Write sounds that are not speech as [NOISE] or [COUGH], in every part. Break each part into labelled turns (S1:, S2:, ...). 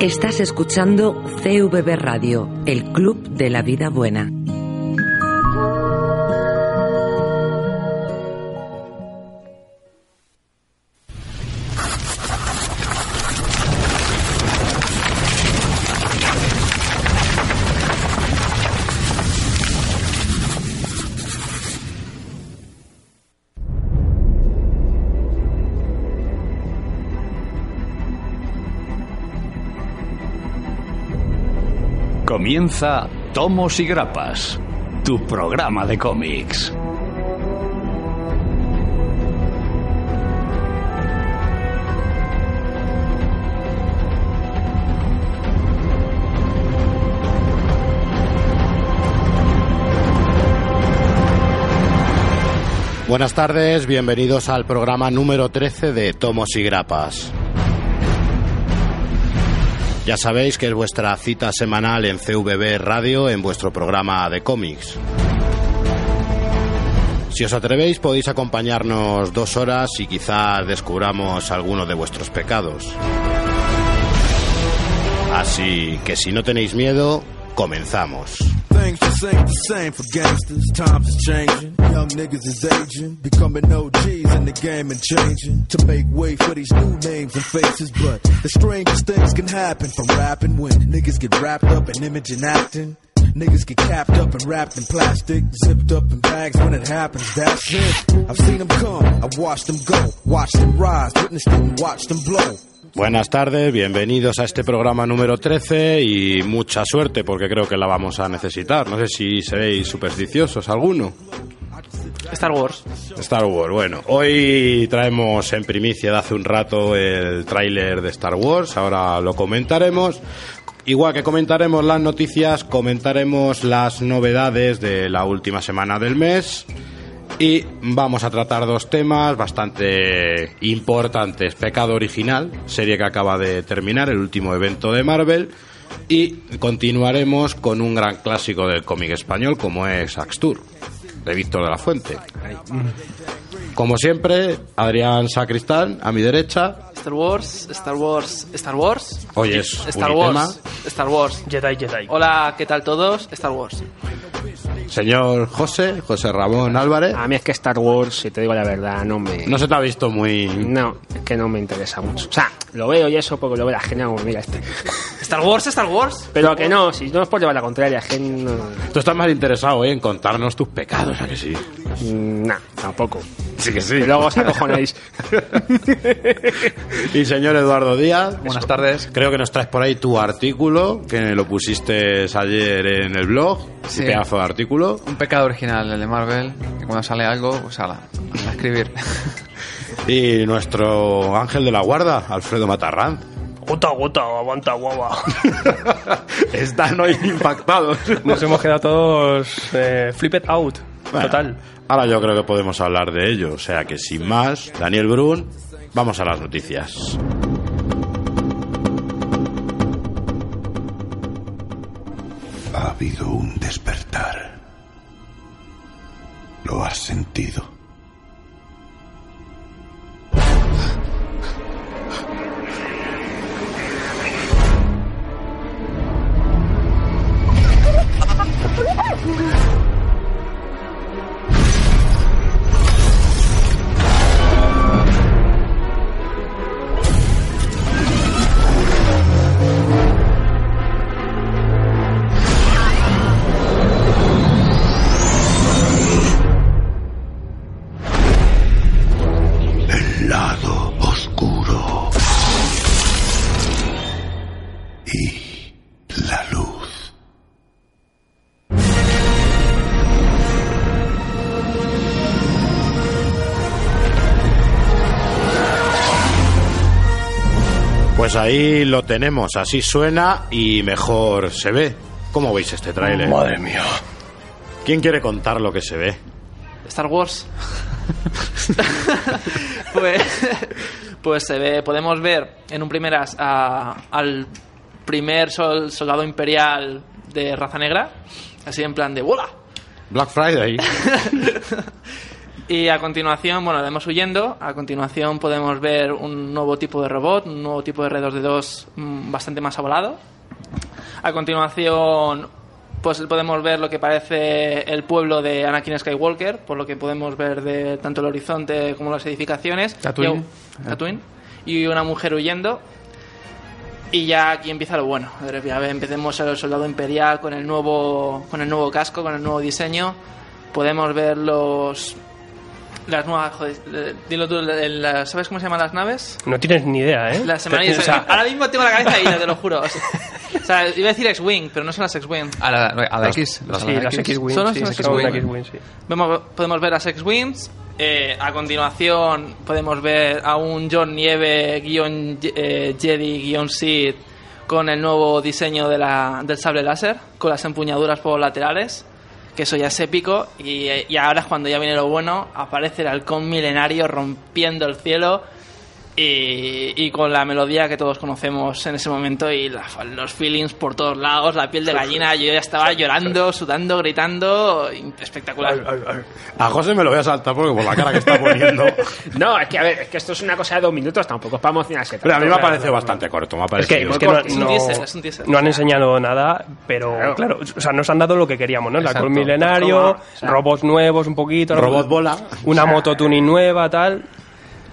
S1: Estás escuchando CVB Radio, el Club de la Vida Buena.
S2: Comienza Tomos y Grapas, tu programa de cómics.
S3: Buenas tardes, bienvenidos al programa número 13 de Tomos y Grapas. Ya sabéis que es vuestra cita semanal en CVB Radio en vuestro programa de cómics. Si os atrevéis podéis acompañarnos dos horas y quizás descubramos alguno de vuestros pecados. Así que si no tenéis miedo, comenzamos.
S4: Things just ain't the same for gangsters. Times is changing. Young niggas is aging. Becoming OGs in the game and changing. To make way for these new names and faces. But the strangest things can happen from rapping when niggas get wrapped up in image and acting. Niggas get capped up and wrapped in plastic, zipped up in bags when it happens, that's it. I've seen them come, I've watched them go, watched them rise, witnessed it and watched them blow.
S3: Buenas tardes, bienvenidos a este programa número 13 y mucha suerte porque creo que la vamos a necesitar. No sé si seréis supersticiosos alguno.
S5: Star Wars.
S3: Star Wars, bueno, hoy traemos en primicia de hace un rato el tráiler de Star Wars, ahora lo comentaremos. Igual que comentaremos las noticias, comentaremos las novedades de la última semana del mes. Y vamos a tratar dos temas bastante importantes. Pecado Original, serie que acaba de terminar, el último evento de Marvel. Y continuaremos con un gran clásico del cómic español como es Axtur, de Víctor de la Fuente. Como siempre, Adrián Sacristán, a mi derecha.
S5: Star Wars, Star Wars, Star Wars.
S3: Hoy es
S5: Star
S3: Unitema.
S5: Wars, Star Wars.
S6: Jedi, Jedi.
S5: Hola, ¿qué tal todos? Star Wars.
S3: Señor José, José Ramón Álvarez.
S6: A mí es que Star Wars, si te digo la verdad, no me...
S3: No se te ha visto muy...
S6: No, es que no me interesa mucho. O sea, lo veo y eso porque lo veo la como mira este.
S5: Star Wars, Star Wars.
S6: Pero que no, si no es por llevar la contraria, que no...
S3: Tú estás más interesado ¿eh? en contarnos tus pecados, ¿a que sí?
S6: Mm, Nah, tampoco.
S3: Sí que sí.
S6: Y luego os acojonéis. [LAUGHS]
S3: y señor Eduardo Díaz.
S7: Buenas tardes.
S3: Creo que nos traes por ahí tu artículo, que lo pusiste ayer en el blog.
S7: Sí.
S3: Un pedazo de artículo.
S7: Un pecado original, el de Marvel, que cuando sale algo, pues ala, a escribir. [LAUGHS]
S3: Y nuestro ángel de la guarda, Alfredo Matarrán.
S6: Gota, gota, aguanta, guava. [LAUGHS]
S3: Están hoy impactados.
S8: Nos hemos quedado todos eh, flipped out.
S3: Bueno,
S8: Total.
S3: Ahora yo creo que podemos hablar de ello. O sea que sin más, Daniel Brun, vamos a las noticias.
S9: Ha habido un despertar. ¿Lo has sentido?
S3: Pues ahí lo tenemos, así suena y mejor se ve. ¿Cómo veis este tráiler?
S8: Madre mía.
S3: ¿Quién quiere contar lo que se ve?
S5: Star Wars. [LAUGHS] pues, pues se ve, podemos ver en un primeras a- al primer sol- soldado imperial de raza negra, así en plan de ¡Hola!
S3: Black Friday. [LAUGHS]
S5: Y a continuación, bueno, vemos huyendo. A continuación podemos ver un nuevo tipo de robot, un nuevo tipo de R2D2 mm, bastante más avalado. A continuación, pues podemos ver lo que parece el pueblo de Anakin Skywalker, por lo que podemos ver de tanto el horizonte como las edificaciones.
S8: Tatooine.
S5: Y, Tatooine. y una mujer huyendo. Y ya aquí empieza lo bueno. Ya empecemos el soldado imperial con el nuevo con el nuevo casco, con el nuevo diseño. Podemos ver los las nuevas joder, eh, dilo tú, la- ¿sabes cómo se llaman las naves?
S8: No tienes ni idea, ¿eh?
S5: Las semanillas.
S8: O sea,
S5: ahora mismo tengo la cabeza ahí, te lo juro. O sea, o sea, iba a decir X-Wing, pero no son las X-Wing.
S7: A la, a la X.
S8: sí, las X-Wing. Sí,
S5: las
S8: sí.
S5: Podemos ver las X-Wings. eh, a continuación podemos ver a un John Nieve guion eh, Jedi guion Sith con el nuevo diseño de la, del sable láser, con las empuñaduras por laterales, que eso ya es épico. Y, y ahora es cuando ya viene lo bueno, aparece el halcón milenario rompiendo el cielo. Y, y con la melodía que todos conocemos en ese momento y la- los feelings por todos lados, la piel de gallina, [LAUGHS] yo ya estaba llorando, sudando, gritando, espectacular.
S3: A José me lo voy a saltar porque por la cara que está poniendo. [LAUGHS]
S6: No, es que a ver, es que esto es una cosa de dos minutos, tampoco es para emocionarse.
S3: Pero a mí me ha
S6: o
S3: parecido bastante corto. Me ha
S8: Es
S3: parecido.
S8: que, es que no,
S5: Es un
S8: no-
S5: teaser, es un teaser.
S8: no han enseñado nada, pero
S6: Claro.
S8: claro, o sea, nos han dado lo que queríamos, ¿no? Alcohol milenario,
S6: o
S8: robots nuevos un poquito,
S3: Robot bola.
S8: una moto tuning nueva, tal.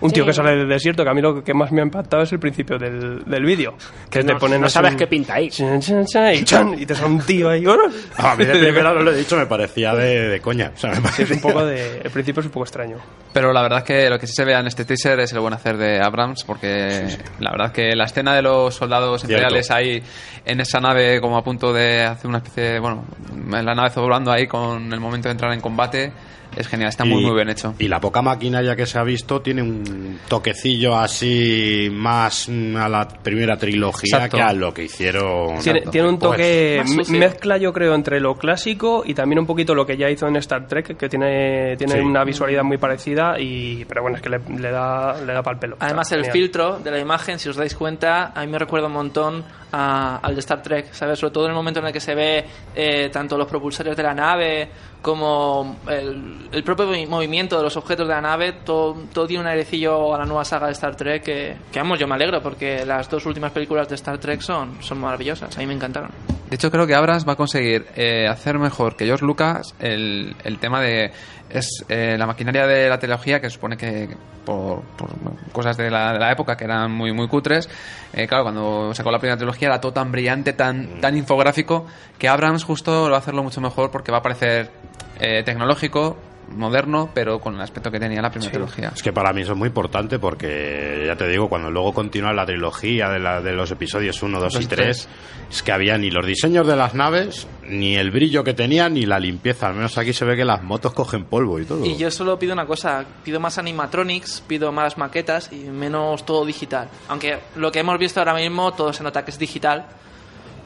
S8: Un tío
S6: Sí.
S8: que sale del desierto, que a mí lo que más me ha impactado es el principio del, del vídeo. Que es
S6: no-
S8: poner
S6: no
S8: así
S6: sabes
S8: un-
S6: qué pinta ahí.
S8: chan, chan, chan, y, chan, y te sale un tío ahí. ¡hola! [LAUGHS]
S3: A mí de [LAUGHS] primera lo he dicho, me parecía de, de coña. O sea, me
S8: Sí, es un poco de. El principio es un poco extraño.
S7: Pero la verdad es que lo que sí se vea en este teaser es el buen hacer de Abrams, porque la verdad que la escena de los soldados imperiales ahí en esa nave como a punto de hacer una especie de, bueno, en la nave volando ahí con el momento de entrar en combate, es genial, está muy
S3: Y-
S7: muy bien hecho.
S3: Y la poca maquinaria que se ha visto tiene un toquecillo así más a la primera trilogía
S7: Exacto.
S3: que a lo que hicieron.
S8: Tiene, un
S3: Pues,
S8: toque,
S5: sucio.
S8: mezcla yo creo entre lo clásico y también un poquito lo que ya hizo en Star Trek, que tiene, tiene
S3: Sí.
S8: una visualidad muy parecida, y pero bueno, es que le, le da, le da pal pelo.
S5: Además, el
S8: genial.
S5: filtro de la imagen, si os dais cuenta, a mí me recuerda un montón a- al de Star Trek, ¿sabes? Sobre todo en el momento en el que se ve eh, tanto los propulsores de la nave como el, el propio movi- movimiento de los objetos de la nave, todo, todo tiene un airecillo a la nueva saga de Star Trek que, que vamos, yo me alegro porque las dos últimas películas de Star Trek son, son maravillosas, a mí me encantaron.
S7: De hecho, creo que Abrams va a conseguir eh, hacer mejor que George Lucas el, el tema de es eh, la maquinaria de la trilogía que supone que por, por cosas de la, de la época que eran muy muy cutres eh, claro cuando sacó la primera trilogía era todo tan brillante tan tan infográfico que Abrams justo lo va a hacerlo mucho mejor porque va a parecer eh, tecnológico moderno pero con el aspecto que tenía la primera trilogía
S3: Es que para mí eso es muy importante porque, ya te digo, cuando luego continúa la trilogía de, la- de los episodios 1, 2 y
S7: Los
S3: 3, es que había ni los diseños de las naves, ni el brillo que tenían, ni la limpieza. Al menos aquí se ve que las motos cogen polvo y todo.
S5: Y yo solo pido una cosa, pido más animatronics, pido más maquetas y menos todo digital. Aunque lo que hemos visto ahora mismo todo se nota que es digital,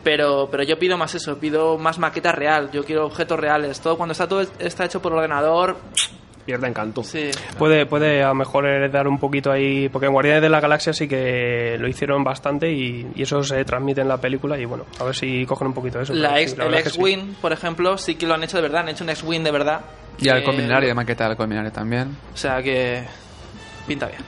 S5: pero, pero yo pido más eso, pido más maqueta real, yo quiero objetos reales. Todo cuando está todo está hecho por ordenador, [TSK]
S6: Pierde encanto.
S5: sí.
S8: Puede, puede a lo mejor heredar un poquito ahí, porque en Guardianes de la Galaxia sí que lo hicieron bastante y, y eso se transmite en la película y bueno, a ver si cogen un poquito de eso.
S5: La ex-
S8: sí, la
S5: el
S8: sí.
S5: X-Wing, por ejemplo, sí que lo han hecho de verdad, han hecho un X-Wing de verdad.
S7: y al combinario de maqueta del combinario también
S5: O sea que pinta bien.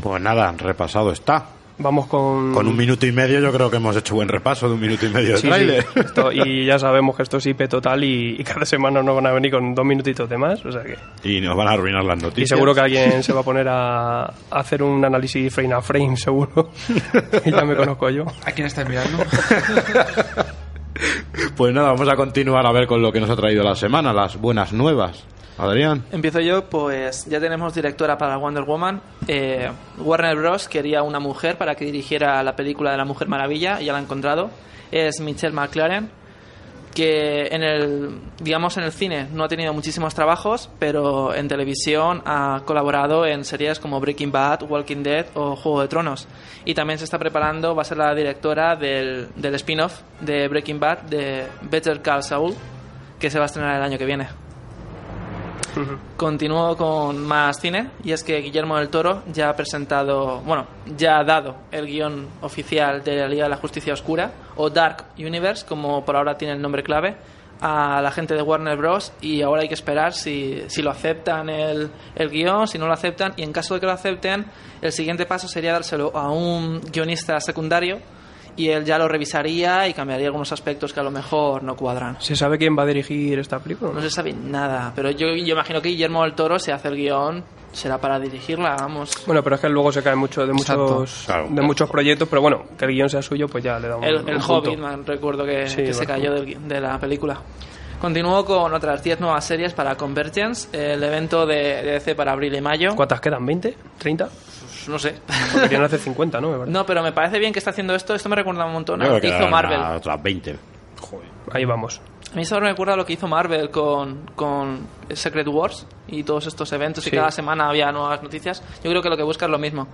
S3: Pues nada, repasado está.
S8: Vamos con...
S3: Con un minuto y medio yo creo que hemos hecho buen repaso de un minuto y medio de
S8: Sí, sí.
S3: tráiler. [LAUGHS]
S8: Y ya sabemos que esto es IP total y, y cada semana nos van a venir con dos minutitos de más, o sea que...
S3: Y nos van a arruinar las
S8: Y
S3: noticias.
S8: seguro que alguien se va a poner a, a hacer un análisis frame a frame, seguro. [LAUGHS] y ya me conozco yo.
S7: ¿a quién está enviando? [LAUGHS]
S3: Pues nada, vamos a continuar a ver con lo que nos ha traído la semana, las buenas nuevas. Adrián.
S5: Empiezo yo, pues ya tenemos directora para Wonder Woman. Eh, Warner Bros. quería una mujer para que dirigiera la película de la Mujer Maravilla, y ya la ha encontrado. Es Michelle McLaren, que en el, digamos, en el cine no ha tenido muchísimos trabajos, pero en televisión ha colaborado en series como Breaking Bad, Walking Dead o Juego de Tronos. Y también se está preparando, va a ser la directora del, del spin-off de Breaking Bad, de Better Call Saul, que se va a estrenar el año que viene. Continúo con más cine y es que Guillermo del Toro ya ha presentado, bueno, ya ha dado el guion oficial de la Liga de la Justicia Oscura o Dark Universe, como por ahora tiene el nombre clave, a la gente de Warner Bros. y ahora hay que esperar si, si lo aceptan el, el guion, si no lo aceptan, y en caso de que lo acepten, el siguiente paso sería dárselo a un guionista secundario y él ya lo revisaría y cambiaría algunos aspectos que a lo mejor no cuadran.
S8: ¿Se sabe quién va a dirigir esta película?
S5: No se sabe nada, pero yo, yo imagino que Guillermo del Toro, si hace el guion, será para dirigirla, vamos.
S8: Bueno, pero es que luego se cae mucho de muchos,
S3: Claro.
S8: de muchos proyectos, pero bueno, que el guion sea suyo, pues ya le da un,
S5: El,
S8: un
S5: el
S8: punto.
S5: Hobbit, man, recuerdo que,
S8: Sí,
S5: que se cayó del- de la película. Continúo con otras 10 nuevas series para Convergence, el evento de, de DC para abril y mayo.
S8: ¿Cuántas quedan? ¿20? ¿30?
S5: Pues no sé.
S8: Porque querían hacer 50, ¿no?
S5: No, pero me parece bien que está haciendo esto. Esto me recuerda un montón a lo que hizo Marvel.
S3: a otras 20.
S8: Ahí vamos.
S5: A mí eso me recuerda lo que hizo Marvel con, con Secret Wars y todos estos eventos y cada semana había nuevas noticias. Yo creo que lo que busca es lo mismo.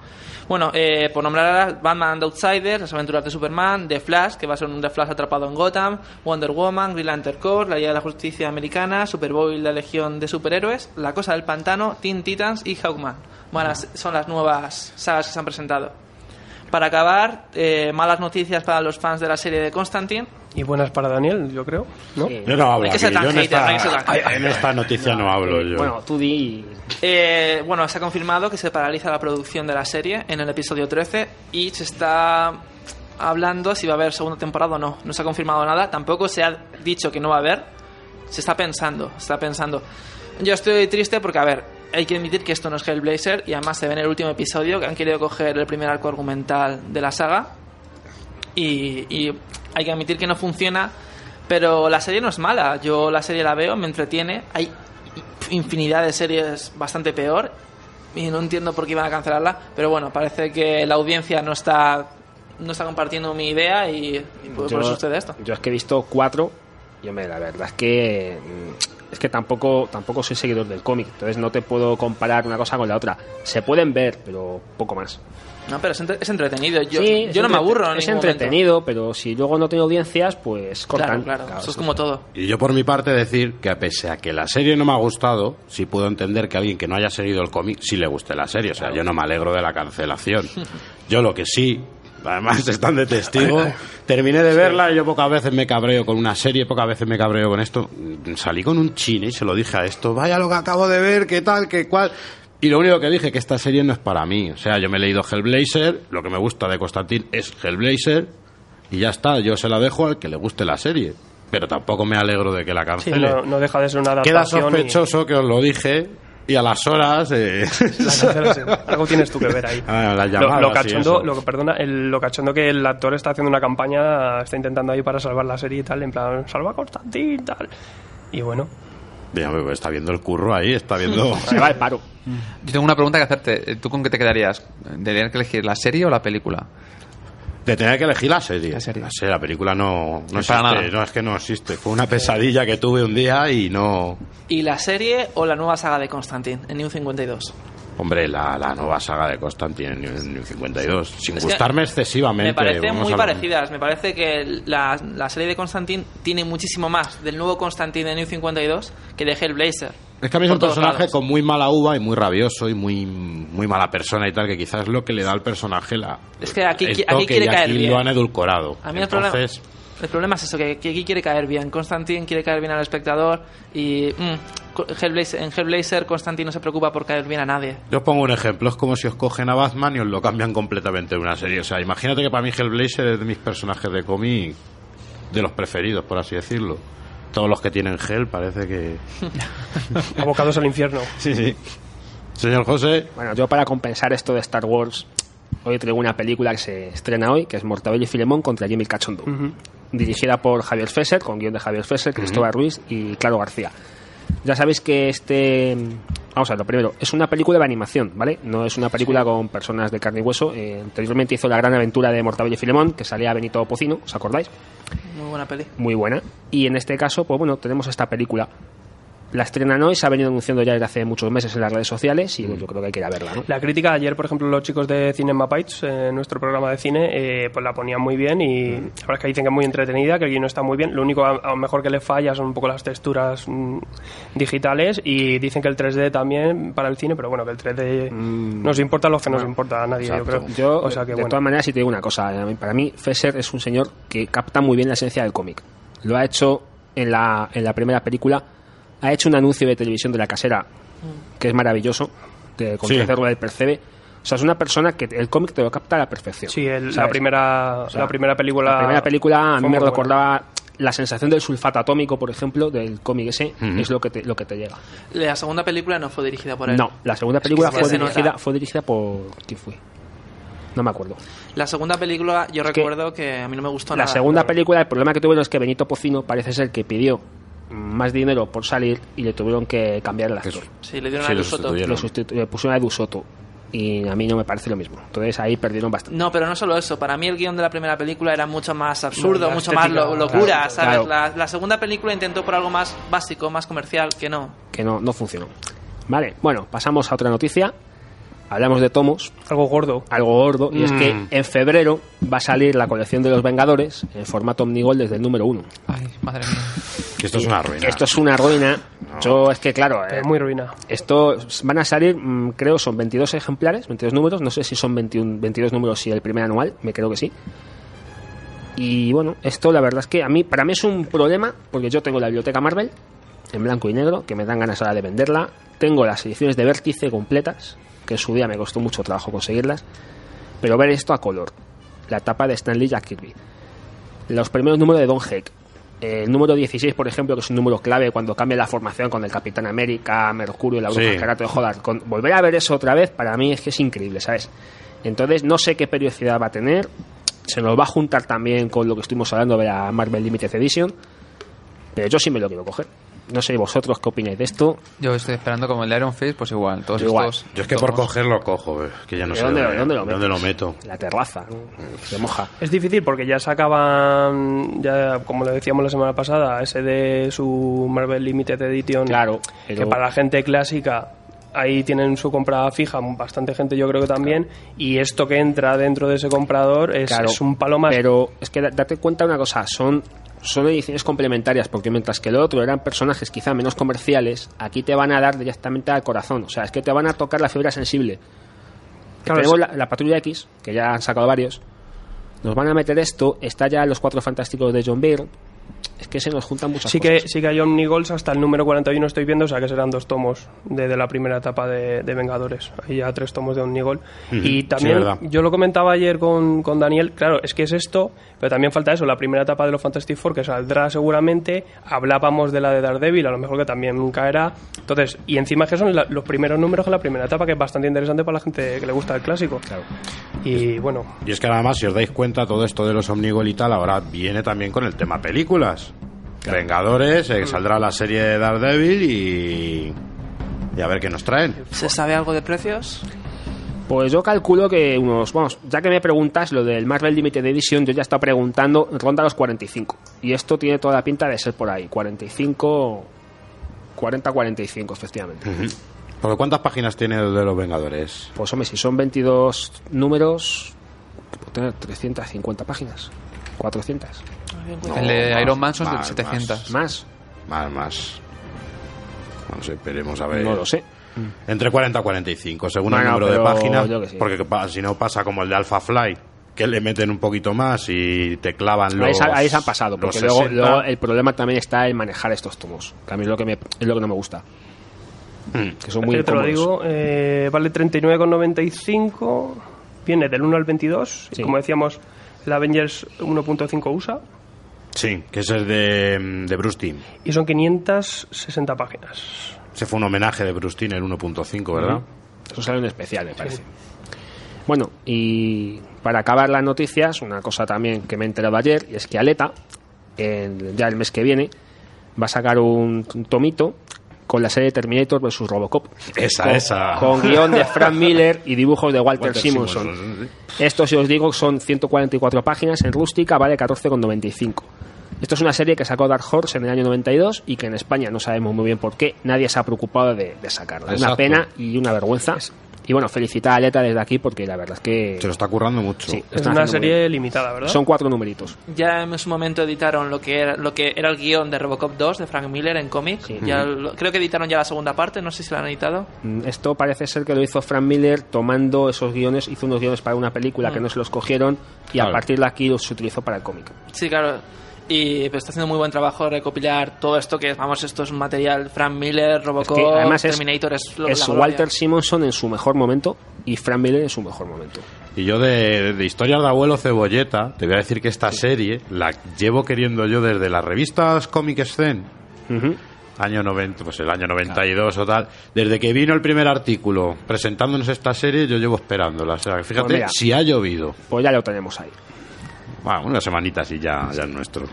S5: Bueno, eh, por nombrar a Batman The Outsider, Las aventuras de Superman, The Flash, que va a ser un The Flash atrapado en Gotham, Wonder Woman, Green Lantern Corps, La Liga de la Justicia Americana, Superboy, La Legión de Superhéroes, La Cosa del Pantano, Teen Titans y Hawkman. Buenas, son las nuevas sagas que se han presentado. Para acabar, eh, malas noticias para los fans de la serie de Constantine.
S8: Y buenas para Daniel, yo creo. ¿no?
S6: Sí.
S3: Yo no hablo
S5: Hay que
S3: aquí,
S5: ser tan
S3: yo en esta,
S5: no hay que ser tan hater.
S3: en esta noticia no hablo yo.
S6: Bueno, tú di.
S5: Eh, bueno, se ha confirmado que se paraliza la producción de la serie en el episodio 13 y se está hablando si va a haber segunda temporada o no. No se ha confirmado nada, tampoco se ha dicho que no va a haber. Se está pensando, se está pensando. Yo estoy triste porque, a ver, hay que admitir que esto no es Hellblazer y además se ve en el último episodio que han querido coger el primer arco argumental de la saga y, y hay que admitir que no funciona, pero la serie no es mala. Yo la serie la veo, me entretiene. Hay infinidad de series bastante peor y no entiendo por qué iban a cancelarla, pero bueno, parece que la audiencia no está no está compartiendo mi idea y, y por, por eso sucede esto.
S6: Yo es que he visto cuatro y hombre, la verdad es que mm, es que tampoco tampoco soy seguidor del cómic, entonces no te puedo comparar una cosa con la otra. Se pueden ver, pero poco más.
S5: No, pero es, entre- es entretenido. Yo,
S6: Sí, es
S5: yo no me aburro en
S6: Es
S5: momento.
S6: entretenido, pero si luego no tiene audiencias, pues cortan.
S5: Claro, claro, eso es como todo.
S3: Y yo por mi parte decir que pese a que la serie no me ha gustado, sí puedo entender que alguien que no haya seguido el cómic sí le guste la serie. O sea, yo no me alegro de la cancelación. Yo lo que sí, además están de testigo, [LAUGHS] terminé de verla y yo pocas veces me cabreo con una serie, pocas veces me cabreo con esto. Salí con un chine y se lo dije a esto, vaya lo que acabo de ver, qué tal, qué cual. Y lo único que dije que esta serie no es para mí. O sea, yo me he leído Hellblazer, lo que me gusta de Constantine es Hellblazer y ya está, yo se la dejo al que le guste la serie. Pero tampoco me alegro de que la
S8: Sí,
S3: cancele.
S8: no, no deja de ser una
S3: Queda
S8: adaptación. y-
S3: sospechoso que os lo dije y a las horas eh,
S8: La. [LAUGHS] Algo tienes tú que ver ahí.
S3: Ah, las
S8: Lo,
S3: llamadas
S8: lo cachondo, lo, que- perdona, el- lo cachondo que el actor está haciendo una campaña, está intentando ahí para salvar la serie y tal, en plan, salva a Constantín y tal. Y bueno,
S3: Mira, pues está viendo el curro ahí, está viendo.
S6: Se va el paro.
S7: Yo tengo una pregunta que hacerte. ¿Tú con qué te quedarías? ¿De tener que elegir la serie o la película?
S3: De tener que elegir la serie.
S7: La serie.
S3: la película no, no
S7: No para
S3: existe.
S7: nada.
S3: No, es que no existe. Fue una pesadilla que tuve un día y no.
S5: ¿Y la serie o la nueva saga de Constantine en New 52?
S3: Hombre, la, la nueva saga de Constantine en New- New 52. Sin
S5: Es
S3: gustarme excesivamente.
S5: Me parecen muy parecidas. Me parece que la, la serie de Constantine tiene muchísimo más del nuevo Constantine de New 52 que de Hellblazer.
S3: Es que a mí es un personaje
S5: lados.
S3: con muy mala uva y muy rabioso y muy, muy mala persona y tal, que quizás es lo que le da al personaje la.
S5: Es que aquí-
S3: el
S5: aquí quiere
S3: y
S5: caer bien.
S3: lo han edulcorado.
S5: A mí el problema,
S3: Entonces,
S5: el problema es eso, que, aquí quiere caer bien. Constantine quiere caer bien al espectador y mm, Hellblazer- en Hellblazer Constantine no se preocupa por caer bien a nadie.
S3: Yo os pongo un ejemplo, es como si os cogen a Batman y os lo cambian completamente de una serie. O sea, imagínate que para mí Hellblazer es de mis personajes de cómic de los preferidos, por así decirlo. Todos los que tienen Hell parece que... [LAUGHS]
S8: abocados al infierno.
S3: Sí, sí. Señor José,
S6: Bueno, yo para compensar esto de Star Wars, hoy traigo una película que se estrena hoy, que es Mortadelo y Filemón contra Jimmy Cachondo. Dirigida por Javier Fesser, con guion de Javier Fesser, Cristóbal Ruiz y Claro García. Ya sabéis que este... Vamos a ver, lo primero, es una película de animación, ¿vale? No es una película con personas de carne y hueso. Eh, anteriormente hizo La gran aventura de Mortadelo y Filemón, que salía Benito Pocino, ¿os acordáis?
S5: Muy buena peli.
S6: muy buena. Y en este caso, pues bueno, tenemos esta película. La estrenan hoy, se ha venido anunciando ya desde hace muchos meses en las redes sociales y yo creo que hay que ir a verla, ¿no?
S8: La crítica ayer, por ejemplo, los chicos de Cinema Bites, eh, nuestro programa de cine, eh, pues la ponían muy bien y la verdad es que dicen que es muy entretenida, que el guion está muy bien. Lo único a, lo mejor que le falla son un poco las texturas mm, digitales y dicen que el 3D también para el cine, pero bueno, que el 3D nos importa lo que nos importa a nadie, yo creo.
S6: Yo,
S8: o sea que
S6: de
S8: bueno.
S6: todas maneras, si te digo una cosa, mí- para mí Fesser es un señor que capta muy bien la esencia del cómic. Lo ha hecho en la, en la primera película, ha hecho un anuncio de televisión de la casera que es maravilloso, de, con
S3: Sí.
S6: Rueda del Percebe. O sea, es una persona que el cómic te lo capta a la perfección.
S8: Sí, el- la, primera,
S6: O sea,
S8: la primera película.
S6: La primera película a mí me
S8: buena.
S6: recordaba la sensación del sulfato atómico, por ejemplo, del cómic ese, es lo que te, lo que te llega.
S5: La segunda película no fue dirigida por él.
S6: No, la segunda película
S5: que
S6: fue,
S5: se nota.
S6: dirigida, fue dirigida por... ¿Quién fue? No me acuerdo.
S5: La segunda película yo
S6: Es
S5: recuerdo que, a mí no me gustó
S6: La
S5: nada.
S6: segunda película, el problema que tuvieron es que Benito Pocino parece ser que pidió más dinero por salir y le tuvieron que cambiar el actor.
S5: Sí, le dieron
S3: Sí,
S5: a
S3: lo
S5: Edu Soto.
S3: sustituyeron.
S6: Le, pusieron a Edu Soto y a mí no me parece lo mismo. Entonces ahí perdieron bastante.
S5: No, pero no solo eso. Para mí el guion de la primera película era mucho más absurdo, mucho más lo- locura,
S6: claro,
S5: ¿sabes?
S6: claro.
S5: La, la segunda película intentó por algo más básico, más comercial, que no.
S6: Que no, no funcionó. Vale, bueno, pasamos a otra noticia. Hablamos de tomos,
S8: Algo gordo.
S6: algo gordo, y es
S3: Mm.
S6: que en febrero va a salir la colección de los Vengadores en formato Omnigol desde el número uno.
S7: Ay, madre mía.
S3: Que esto es una ruina.
S6: Esto es una ruina. Yo, es que claro, eh,
S8: Es muy ruina.
S6: Esto van a salir, mm, creo, son 22 ejemplares, 22 números. No sé si son 21, 22 números si el primer anual, me creo que sí. Y bueno, esto la verdad es que a mí, para mí es un problema, porque yo tengo la biblioteca Marvel en blanco y negro, que me dan ganas ahora de venderla. Tengo las ediciones de Vértice completas, que en su día me costó mucho trabajo conseguirlas. Pero ver esto a color, la etapa de Stanley Jack Kirby, los primeros números de Don Heck, el número 16, por ejemplo, que es un número clave cuando cambia la formación con el Capitán América, Mercurio, la Bruja
S3: Sí.
S6: Escarlata de Joder. Con, volver a ver eso otra vez, para mí es que es increíble, ¿sabes? Entonces, no sé qué periodicidad va a tener. Se nos va a juntar también con lo que estuvimos hablando de la Marvel Limited Edition. Pero yo sí me lo quiero coger. No sé vosotros qué opináis de esto.
S7: Yo estoy esperando como el Iron Fist, pues igual. Todos
S6: Yo igual.
S7: estos
S3: Yo es que por
S7: tomos.
S3: cogerlo cojo, eh, que ya no
S6: ¿De
S3: sé
S6: dónde,
S3: dónde,
S6: dónde lo,
S3: dónde lo
S6: metes?
S3: meto.
S6: La terraza, ¿no? se moja.
S8: Es difícil porque ya sacaban, ya como le decíamos la semana pasada, ese de su Marvel Limited Edition.
S6: Claro,
S8: que para la gente clásica ahí tienen su compra fija, bastante gente yo creo que también, y esto que entra dentro de ese comprador es,
S6: Claro,
S8: es un palo más.
S6: Pero es que da- date cuenta una cosa, son, son ediciones complementarias, porque mientras que el otro eran personajes quizá menos comerciales, aquí te van a dar directamente al corazón. O sea, es que te van a tocar la fibra sensible.
S8: Claro,
S6: Tenemos la, la Patrulla X, que ya han sacado varios. Nos van a meter esto, está ya los cuatro fantásticos de John Byrne. Es que se nos juntan muchas
S8: Sí que,
S6: cosas.
S8: sí que hay Omnigols hasta el número 41 estoy viendo, o sea que serán dos tomos de, de la primera etapa de, de Vengadores. Hay ya tres tomos de Omnigol. Y también, yo lo comentaba ayer con, con Daniel, claro, es que es esto, pero también falta eso, la primera etapa de los Fantastic Four que saldrá seguramente, hablábamos de la de Daredevil, a lo mejor que también caerá. Entonces, y encima que son la- los primeros números de la primera etapa, que es bastante interesante para la gente que le gusta el clásico. Y bueno,
S3: Y es que además, si os dais cuenta, todo esto de los Omnigol y tal, ahora viene también con el tema películas. Vengadores, eh, saldrá la serie de Daredevil y... Y a ver qué nos traen.
S5: ¿Se sabe algo de precios?
S6: Pues yo calculo que unos, vamos, ya que me preguntas lo del Marvel Limited Edition, yo ya estaba preguntando, ronda los 45. Y esto tiene toda la pinta de ser por ahí, 45, 40-45, efectivamente.
S3: Porque ¿cuántas páginas tiene el de los Vengadores?
S6: Pues hombre, si son 22 números, puedo tener 350 páginas, 400.
S7: El de Iron Man son
S3: más,
S7: 700.
S6: ¿Más?
S3: Más, más. No sé, esperemos a ver.
S6: No lo sé.
S3: Entre 40 y 45, según
S6: Bueno,
S3: el número de páginas.
S6: sí.
S3: Porque si no pasa como el de Alpha Flight, que le meten un poquito más y te clavan los.
S6: ahí, se, ahí se han pasado, porque luego,
S3: 60.
S6: luego el problema también está en manejar estos tomos, que a mí es lo que, me, es lo que no me gusta.
S3: Hmm.
S6: Que son muy
S8: yo te lo digo, eh, vale 39,95, viene del 1 al 22, y
S6: Sí.
S8: como decíamos, la Avengers 1.5 USA,
S3: Sí, que ese es de, de Bruce Timm.
S8: y son 560 páginas.
S3: Ese fue un homenaje de Bruce Timm, el 1.5, ¿verdad?
S6: Eso sale en especial, me parece. Bueno, y para acabar las noticias, una cosa también que me he enterado ayer, y es que Aleta, en- ya el mes que viene, va a sacar un, un tomito con la serie Terminator vs Robocop.
S3: Esa,
S6: con,
S3: esa.
S6: Con guion de Frank [LAUGHS] Miller y dibujos de Walter,
S3: Walter
S6: Simonson. Esto, si os digo, son 144 páginas en rústica, vale 14,95. Esto es una serie que sacó Dark Horse en el año 92 y que en España no sabemos muy bien por qué nadie se ha preocupado de, de sacarla. Una
S3: Exacto.
S6: pena y una vergüenza. Y bueno, felicitar a Aleta desde aquí porque la verdad es que
S3: Se lo está currando mucho.
S6: sí,
S8: Es una serie
S6: bien.
S8: limitada, ¿verdad?
S6: Son cuatro numeritos.
S5: Ya en su momento editaron lo que era, lo que era el guion de Robocop 2 de Frank Miller en cómic.
S6: Sí.
S5: Ya lo- creo que editaron ya la segunda parte, no sé si la han editado.
S6: Mm, Esto parece ser que lo hizo Frank Miller tomando esos guiones, hizo unos guiones para una película que no se los cogieron y a
S3: Claro.
S6: partir de aquí los utilizó para el cómic.
S5: Sí, claro. Y pues, está haciendo muy buen trabajo recopilar todo esto que, vamos, esto es un material Frank Miller, Robocop,
S6: que además es-
S5: Terminator, es, lo-.
S6: Walter Simonson en su mejor momento y Frank Miller en su mejor momento.
S3: Y yo de, de historias de abuelo cebolleta, te voy a decir que esta serie la llevo queriendo yo desde las revistas Comic Scene, año 90, pues el año 92 o tal. Desde que vino el primer artículo presentándonos esta serie, yo llevo esperándola. O sea, fíjate,
S6: Pues mira.
S3: si ha llovido.
S6: Pues ya lo tenemos ahí.
S3: Bueno, una semanita y ya, ya es nuestro.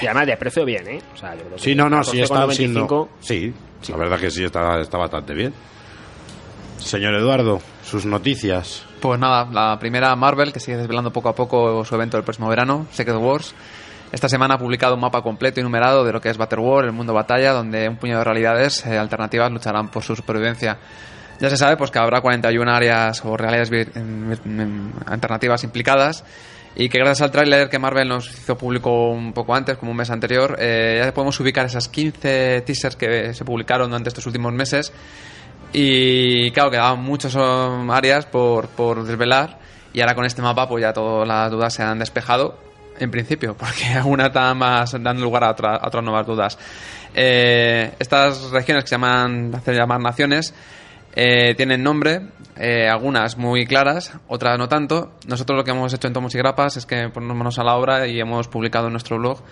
S6: Y además de precio bien, ¿eh? O sea, yo creo que
S3: Sí, no, no, sí está
S6: 14,95,
S3: siendo. Sí, la verdad que sí está, está bastante bien. Señor Eduardo, sus noticias.
S7: Pues nada, la primera Marvel, que sigue desvelando poco a poco su evento del próximo verano, Secret Wars. Esta semana ha publicado un mapa completo y numerado de lo que es Battle War, el mundo batalla, donde un puñado de realidades eh, alternativas lucharán por su supervivencia. Ya se sabe pues que habrá 41 áreas o realidades vir- en- en- alternativas implicadas y que gracias al tráiler que Marvel nos hizo público un poco antes, como un mes anterior, eh, ya podemos ubicar esas 15 teasers que se publicaron durante estos últimos meses y claro, quedaban muchas áreas por, por desvelar. Y ahora con este mapa, pues ya todas las dudas se han despejado. En principio, porque [LAUGHS] algunas están más dando lugar a, otra- a otras nuevas dudas. Eh, estas regiones que se llaman, hacer llamar naciones, eh, tienen nombre, eh, algunas muy claras, otras no tanto. Nosotros lo que hemos hecho en Tomos y Grapas es que ponernos manos a la obra y hemos publicado en nuestro blog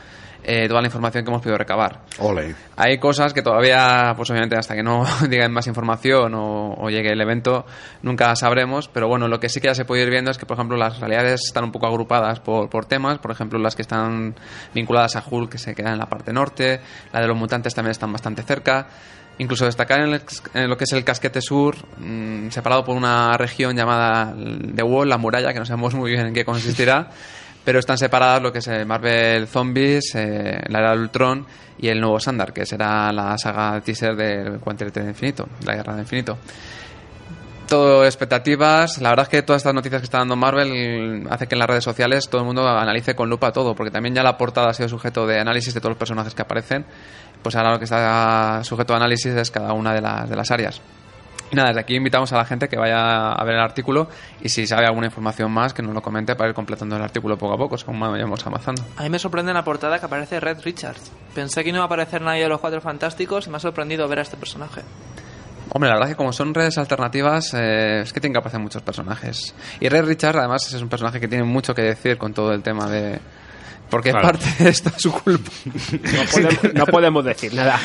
S7: eh, toda la información que hemos podido recabar.
S3: Ole.
S7: Hay cosas que todavía, pues obviamente hasta que no [LAUGHS] digan más información o, o llegue el evento, nunca sabremos. Pero bueno, lo que sí que ya se puede ir viendo es que, por ejemplo, las realidades están un poco agrupadas por, por temas. Por ejemplo, las que están vinculadas a Hulk, que se quedan en la parte norte. La de los mutantes también están bastante cerca. Incluso destacar en, el- en lo que es el casquete sur, mm, separado por una región llamada The Wall, la muralla, que no sabemos muy bien en qué consistirá, [LAUGHS] pero están separadas lo que es Marvel Zombies, eh, la era del Ultron y el nuevo Sandar, que será la saga teaser del Guantelete de Infinito, la Guerra del Infinito. Todo expectativas. La verdad es que todas estas noticias que está dando Marvel hace que en las redes sociales todo el mundo analice con lupa todo, porque también ya la portada ha sido sujeto de análisis de todos los personajes que aparecen. Pues ahora lo que está sujeto a análisis es cada una de las, de las áreas. Y nada, desde aquí invitamos a la gente que vaya a ver el artículo y si sabe alguna información más que nos lo comente para ir completando el artículo poco a poco, según vayamos avanzando.
S5: A mí me sorprende en la portada que aparece Red Richards. Pensé que no iba a aparecer nadie de los Cuatro Fantásticos y me ha sorprendido ver a este personaje.
S7: Hombre, la verdad es que como son redes alternativas, eh, es que tienen que aparecer muchos personajes. Y Red Richard, además, es un personaje que tiene mucho que decir con todo el tema de... Porque
S3: Claro.
S7: parte de esto es su culpa.
S6: No podemos, no podemos decir nada.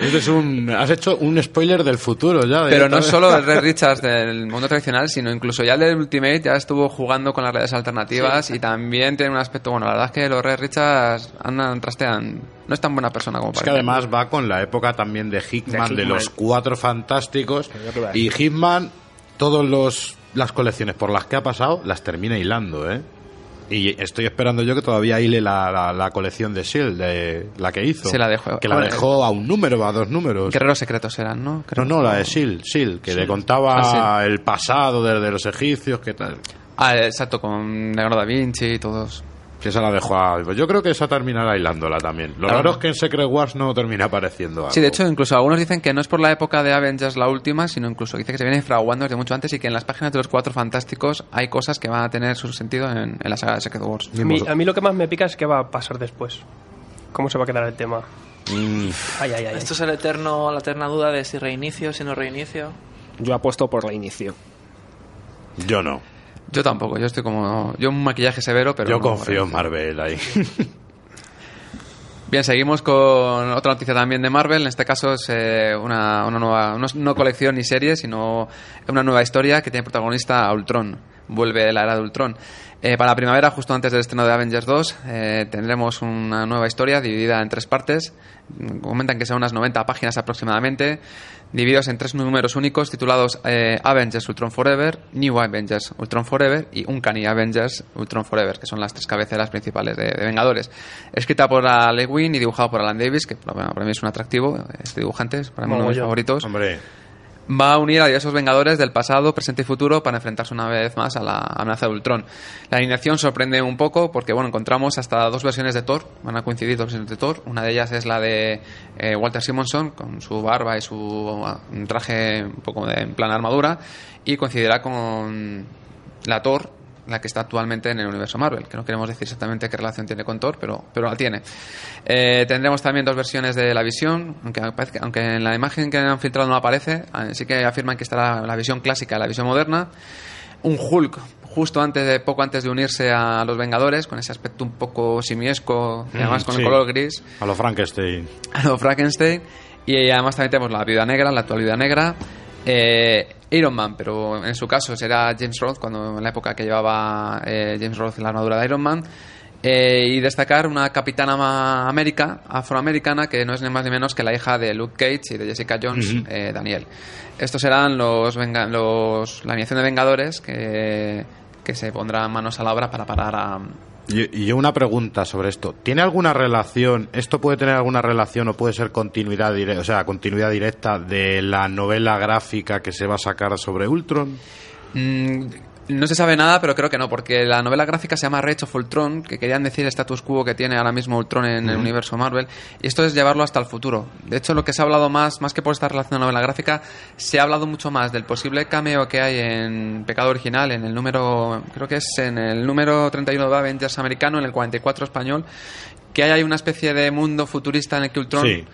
S3: Eres un, has hecho un spoiler del futuro ya.
S7: Pero no solo el Red Richards del mundo tradicional, sino incluso ya el del Ultimate ya estuvo jugando con las redes alternativas y también tiene un aspecto... Bueno, la verdad es que los Red Richards andan, trastean... No es tan buena persona como
S3: Es que además va con la época también de Hickman, de,
S6: De Hickman.
S3: los cuatro fantásticos. Y Hickman, todas los, las colecciones por las que ha pasado, las termina hilando, ¿eh? Y estoy esperando yo que todavía hile la, la, la colección de S.H.I.E.L.D., de la que hizo.
S7: Sí, la dejó.
S3: Que la
S7: Ahora,
S3: dejó a un número, a dos números.
S7: Guerreros secretos eran, ¿no?
S3: No,
S7: Creo.
S3: no, la de S.H.I.E.L.D., S.H.I.E.L.D., que le contaba
S7: Ah,
S3: el pasado desde los egipcios, que tal.
S7: Ah, exacto, con Leonardo da Vinci y todos.
S3: Que esa la dejó a... Yo creo que esa terminará hilándola también. Lo raro es que en Secret Wars no termina apareciendo algo.
S7: Sí, de hecho, incluso algunos dicen que no es por la época de Avengers la última, sino incluso dice que se viene fraguando desde mucho antes y que en las páginas de los cuatro fantásticos hay cosas que van a tener su sentido en, en la saga de Secret Wars.
S8: A mí, a mí lo que más me pica es qué va a pasar después. ¿Cómo se va a quedar el tema?
S3: Mm,
S8: Ay, ay, ay.
S5: Esto es el eterno, la eterna duda de si reinicio, si no reinicio.
S6: Yo apuesto por reinicio.
S3: yo no.
S7: Yo tampoco, yo estoy como. Yo un maquillaje severo, pero.
S3: yo
S7: no,
S3: confío en Marvel ahí. [LAUGHS]
S7: Bien, seguimos con otra noticia también de Marvel. En este caso es eh, una, una nueva, no, no colección ni serie, sino una nueva historia que tiene protagonista a Ultron. Vuelve la era de Ultron. Eh, para la primavera, justo antes del estreno de Avengers 2, eh, tendremos una nueva historia dividida en tres partes. Comentan que son unas 90 páginas aproximadamente, divididos en tres números únicos titulados eh, Avengers Ultron Forever, New Avengers Ultron Forever y Uncanny Avengers Ultron Forever, que son las tres cabeceras principales de, de Vengadores. Escrita por Ale Wynn y dibujado por Alan Davis, que para, para mí es un atractivo, este dibujante es para mí uno de mis favoritos.
S3: Hombre,
S7: Va a unir a diversos Vengadores del pasado, presente y futuro para enfrentarse una vez más a la amenaza de Ultron. La alineación sorprende un poco porque bueno encontramos hasta dos versiones de Thor, van a coincidir dos versiones de Thor. Una de ellas es la de eh, Walter Simonson con su barba y su uh, traje un poco de, en plan armadura y coincidirá con la Thor la que está actualmente en el universo Marvel, que no queremos decir exactamente qué relación tiene con Thor, pero, pero la tiene. Eh, tendremos también dos versiones de la visión, aunque, aunque en la imagen que han filtrado no aparece, eh, sí que afirman que estará la visión clásica y la visión moderna. Un Hulk justo antes de, poco antes de unirse a los Vengadores, con ese aspecto un poco simiesco, y además
S3: Mm,
S7: con
S3: sí.
S7: el color gris
S3: A lo Frankenstein. [LAUGHS]
S7: a lo Frankenstein. Y además también tenemos la Viuda Negra, la actual Viuda Negra. eh, Iron Man, pero en su caso será James Roth, cuando en la época que llevaba eh, James Roth la armadura de Iron Man. Eh, y destacar una capitana América, afroamericana, que no es ni más ni menos que la hija de Luke Cage y de Jessica Jones, eh, Daniel. Estos serán los, los la alineación de Vengadores que, que se pondrán manos a la obra para parar a,
S3: Y, yo una pregunta sobre esto. ¿Tiene alguna relación, esto puede tener alguna relación o puede ser continuidad directa, o sea, continuidad directa de la novela gráfica que se va a sacar sobre Ultron?
S7: Mm, no se sabe nada, pero creo que no, porque la novela gráfica se llama Reach of Ultron, que querían decir status quo que tiene ahora mismo Ultron en el universo Marvel, y esto es llevarlo hasta el futuro. De hecho, lo que se ha hablado más, más que por esta relación de novela gráfica, se ha hablado mucho más del posible cameo que hay en Pecado Original, en el número, creo que es en el número 31 de Avengers americano, en el 44 español, que hay una especie de mundo futurista en el que Ultron
S3: Sí.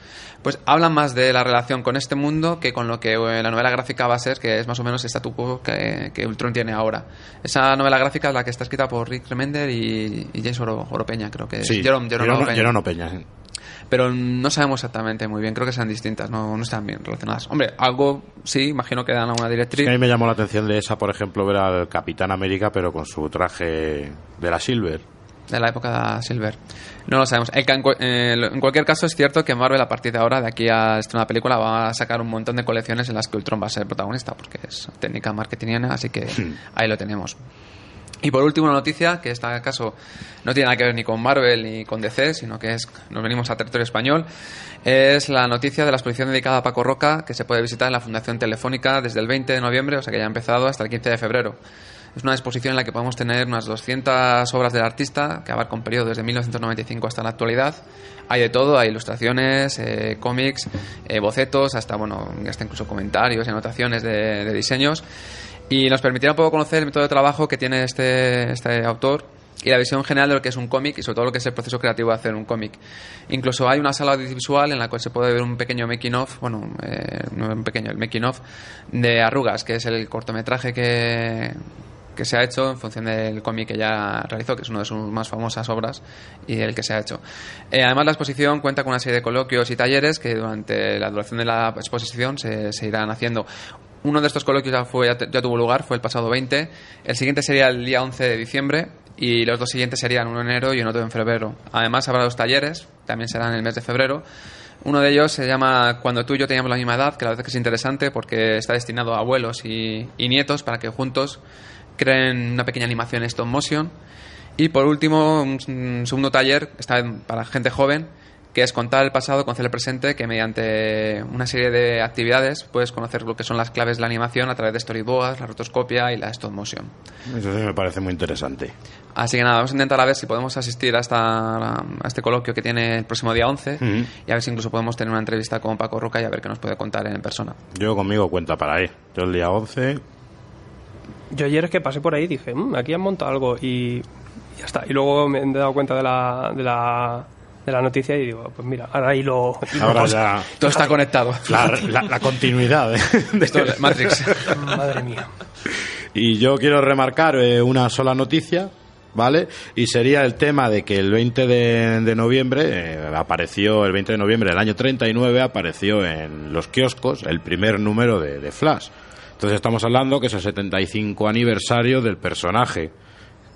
S7: Pues hablan más de la relación con este mundo que con lo que eh, la novela gráfica va a ser, que es más o menos el statu quo que, que Ultron tiene ahora. Esa novela gráfica es la que está escrita por Rick Remender y, y James Oro- Oropeña, creo que es.
S3: Sí,
S7: Jerome, Jerome
S3: sí.
S7: Pero no sabemos exactamente muy bien, creo que sean distintas, no, no están bien relacionadas. Hombre, algo sí, imagino que dan alguna
S3: Es
S7: directriz.
S3: que a mí me llamó la atención de esa, por ejemplo, ver al Capitán América, pero con su traje de la Silver.
S7: De la época de Silver. No lo sabemos. El En, cu- eh, en cualquier caso, es cierto que Marvel, a partir de ahora, de aquí a estrenar la película, va a sacar un montón de colecciones en las que Ultron va a ser el protagonista, porque es técnica marketingiana, así que ahí lo tenemos. Y por último, una noticia que en este caso no tiene nada que ver ni con Marvel ni con DC, sino que es nos venimos a territorio español. Es la noticia de la exposición dedicada a Paco Roca que se puede visitar en la Fundación Telefónica desde el 20 de noviembre, o sea que ya ha empezado, hasta el 15 de febrero. Es una exposición en la que podemos tener unas 200 obras del artista que abarca un periodo desde 1995 hasta la actualidad. Hay de todo, hay ilustraciones, eh, cómics, eh, bocetos, hasta bueno, hasta incluso comentarios y anotaciones de, de diseños. Y nos permitirá un poco conocer el método de trabajo que tiene este, este autor y la visión general de lo que es un cómic y sobre todo lo que es el proceso creativo de hacer un cómic. Incluso hay una sala audiovisual en la cual se puede ver un pequeño making of, bueno, eh, no un pequeño, el making of de Arrugas, que es el cortometraje que, que se ha hecho en función del cómic que ya realizó, que es una de sus más famosas obras y el que se ha hecho. Eh, además, la exposición cuenta con una serie de coloquios y talleres que durante la duración de la exposición se, se irán haciendo. Uno de estos coloquios ya, fue, ya, ya tuvo lugar, fue el pasado 20. El siguiente sería el día 11 de diciembre y los dos siguientes serían uno en enero y uno en febrero. Además, habrá dos talleres, también serán en el mes de febrero. Uno de ellos se llama Cuando tú y yo teníamos la misma edad, que la verdad es que es interesante porque está destinado a abuelos y, y nietos para que juntos creen una pequeña animación stop motion. Y por último, un, un segundo taller está para gente joven, que es contar el pasado, conocer el presente, que mediante una serie de actividades puedes conocer lo que son las claves de la animación a través de storyboards, la rotoscopia y la stop motion.
S3: Sí me parece muy interesante.
S7: Así que nada, vamos a intentar a ver si podemos asistir a, esta, a este coloquio que tiene el próximo día 11
S3: Ujú.
S7: y a ver si incluso podemos tener una entrevista con Paco Roca y a ver qué nos puede contar en persona.
S3: Yo conmigo cuenta para ir. Yo el día 11
S8: Yo ayer es que pasé por ahí y dije, "Mm, aquí han montado algo y ya está. Y luego me he dado cuenta de la, de la, de la noticia y digo, pues mira, ahora ahí lo...
S3: Ahora ya.
S7: Todo está conectado.
S3: La, la- la continuidad. ¿eh? de- [LAUGHS]
S7: Esto es Matrix. [LAUGHS]
S8: Madre mía.
S3: Y yo quiero remarcar eh, una sola noticia, ¿vale? Y sería el tema de que el 20 de, de noviembre eh, apareció, el 20 de noviembre del año 39 apareció en los kioscos el primer número de, de Flash. Entonces estamos hablando que es el 75 aniversario del personaje.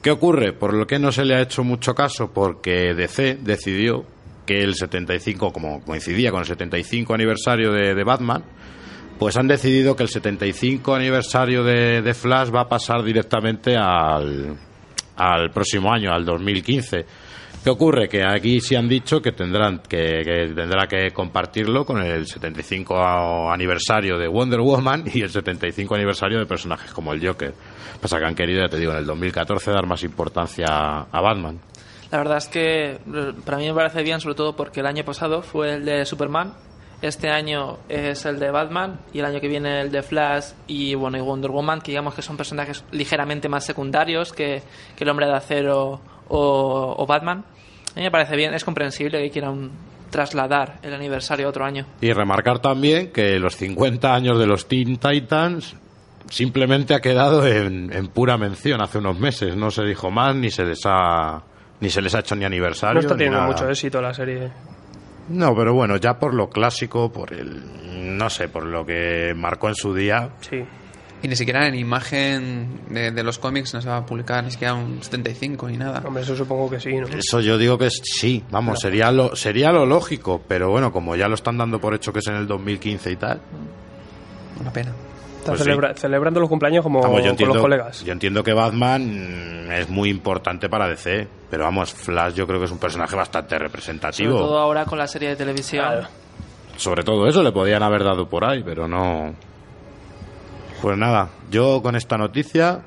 S3: ¿Qué ocurre? Por lo que no se le ha hecho mucho caso, porque DC decidió que el 75, como coincidía con el 75 aniversario de, Batman, pues han decidido que el 75 aniversario de, de Flash va a pasar directamente al, al próximo año, al 2015. ¿Qué ocurre? Que aquí sí han dicho que tendrán que, que tendrá que compartirlo con el 75 aniversario de Wonder Woman y el 75 aniversario de personajes como el Joker. Pasa que han querido, ya te digo, en el 2014 dar más importancia a Batman.
S5: La verdad es que eh, para mí me parece bien, sobre todo porque el año pasado fue el de Superman Este año es el de Batman y el año que viene el de Flash y bueno y Wonder Woman, que digamos que son personajes ligeramente más secundarios que, el Hombre de Acero o Batman. A mí me parece bien, es comprensible que quieran trasladar el aniversario a otro año.
S3: Y remarcar también que los 50 años de los Teen Titans simplemente ha quedado en, en pura mención hace unos meses. No se dijo más ni se les ha ni se les ha hecho ni aniversario.
S8: No está
S3: ni
S8: teniendo
S3: nada.
S8: mucho éxito la serie.
S3: No, pero bueno, ya por lo clásico, por el no sé, por lo que marcó en su día.
S8: Sí.
S7: Y ni siquiera en imagen de, de los cómics no se va a publicar ni siquiera un 75 ni nada.
S8: Hombre, eso supongo que sí, ¿no?
S3: Eso yo digo que sí, vamos, sería lo sería lo lógico, pero bueno, como ya lo están dando por hecho que es en el 2015 y tal.
S7: Una pena.
S8: Está
S3: Pues sí.
S8: celebrando los cumpleaños como
S3: Vamos, yo
S8: con
S3: entiendo,
S8: los colegas.
S3: yo entiendo que Batman es muy importante para DC, pero vamos, Flash yo creo que es un personaje bastante
S5: Sobre
S3: representativo.
S5: todo ahora con la serie de televisión.
S8: Claro.
S3: Sobre todo eso le podían haber dado por ahí, pero no. Pues nada, yo con esta noticia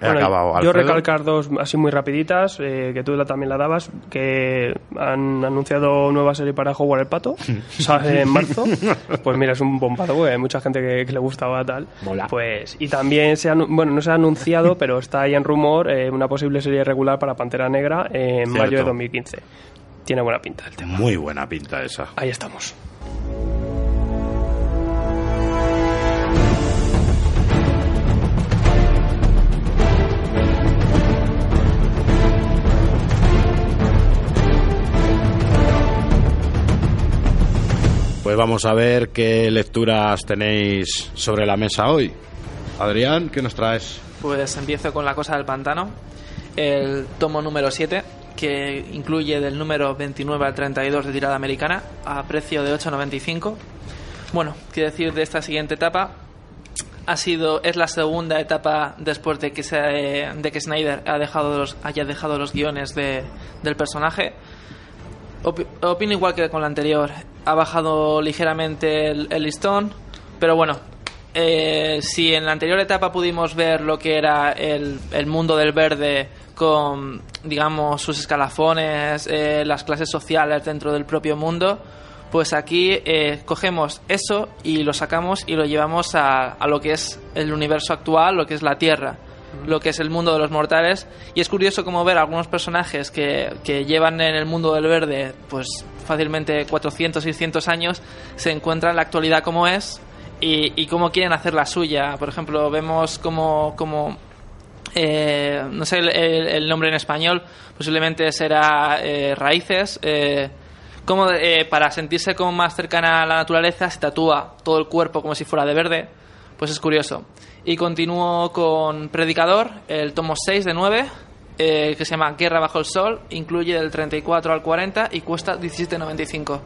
S3: he
S8: Bueno,
S3: acabado.
S8: Yo
S3: Alfredo.
S8: recalcar dos así muy rapiditas, eh, que tú también la dabas, que han anunciado nueva serie para Howard el Pato, [LAUGHS] sale en marzo. Pues mira, es un bombazo, hay mucha gente que, que le gustaba tal.
S6: Mola.
S8: Pues, y también se ha, anu- bueno, no se ha anunciado, [LAUGHS] pero está ahí en rumor eh, una posible serie regular para Pantera Negra en
S3: Cierto.
S8: mayo de 2015. Tiene buena pinta el tema.
S3: Muy buena pinta esa.
S8: Ahí estamos.
S3: Pues vamos a ver qué lecturas tenéis sobre la mesa hoy. Adrián, ¿qué nos traes?
S5: Pues empiezo con La Cosa del Pantano, el tomo número 7, que incluye del número 29 al 32 de tirada americana, a precio de 8,95. Bueno, qué decir de esta siguiente etapa. Ha sido, es la segunda etapa después de que, se, de que Snyder ha dejado los, haya dejado los guiones de, del personaje. Opi- opino igual que con la anterior. Ha bajado ligeramente el, el listón, pero bueno, eh, si en la anterior etapa pudimos ver lo que era el, el mundo del verde con, digamos, sus escalafones, eh, las clases sociales dentro del propio mundo, pues aquí eh, cogemos eso y lo sacamos y lo llevamos a, a lo que es el universo actual, lo que es la Tierra lo que es el mundo de los mortales. Y es curioso como ver algunos personajes que, que llevan en el mundo del verde pues fácilmente 400 600 años se encuentran en la actualidad como es y, y cómo quieren hacer la suya. Por ejemplo vemos como, como eh, no sé el, nombre en español posiblemente será eh, raíces eh, como eh, para sentirse como más cercana a la naturaleza se tatúa todo el cuerpo como si fuera de verde. Pues es curioso y continúo con Predicador el tomo 6 de 9 eh, que se llama Guerra bajo el sol incluye del 34 al 40 y cuesta 17.95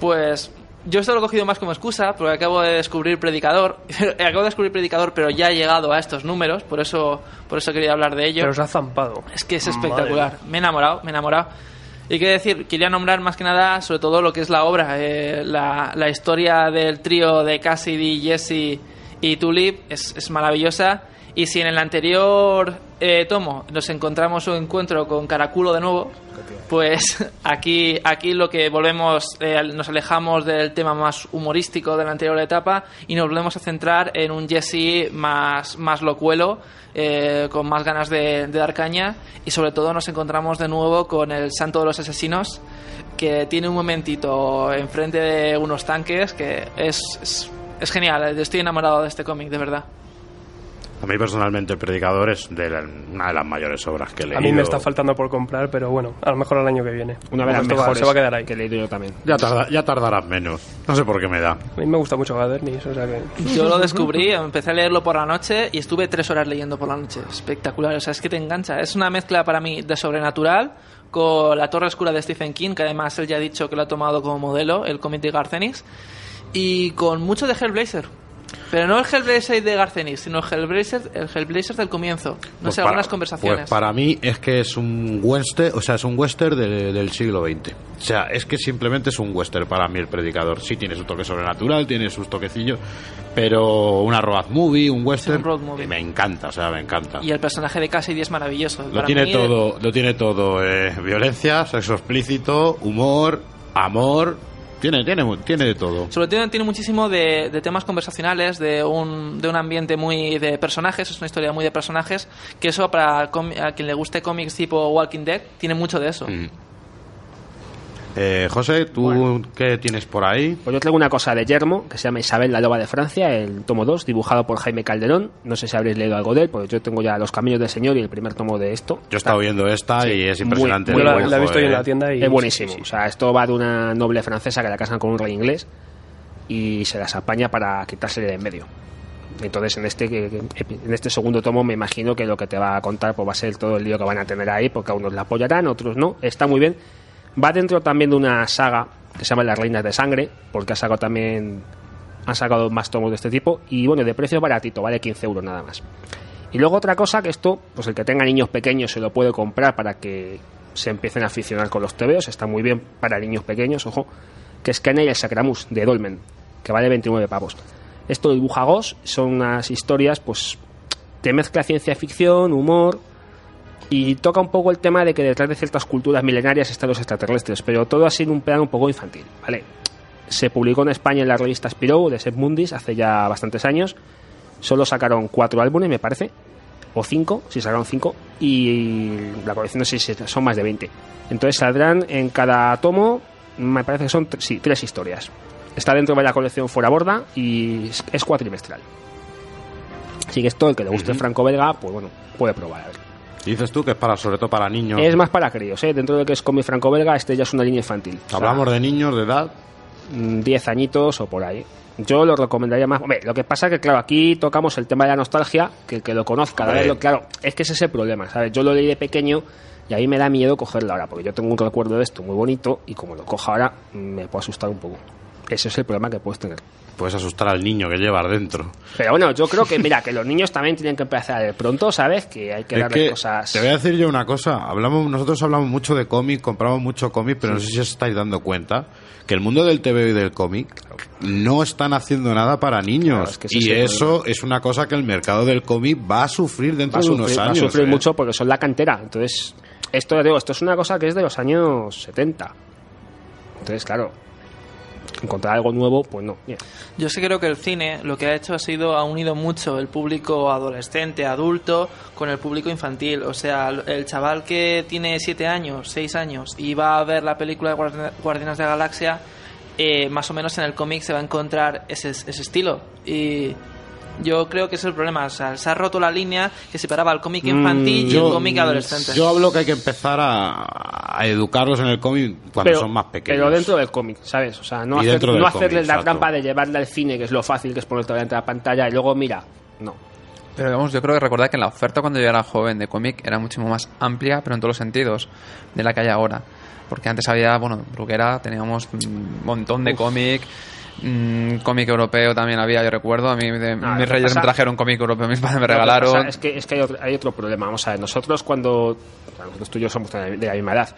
S5: pues yo esto lo he cogido más como excusa porque acabo de descubrir Predicador. [LAUGHS] acabo de descubrir Predicador, pero ya he llegado a estos números, por eso, por eso quería hablar de ello.
S8: Pero se ha zampado.
S5: Es que es espectacular. Me he enamorado, me he enamorado. Y qué decir, quería nombrar más que nada, sobre todo lo que es la obra, eh, la, la historia del trío de Cassidy, Jesse y Tulip es, es maravillosa. Y si en el anterior eh, tomo nos encontramos un encuentro con Caraculo de nuevo, pues [LAUGHS] aquí, aquí lo que volvemos, eh, nos alejamos del tema más humorístico de la anterior etapa y nos volvemos a centrar en un Jesse más, más locuelo, eh, con más ganas de, de dar caña y sobre todo nos encontramos de nuevo con el Santo de los Asesinos que tiene un momentito enfrente de unos tanques que es, es, es genial, estoy enamorado de este cómic, de verdad.
S3: A mí personalmente el Predicador es de la- una de las mayores obras que he leído.
S8: A mí me está faltando por comprar, pero bueno, a lo mejor al año que viene.
S6: Una de las mejores
S8: se va a quedar ahí.
S6: que he leído yo también.
S3: Ya, tarda- ya tardarás menos. No sé por qué me da.
S8: A mí me gusta mucho Gadernis, o sea que...
S5: Yo lo descubrí, empecé a leerlo por la noche y estuve tres horas leyendo por la noche. Espectacular, o sea, es que te engancha. Es una mezcla para mí de sobrenatural con La Torre Oscura de Stephen King, que además él ya ha dicho que lo ha tomado como modelo, el cómic de Garcenis, y con mucho de Hellblazer. Pero no el Hellblazer de Garcenis, sino el Hellblazer, el Hellblazer del comienzo. No
S3: Pues
S5: sé,
S3: para-
S5: algunas conversaciones.
S3: Pues para mí es que es un western, o sea, es un western de- del siglo XX. O sea, es que simplemente es un western para mí el predicador. Sí tiene su toque sobrenatural, tiene sus toquecillos, pero una road movie, un western,
S5: road movie.
S3: y me encanta, o sea, me encanta.
S5: Y el personaje de Cassidy es maravilloso.
S3: Lo
S5: Para
S3: tiene
S5: mí,
S3: todo, lo tiene todo, eh, violencia, sexo explícito, humor, amor, Tiene, tiene, tiene de todo.
S5: Sobre todo tiene muchísimo de, de temas conversacionales, de un, de un ambiente muy de personajes, es una historia muy de personajes, que eso para a quien le guste cómics tipo Walking Dead, tiene mucho de eso.
S3: Mm. Eh, José, ¿tú qué tienes por ahí?
S6: Pues yo traigo una cosa de Yermo, que se llama Isabel la Loba de Francia, el tomo 2, dibujado por Jaime Calderón. No sé si habréis leído algo de él, porque yo tengo ya Los Caminos del Señor y el primer tomo de esto.
S3: Yo he estado viendo esta y es
S6: muy-
S3: impresionante.
S6: muy
S8: Yo la, he visto yo en la
S3: eh.
S8: tienda y...
S6: Es buenísimo.
S8: sí, sí.
S6: O sea, esto va de una noble francesa que la casan con un rey inglés y se las apaña para quitársele de en medio. Entonces, en este, en este segundo tomo me imagino que lo que te va a contar pues, va a ser todo el lío que van a tener ahí, porque a unos la apoyarán, otros no. Está muy bien. Va dentro también de una saga que se llama Las Reinas de Sangre, porque ha sacado también han sacado más tomos de este tipo y bueno, de precio baratito, vale 15 euros nada más. Y luego otra cosa que esto, pues el que tenga niños pequeños se lo puede comprar para que se empiecen a aficionar con los tebeos, está muy bien para niños pequeños, ojo, que es Kenny y el Sacramus de Dolmen, que vale 29 pavos. Esto lo dibuja Goss, son unas historias, pues, te mezcla ciencia ficción, humor, y toca un poco el tema de que detrás de ciertas culturas milenarias están los extraterrestres, pero todo así en un plano un poco infantil, ¿vale? Se publicó en España en la revista Spirou de Seth Mundis hace ya bastantes años. Solo sacaron cuatro álbumes, me parece, o cinco, si sacaron cinco, y la colección no sé si son más de 20. Entonces saldrán en cada tomo, me parece que son sí, tres historias. Está dentro de la colección Fuera Borda y es- es cuatrimestral. Así que esto, el que le guste el franco-belga, pues bueno, puede probar. a ver.
S3: Dices tú que es para, sobre todo para niños.
S6: Es más para críos, ¿eh? Dentro de que es cómic franco-belga, este ya es una línea infantil. O sea,
S3: Hablamos de niños de edad.
S6: mm, 10 añitos o por ahí. Yo lo recomendaría más. Hombre, lo que pasa que, claro, aquí tocamos el tema de la nostalgia, que el que lo conozca, de verlo, claro, es que ese es el problema, ¿sabes? Yo lo leí de pequeño y a mí me da miedo cogerlo ahora, porque yo tengo un recuerdo de esto muy bonito y como lo coja ahora, mm, me puedo asustar un poco. Ese es el problema que puedes tener.
S3: Puedes asustar al niño que llevas dentro.
S6: Pero bueno, yo creo que, [LAUGHS] mira, que los niños también tienen que empezar a leer pronto, ¿sabes? Que hay que
S3: Es que
S6: cosas.
S3: te voy a decir yo una cosa. Hablamos, nosotros hablamos mucho de cómic, compramos mucho cómic, pero no sé si os estáis dando cuenta que el mundo del TV y del cómic no están haciendo nada para niños.
S6: Claro, es que ese
S3: y eso es una cosa que el mercado del cómic va a sufrir dentro de
S6: sufrir,
S3: unos
S6: va a
S3: años.
S6: sufrir
S3: ¿eh?
S6: mucho porque son la cantera. Entonces, esto ya digo, esto es una cosa que es de los años 70. Entonces, claro, encontrar algo nuevo, pues no.
S5: Yo sí creo que el cine lo que ha hecho ha sido, ha unido mucho el público adolescente, adulto, con el público infantil. O sea, el chaval que tiene 7 años, 6 años y va a ver la película de Guardi- Guardianes de la Galaxia, eh, más o menos en el cómic se va a encontrar ese, ese estilo. Y yo creo que ese es el problema. O sea, se ha roto la línea que separaba el cómic infantil y el cómic adolescente.
S3: Mm, Yo hablo que hay que empezar a, a educarlos en el cómic cuando
S6: pero,
S3: son más pequeños.
S6: Pero dentro del cómic, ¿sabes? O sea, no,
S3: Y
S6: hacer-
S3: dentro del
S6: no
S3: cómic,
S6: hacerles la
S3: exacto.
S6: trampa de llevarle al cine, que es lo fácil, que es ponerte delante de la pantalla, y luego, mira, no.
S7: Pero vamos, yo creo que recordar que la oferta cuando yo era joven de cómic era muchísimo más amplia, pero en todos los sentidos, de la que hay ahora. Porque antes había, bueno, Bruguera, teníamos un montón de cómic, mm, cómic europeo también había, yo recuerdo. A mí, de-
S6: lo
S7: mis reyes
S6: pasa-
S7: me trajeron cómic europeo, mis padres me regalaron.
S6: pasa es que, es que hay, otro, hay otro problema. Vamos a ver, nosotros cuando. Nosotros tú y yo somos de la misma edad.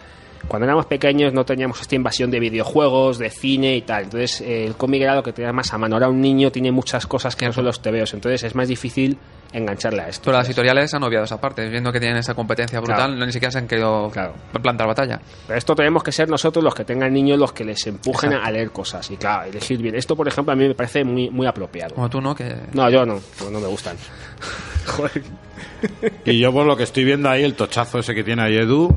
S6: Cuando éramos pequeños no teníamos esta invasión de videojuegos, de cine y tal. Entonces eh, el cómic era lo que tenía más a mano. Ahora un niño tiene muchas cosas que no son los tebeos. Entonces es más difícil engancharle a esto.
S7: Pero las editoriales han obviado esa parte, viendo que tienen esa competencia brutal,
S6: Claro.
S7: no ni siquiera se han querido
S6: Claro.
S7: plantar batalla.
S6: Pero esto tenemos que ser nosotros los que tengan niños los que les empujen
S7: Exacto.
S6: a leer cosas. Y claro, elegir bien. Esto, por ejemplo, a mí me parece muy, muy apropiado.
S7: Como tú, ¿no? Que
S6: No, yo no. No, no me gustan. [LAUGHS] Joder.
S3: Y yo por lo que estoy viendo ahí, el tochazo ese que tiene ahí Edu,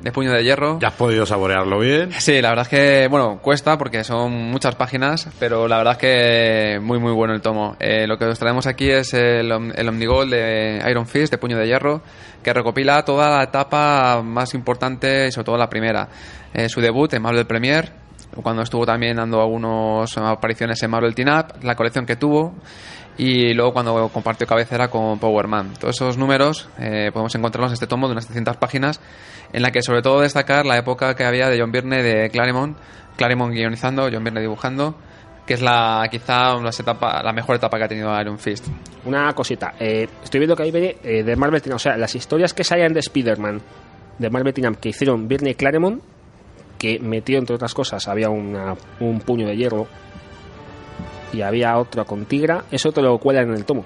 S7: de puño de hierro.
S3: ya has podido saborearlo bien.
S7: Sí, la verdad es que, bueno, cuesta porque son muchas páginas, pero la verdad es que muy, muy bueno el tomo. Eh, lo que os traemos aquí es el, el Omnigol de Iron Fist, de Puño de Hierro, que recopila toda la etapa más importante y sobre todo la primera. Eh, su debut en Marvel Premier, cuando estuvo también dando algunas apariciones en Marvel Teen Up, la colección que tuvo, y luego cuando compartió cabecera con Power Man. Todos esos números eh, podemos encontrarlos en este tomo de unas 300 páginas, en la que sobre todo destacar la época que había de John Byrne de Claremont, Claremont guionizando, John Byrne dibujando, que es la quizá las etapa, la mejor etapa que ha tenido Iron Fist.
S6: Una cosita. eh, estoy viendo que ahí eh, de Marvel O sea, las historias que salían de Spider-Man de Marvel Up que hicieron Birney Claremont, que metió entre otras cosas, había una- un puño de hierro y había otra con Tigra, eso te lo cuelan en el tomo.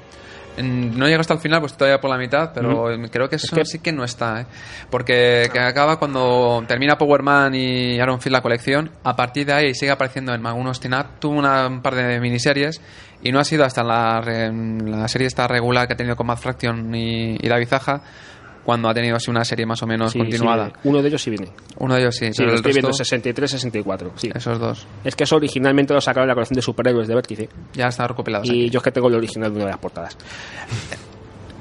S7: No llega hasta el final, pues todavía por la mitad, pero creo que eso sí que no está, ¿eh? Porque que acaba cuando termina Power Man y Iron Fist la colección, a partir de ahí sigue apareciendo en algunos teen-up, tuvo una, un par de miniseries y no ha sido hasta la, la serie esta regular que ha tenido con Mad Fraction y, y David Zaja cuando ha tenido así una serie más o menos
S6: Sí,
S7: continuada.
S6: sí, uno de ellos sí viene.
S7: Uno de ellos sí,
S6: Sí,
S7: pero
S6: lo estoy viendo
S7: resto,
S6: 63, 64. Sí.
S7: esos dos,
S6: Es que eso originalmente lo sacaron en la colección de superhéroes de Vértice.
S7: ya están recopilados.
S6: Y
S7: aquí.
S6: yo es que tengo el original de una de las portadas.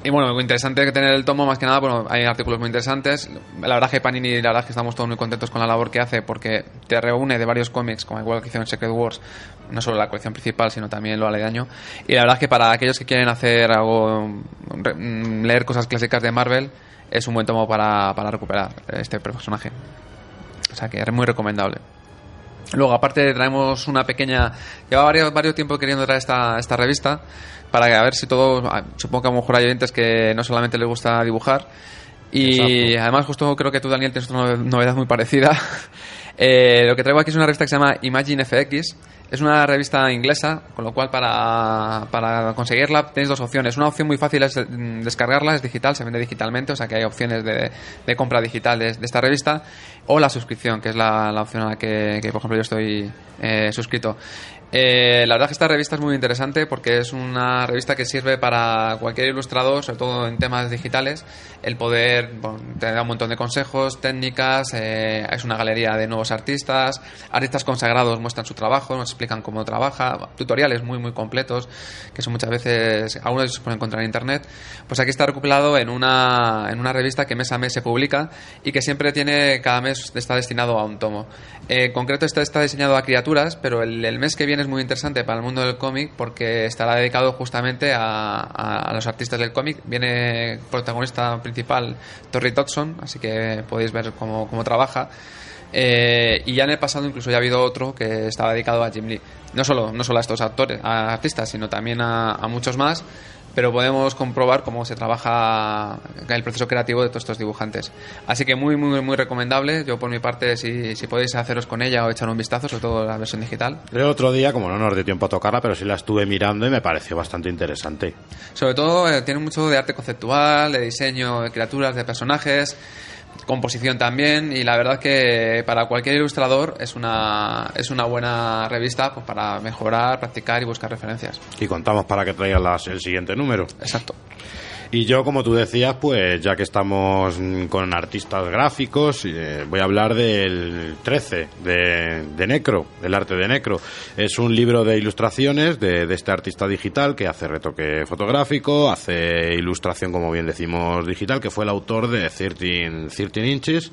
S7: Y bueno, lo interesante que tener el tomo, más que nada, bueno, hay artículos muy interesantes. La verdad que Panini, la verdad que estamos todos muy contentos con la labor que hace porque te reúne de varios cómics, como igual que hizo en Secret Wars, no solo la colección principal, sino también lo aledaño. Y la verdad que para aquellos que quieren hacer algo, mm, leer cosas clásicas de Marvel, es un buen tomo para, para recuperar este personaje. O sea que es muy recomendable. Luego, aparte, traemos una pequeña. Lleva varios, varios tiempo queriendo traer esta, esta revista para que a ver si todos. ah, Supongo que a lo mejor hay oyentes que no solamente les gusta dibujar. Y además, justo creo que tú, Daniel, tienes una nove- novedad muy parecida. Eh, lo que traigo aquí es una revista que se llama Imagine FX. Es una revista inglesa, con lo cual para, para conseguirla tenéis dos opciones. Una opción muy fácil es mm, descargarla, es digital, se vende digitalmente, o sea que hay opciones de, de compra digital de, esta revista. O la suscripción, que es la, la opción a la que, que, por ejemplo, yo estoy eh, suscrito. Eh, la verdad que esta revista es muy interesante porque es una revista que sirve para cualquier ilustrador, sobre todo en temas digitales, el poder, bueno, te da un montón de consejos, técnicas, eh, es una galería de nuevos artistas, artistas consagrados muestran su trabajo, nos explican cómo trabaja, tutoriales muy muy completos, que son muchas veces, algunos se pueden encontrar en internet, pues aquí está recopilado en una, en una revista que mes a mes se publica y que siempre tiene, cada mes está destinado a un tomo. Eh, en concreto este está diseñado a criaturas, pero el, el mes que viene es muy interesante para el mundo del cómic porque estará dedicado justamente a, los artistas del cómic. Viene protagonista principal Torrey Dodson, así que podéis ver cómo, cómo trabaja. Eh, y ya en el pasado incluso ya ha habido otro que estaba dedicado a Jim Lee. No solo, no solo a estos actores, a artistas, sino también a muchos más. Pero podemos comprobar cómo se trabaja el proceso creativo de todos estos dibujantes. Así que muy, muy, muy recomendable. Yo por mi parte, si, si podéis haceros con ella o echar un vistazo, sobre todo la versión digital.
S3: El otro día, como no nos dio tiempo a tocarla, pero sí la estuve mirando y me pareció bastante interesante.
S7: Sobre todo eh, tiene mucho de arte conceptual, de diseño de criaturas, de personajes, composición también y la verdad que para cualquier ilustrador es una, es una buena revista pues, para mejorar, practicar y buscar referencias.
S3: Y contamos para que traigan las- el siguiente número.
S7: Exacto.
S3: Y yo, como tú decías, pues ya que estamos con artistas gráficos, eh, voy a hablar del 13, de, de Necro, del arte de Necro. Es un libro de ilustraciones de, de este artista digital que hace retoque fotográfico, hace ilustración, como bien decimos, digital, que fue el autor de 13, 13 Inches,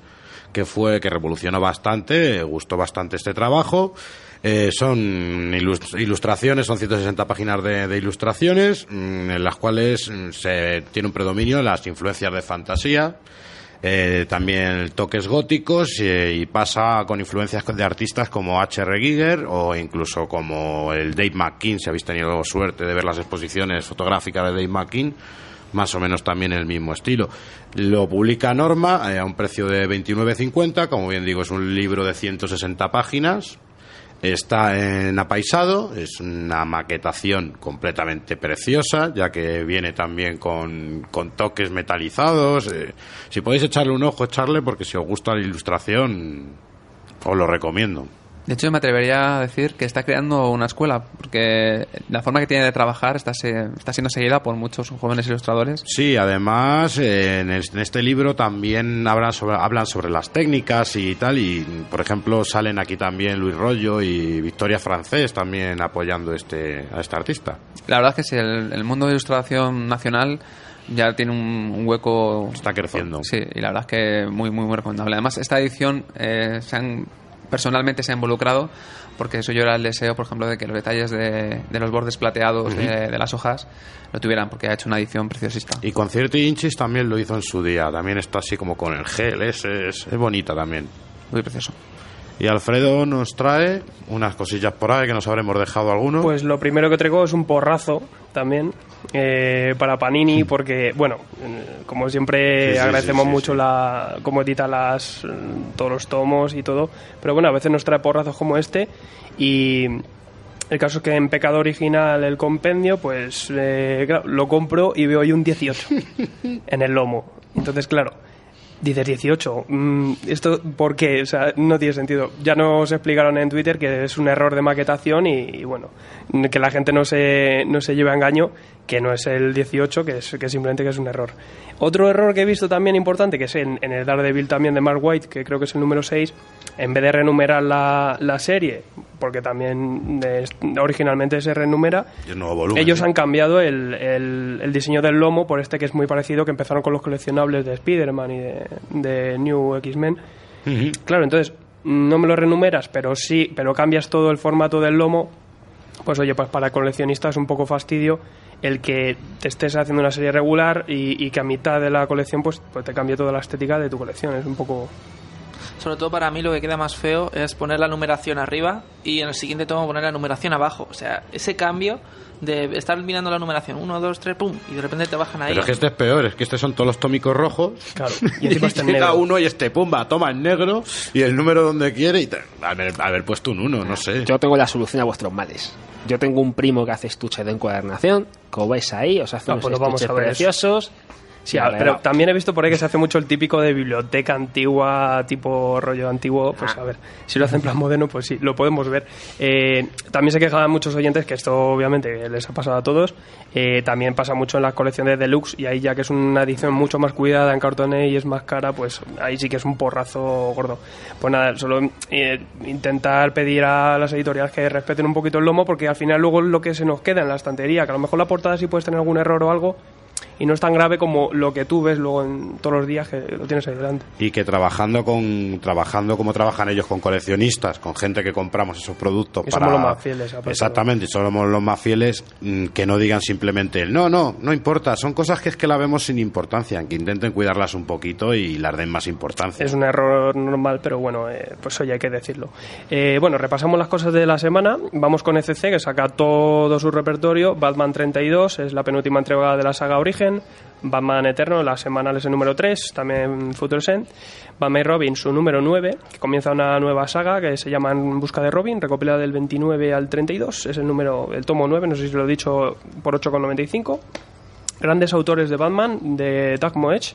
S3: que fue que revolucionó bastante, gustó bastante este trabajo. Eh, son ilus- ilustraciones, son 160 páginas de, de ilustraciones, mm, en las cuales mm, se tiene un predominio las influencias de fantasía, eh, también toques góticos y pasa con influencias de artistas como H.R. Giger o incluso como el Dave McKean, si habéis tenido suerte de ver las exposiciones fotográficas de Dave McKean, más o menos también el mismo estilo. Lo publica Norma eh, a un precio de 29.50, como bien digo, es un libro de 160 páginas. Está en apaisado, es una maquetación completamente preciosa, ya que viene también con, con toques metalizados. eh, si podéis echarle un ojo, echarle, porque si os gusta la ilustración, os lo recomiendo.
S7: De hecho, me atrevería a decir que está creando una escuela, porque la forma que tiene de trabajar está, se- está siendo seguida por muchos jóvenes ilustradores.
S3: Sí, además eh, en, es- en este libro también hablan sobre, hablan sobre las técnicas y tal, y por ejemplo salen aquí también Luis Rollo y Victoria Francés también apoyando este, a este artista.
S7: La verdad es que sí, el, el mundo de ilustración nacional ya tiene un, un hueco.
S3: Está creciendo.
S7: Sí, y la verdad es que muy, muy, muy recomendable. Además, esta edición eh, se han, personalmente se ha involucrado porque eso yo era el deseo, por ejemplo, de que los detalles de, de los bordes plateados de, de las hojas lo tuvieran, porque ha hecho una edición preciosista.
S3: Y con Cierto Inches también lo hizo en su día, también está así como con el gel, es, es, es bonita también.
S7: Muy precioso.
S3: Y Alfredo nos trae unas cosillas por ahí que nos habremos dejado alguno.
S8: Pues lo primero que traigo es un porrazo también eh, para Panini porque, bueno, eh, como siempre
S3: Sí,
S8: agradecemos
S3: sí, sí,
S8: mucho la cómo edita las, mm, todos los tomos y todo, pero bueno, a veces nos trae porrazos como este y El caso es que en Pecado Original, el compendio, pues eh, claro, lo compro y veo ahí un 18 [LAUGHS] en el lomo. Entonces, claro, dices 18. mm, ¿Esto por qué? O sea, no tiene sentido. Ya nos explicaron en Twitter que es un error de maquetación y, bueno, que la gente no se, no se lleve a engaño, que no es el 18, que, es, que simplemente que es un error. Otro error que he visto también importante, que es en, en el Daredevil también de Mark White, que creo que es el número 6, en vez de renumerar la, la serie, porque también eh, originalmente se renumera,
S3: Y el nuevo volumen.
S8: ellos han cambiado el, el- el diseño del lomo por este que es muy parecido, que empezaron con los coleccionables de Spider-Man y de, de New X-Men. Claro, entonces no me lo renumeras, pero sí, pero cambias todo el formato del lomo. Pues oye, pues para coleccionistas es un poco fastidio el que te estés haciendo una serie regular y, y que a mitad de la colección pues, pues te cambie toda la estética de tu colección. Es un poco...
S5: Sobre todo para mí lo que queda más feo es poner la numeración arriba y en el siguiente tomo poner la numeración abajo. O sea, ese cambio de estar mirando la numeración 1, 2, 3, pum, y de repente te bajan ahí.
S3: Pero es que este es peor, es que estos son todos los tómicos rojos.
S8: Claro, [LAUGHS] y encima
S3: llega
S8: negro.
S3: uno y este pumba, toma en negro y el número donde quiere y te- haber, haber puesto un uno, no sé.
S6: Yo tengo la solución a vuestros males. Yo tengo un primo que hace estuches de encuadernación, como veis ahí, os hace
S8: Ah,
S6: unos
S8: pues
S6: estuches
S8: a ver eso. Sí, ah, pero también he visto por ahí que se hace mucho el típico de biblioteca antigua, tipo rollo antiguo. Pues
S6: Ah.
S8: a ver, si lo hacen en plan moderno, pues sí, lo podemos ver. Eh, también se quejaban muchos oyentes, que esto obviamente les ha pasado a todos. eh, también pasa mucho en las colecciones deluxe y ahí ya que es una edición mucho más cuidada en cartoné y es más cara, pues ahí sí que es un porrazo gordo. Pues nada, solo eh, intentar pedir a las editoriales que respeten un poquito el lomo, porque al final luego es lo que se nos queda en la estantería, que a lo mejor la portada sí puedes tener algún error o algo y no es tan grave como lo que tú ves luego en todos los días que lo tienes ahí delante.
S3: Y que trabajando con trabajando como trabajan ellos con coleccionistas, con gente que compramos esos productos
S8: Y
S3: para
S8: somos los más fieles.
S3: Exactamente, y somos los más fieles mm, que no digan simplemente no, no, no importa, son cosas que es que la vemos sin importancia, que intenten cuidarlas un poquito y las den más importancia.
S8: Es un error normal, pero bueno, eh, pues hoy hay que decirlo. Eh, bueno, repasamos las cosas de la semana. Vamos con ECC, que saca todo su repertorio. Batman 32 es la penúltima entrega de la saga Origen. Batman Eterno, la semanal es el número 3, también Future Sen. Batman y Robin, su número 9, que comienza una nueva saga que se llama En busca de Robin, recopilada del 29 al 32. Es el número, el tomo 9, no sé si lo he dicho, por 8,95. Grandes autores de Batman, de Doug Moech,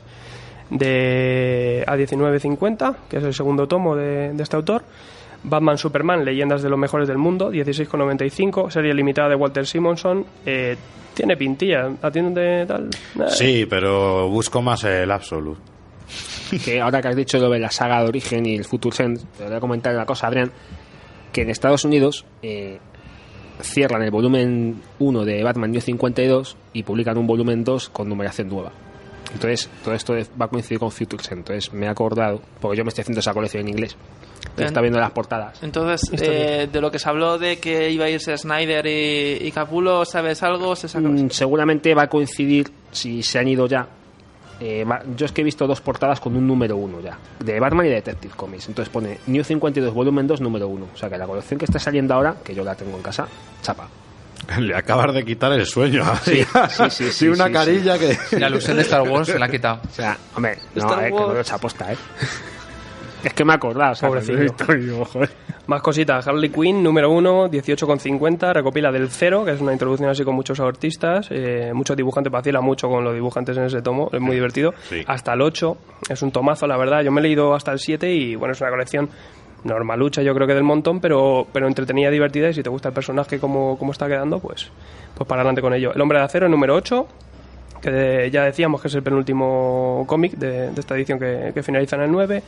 S8: de A1950, que es el segundo tomo de, este autor. Batman Superman, Leyendas de los Mejores del Mundo, 16,95, serie limitada de Walter Simonson. Eh, tiene pintilla, atiende tal.
S3: Sí, pero busco más el Absolute.
S6: que ahora que has dicho lo de la saga de origen y el Future Sense, te voy a comentar una cosa, Adrián, que en Estados Unidos eh, cierran el volumen 1 de Batman New 52 y publican un volumen 2 con numeración nueva. Entonces, todo esto es- va a coincidir con Future Sense. Entonces, me he acordado, porque yo me estoy haciendo esa colección en inglés.
S5: Bien.
S6: Está viendo las portadas.
S5: Entonces, eh, de lo que se habló de que iba a irse Snyder y, y Capulo, ¿sabes algo? ¿Se
S6: Mm, seguramente va a coincidir si se han ido ya. eh, yo es que he visto dos portadas con un número 1 ya, de Batman y de Detective Comics. Entonces pone New 52 volumen 2 número 1. O sea que la colección que está saliendo ahora, que yo la tengo en casa, chapa.
S3: Le acabas de quitar el sueño.
S6: Sí, sí, sí, [LAUGHS] sí,
S3: una
S6: sí,
S3: carilla que...
S7: La ilusión de Star Wars se la ha quitado.
S6: O sea, hombre, no,
S5: Star
S6: eh, que no lo he
S5: Wars.
S6: hecho aposta, ¿eh? es que me he acordado, o sea, joder.
S8: Más cositas, Harley Quinn, número 1, 18,50, recopila del cero, que es una introducción así con muchos artistas, eh, muchos dibujantes, vacila mucho con los dibujantes en ese tomo, es muy divertido.
S3: Sí.
S8: Hasta el 8, es un tomazo, la verdad. Yo me he leído hasta el 7 y bueno, es una colección normalucha, yo creo que del montón, pero, pero entretenida, divertida y si te gusta el personaje como, como está quedando, pues, pues para adelante con ello. El Hombre de Acero, número 8, que de- ya decíamos que es el penúltimo cómic de, esta edición que, finaliza en el 9.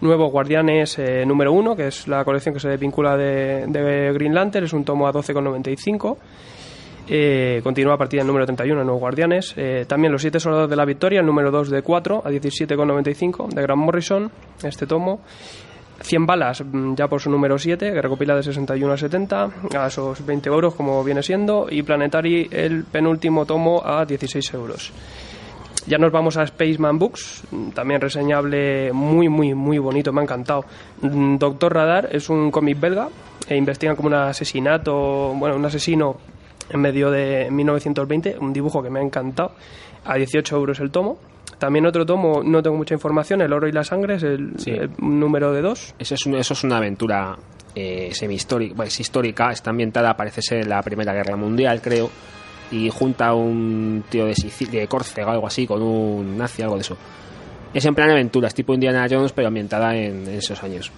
S8: Nuevos Guardianes eh, número 1, que es la colección que se vincula de, de Green Lantern, es un tomo a 12,95. Eh, continúa a partir del número 31, Nuevos Guardianes. Eh, también Los Siete Soldados de la Victoria, el número 2 de 4 a 17,95 de Grant Morrison, este tomo. 100 balas mm, ya por su número 7, que recopila de 61 a 70, a esos 20 euros como viene siendo, y Planetary el penúltimo tomo a 16 euros. Ya nos vamos a Spaceman Books, mm, también reseñable, muy, muy, muy bonito, me ha encantado. Mm, Doctor Radar es un cómic belga, e investigan como un asesinato, bueno, un asesino en medio de 1920, un dibujo que me ha encantado, a 18 euros el tomo. También otro tomo, no tengo mucha información, El oro y la sangre es el,
S6: Sí.
S8: el número de dos.
S6: Eso es, un- eso es una aventura eh, semi-histórica, bueno, es histórica, está ambientada, parece ser la Primera Guerra Mundial, creo, y junta a un tío de, Sicilia, de Córcega, algo así, con un nazi, algo de eso. Es en plan aventuras, tipo Indiana Jones, pero ambientada en, en esos años.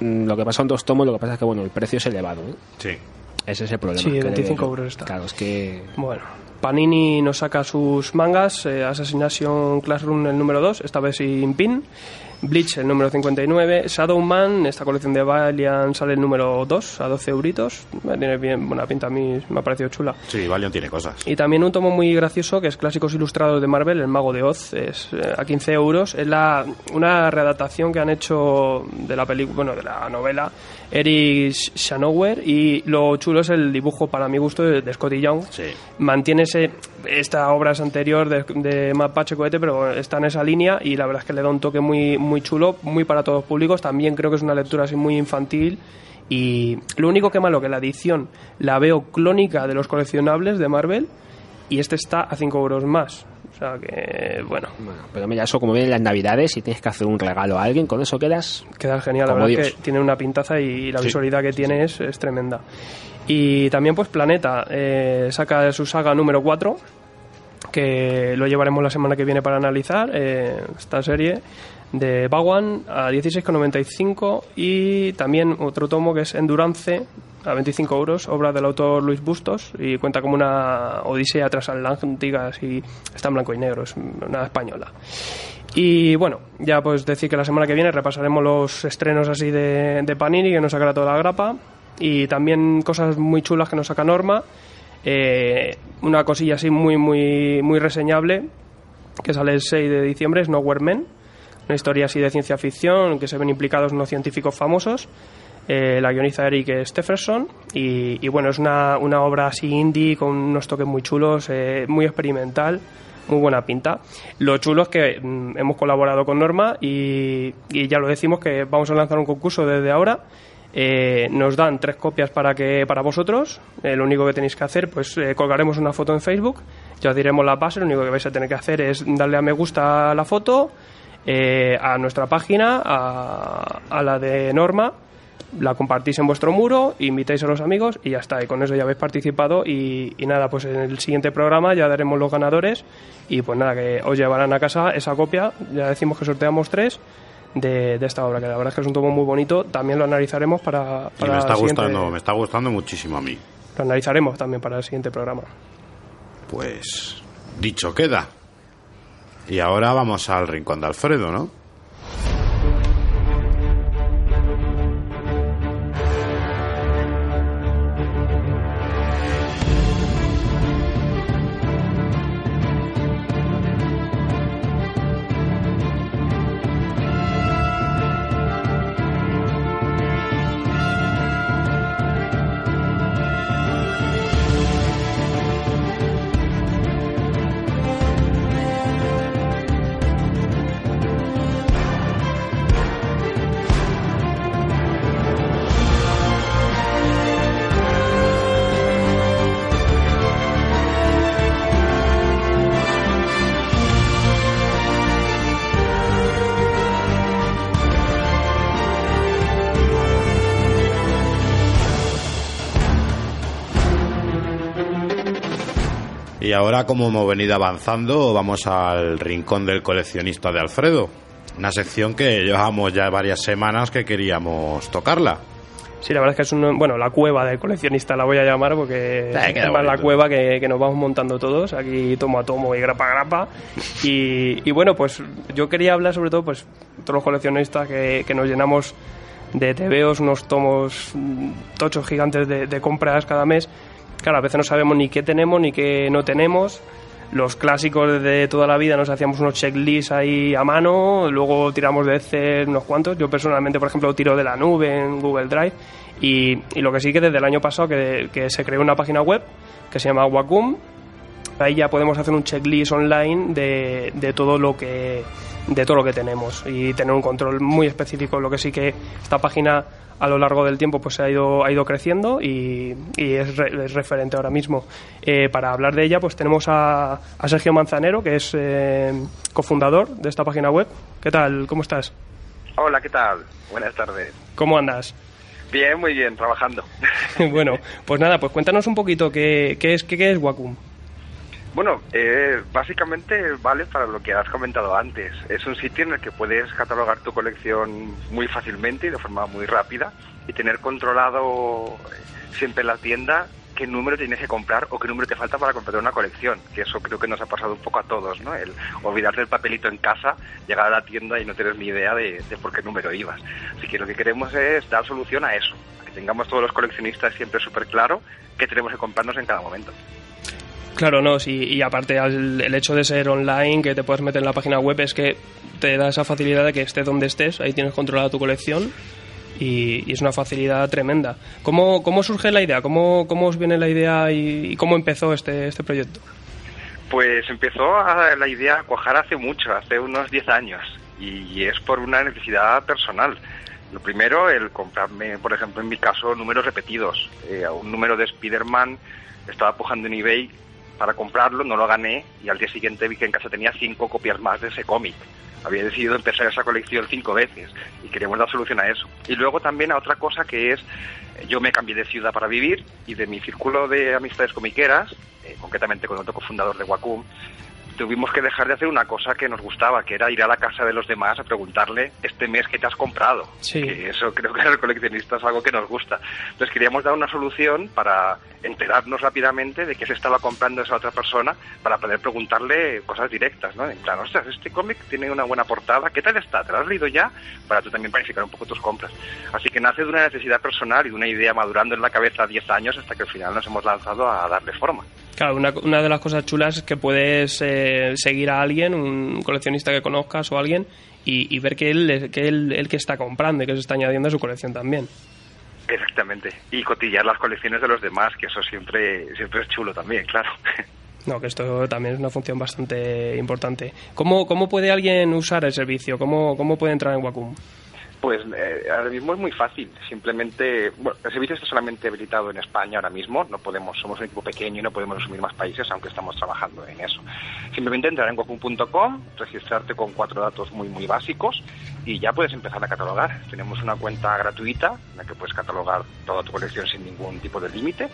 S6: Mm, Lo que pasa en dos tomos, lo que pasa es que, bueno, el precio es elevado, ¿eh?
S3: Sí.
S6: Ese es el problema.
S8: Sí,
S6: que
S8: 25
S6: debe-
S8: euros está.
S6: Claro, es que...
S8: Bueno, Panini nos saca sus mangas, eh, Assassination Classroom el número 2, esta vez sin pin, Bleach el número 59, Shadowman, esta colección de Valiant sale el número 2 a 12 euritos, tiene bien buena pinta, a mí me ha parecido chula.
S3: Sí, Valiant tiene cosas.
S8: Y también un tomo muy gracioso que es Clásicos Ilustrados de Marvel, El Mago de Oz, es eh, a 15 euros. Es la, una readaptación que han hecho de la película, bueno, de la novela Eric Shanower y lo chulo es el dibujo, para mi gusto, de, de Scotty Young.
S3: Sí.
S8: Mantiene ese, esta obra es anterior de, de Mapache Cohete, pero está en esa línea y la verdad es que le da un toque muy, muy chulo, muy para todos los públicos. También creo que es una lectura así muy infantil. Y lo único que malo que la edición la veo clónica de los coleccionables de Marvel y este está a 5 euros más. O sea que, bueno,
S6: Bueno, pero mira, eso como vienen las navidades y tienes que hacer un regalo a alguien, con eso quedas...
S8: queda genial. La
S6: Como
S8: verdad es que tiene una pintaza y la
S3: Sí.
S8: visualidad que tiene es, es tremenda. Y también, pues, Planeta eh, saca su saga número 4, que lo llevaremos la semana que viene para analizar, eh, esta serie de Baguan a 16,95 y también otro tomo que es Endurance a 25 euros, obra del autor Luis Bustos y cuenta como una odisea transatlántica y está en blanco y negro, es una española. Y bueno, ya pues decir que la semana que viene repasaremos los estrenos así de, de Panini que nos sacará toda la grapa y también cosas muy chulas que nos saca Norma. Eh, una cosilla así muy muy muy reseñable que sale el 6 de diciembre es Nowhere Men, una historia así de ciencia ficción que se ven implicados unos científicos famosos. Eh, la guioniza Eric Stephenson y, bueno, es una, una obra así indie con unos toques muy chulos, eh, muy experimental, muy buena pinta. Lo chulo es que mm, hemos colaborado con Norma y, ya lo decimos que vamos a lanzar un concurso desde ahora. Eh, nos dan tres copias para que para vosotros. Lo único que tenéis que hacer, pues colgaremos una foto en Facebook. Ya os diremos la base. Lo único que vais a tener que hacer es darle a me gusta a la foto, eh, a nuestra página, a, a la de Norma. La compartís en vuestro muro, invitáis a los amigos y ya está. Y con eso ya habéis participado. Y, y nada, pues en el siguiente programa ya daremos los ganadores. Y pues nada, que os llevarán a casa esa copia. Ya decimos que sorteamos tres de, de esta obra, que la verdad es que es un tomo muy bonito. También lo analizaremos para, para
S3: me está
S8: siguiente-
S3: gustando, me está gustando muchísimo a mí.
S8: Lo analizaremos también para el siguiente programa.
S3: Pues dicho queda. Y ahora vamos al rincón de Alfredo, ¿no? Ahora, como hemos venido avanzando, vamos al rincón del coleccionista de Alfredo. Una sección que llevamos ya varias semanas que queríamos tocarla.
S8: Sí, la verdad es que es un, bueno, la cueva del coleccionista la voy a llamar porque
S3: Eh,
S8: es más la cueva que, que nos vamos montando todos, aquí tomo a tomo y grapa a grapa. Y, y bueno, pues yo quería hablar sobre todo, pues, todos los coleccionistas que, que nos llenamos de TVOs, unos tomos mm, tochos gigantes de, de compras cada mes. Claro, a veces no sabemos ni qué tenemos ni qué no tenemos. Los clásicos de toda la vida nos hacíamos unos checklists ahí a mano, luego tiramos de Excel unos cuantos. Yo personalmente, por ejemplo, tiro de la nube en Google Drive. Y, lo que sí que desde el año pasado que, se creó una página web que se llama Wacom, ahí ya podemos hacer un checklist online de todo lo que de todo lo que tenemos y tener un control muy específico lo que sí que esta página a lo largo del tiempo pues ha ido ha ido creciendo y, y es, re- es referente ahora mismo Eh, para hablar de ella pues tenemos a, a Sergio Manzanero que es eh, cofundador de esta página web qué tal cómo estás
S10: Hola, ¿qué tal? Buenas tardes.
S8: cómo andas
S10: Bien, muy bien, trabajando. [LAUGHS]
S8: bueno, pues nada, pues cuéntanos un poquito qué, qué es, qué, qué es Wacom.
S10: Bueno, eh, básicamente vale para lo que has comentado antes. Es un sitio en el que puedes catalogar tu colección muy fácilmente y de forma muy rápida y tener controlado eh, siempre en la tienda qué número tienes que comprar o qué número te falta para completar una colección, que eso creo que nos ha pasado un poco a todos, ¿no? El olvidarte el papelito en casa, llegar a la tienda y no tener ni idea de, de por qué número ibas. Así que lo que queremos es dar solución a eso, a que tengamos todos los coleccionistas siempre súper claro qué tenemos que comprarnos en cada momento.
S8: Claro, no, y aparte al- el hecho de ser online, que te puedes meter en la página web, es que te da esa facilidad de que estés donde estés, ahí tienes controlada tu colección y, es una facilidad tremenda. ¿Cómo, cómo surge la idea? ¿Cómo, cómo os viene la idea y, y cómo empezó este, este proyecto?
S10: Pues empezó a- la idea a cuajar hace mucho, hace unos 10 años, y es por una necesidad personal. Lo primero, el comprarme, por ejemplo, en mi caso, números repetidos. Eh, un número de Spider-Man estaba pujando en eBay para comprarlo, no lo gané, y al día siguiente vi que en casa tenía cinco copias más de ese cómic. Había decidido empezar esa colección cinco veces y queríamos dar solución a eso. Y luego también a otra cosa que es, eh, yo me cambié de ciudad para vivir y de mi círculo de amistades comiqueras, eh, concretamente con otro cofundador de Wacom, tuvimos que dejar de hacer una cosa que nos gustaba, que era ir a la casa de los demás a preguntarle este mes qué te has comprado.
S8: Sí.
S10: Que eso creo que a los coleccionistas es algo que nos gusta. Entonces queríamos dar una solución para enterarnos rápidamente de qué se estaba comprando esa otra persona para poder preguntarle cosas directas, ¿no? En plan, ostras, este cómic tiene una buena portada, ¿qué tal está? ¿Te lo has leído ya? Para tú también planificar un poco tus compras. Así que nace de una necesidad personal y de una idea madurando en la cabeza 10 años hasta que al final nos hemos lanzado a darle forma.
S8: Claro, una, una de las cosas chulas es que puedes eh, seguir a alguien, un coleccionista que conozcas o alguien, y, y ver que él, que él, él que está comprando y que se está añadiendo a su colección también.
S10: Exactamente. Y cotillar las colecciones de los demás, que eso siempre, siempre es chulo también, claro. [LAUGHS]
S8: No, que esto también es una función bastante importante. ¿Cómo, cómo puede alguien usar el servicio? ¿Cómo, cómo puede entrar en Wacom?
S10: Pues eh, ahora mismo es muy fácil. Simplemente, bueno, el servicio está solamente habilitado en España ahora mismo. No podemos, somos un equipo pequeño y no podemos asumir más países, aunque estamos trabajando en eso. Simplemente entrar en wacom.com, registrarte con cuatro datos muy, muy básicos y ya puedes empezar a catalogar. Tenemos una cuenta gratuita en la que puedes catalogar toda tu colección sin ningún tipo de límite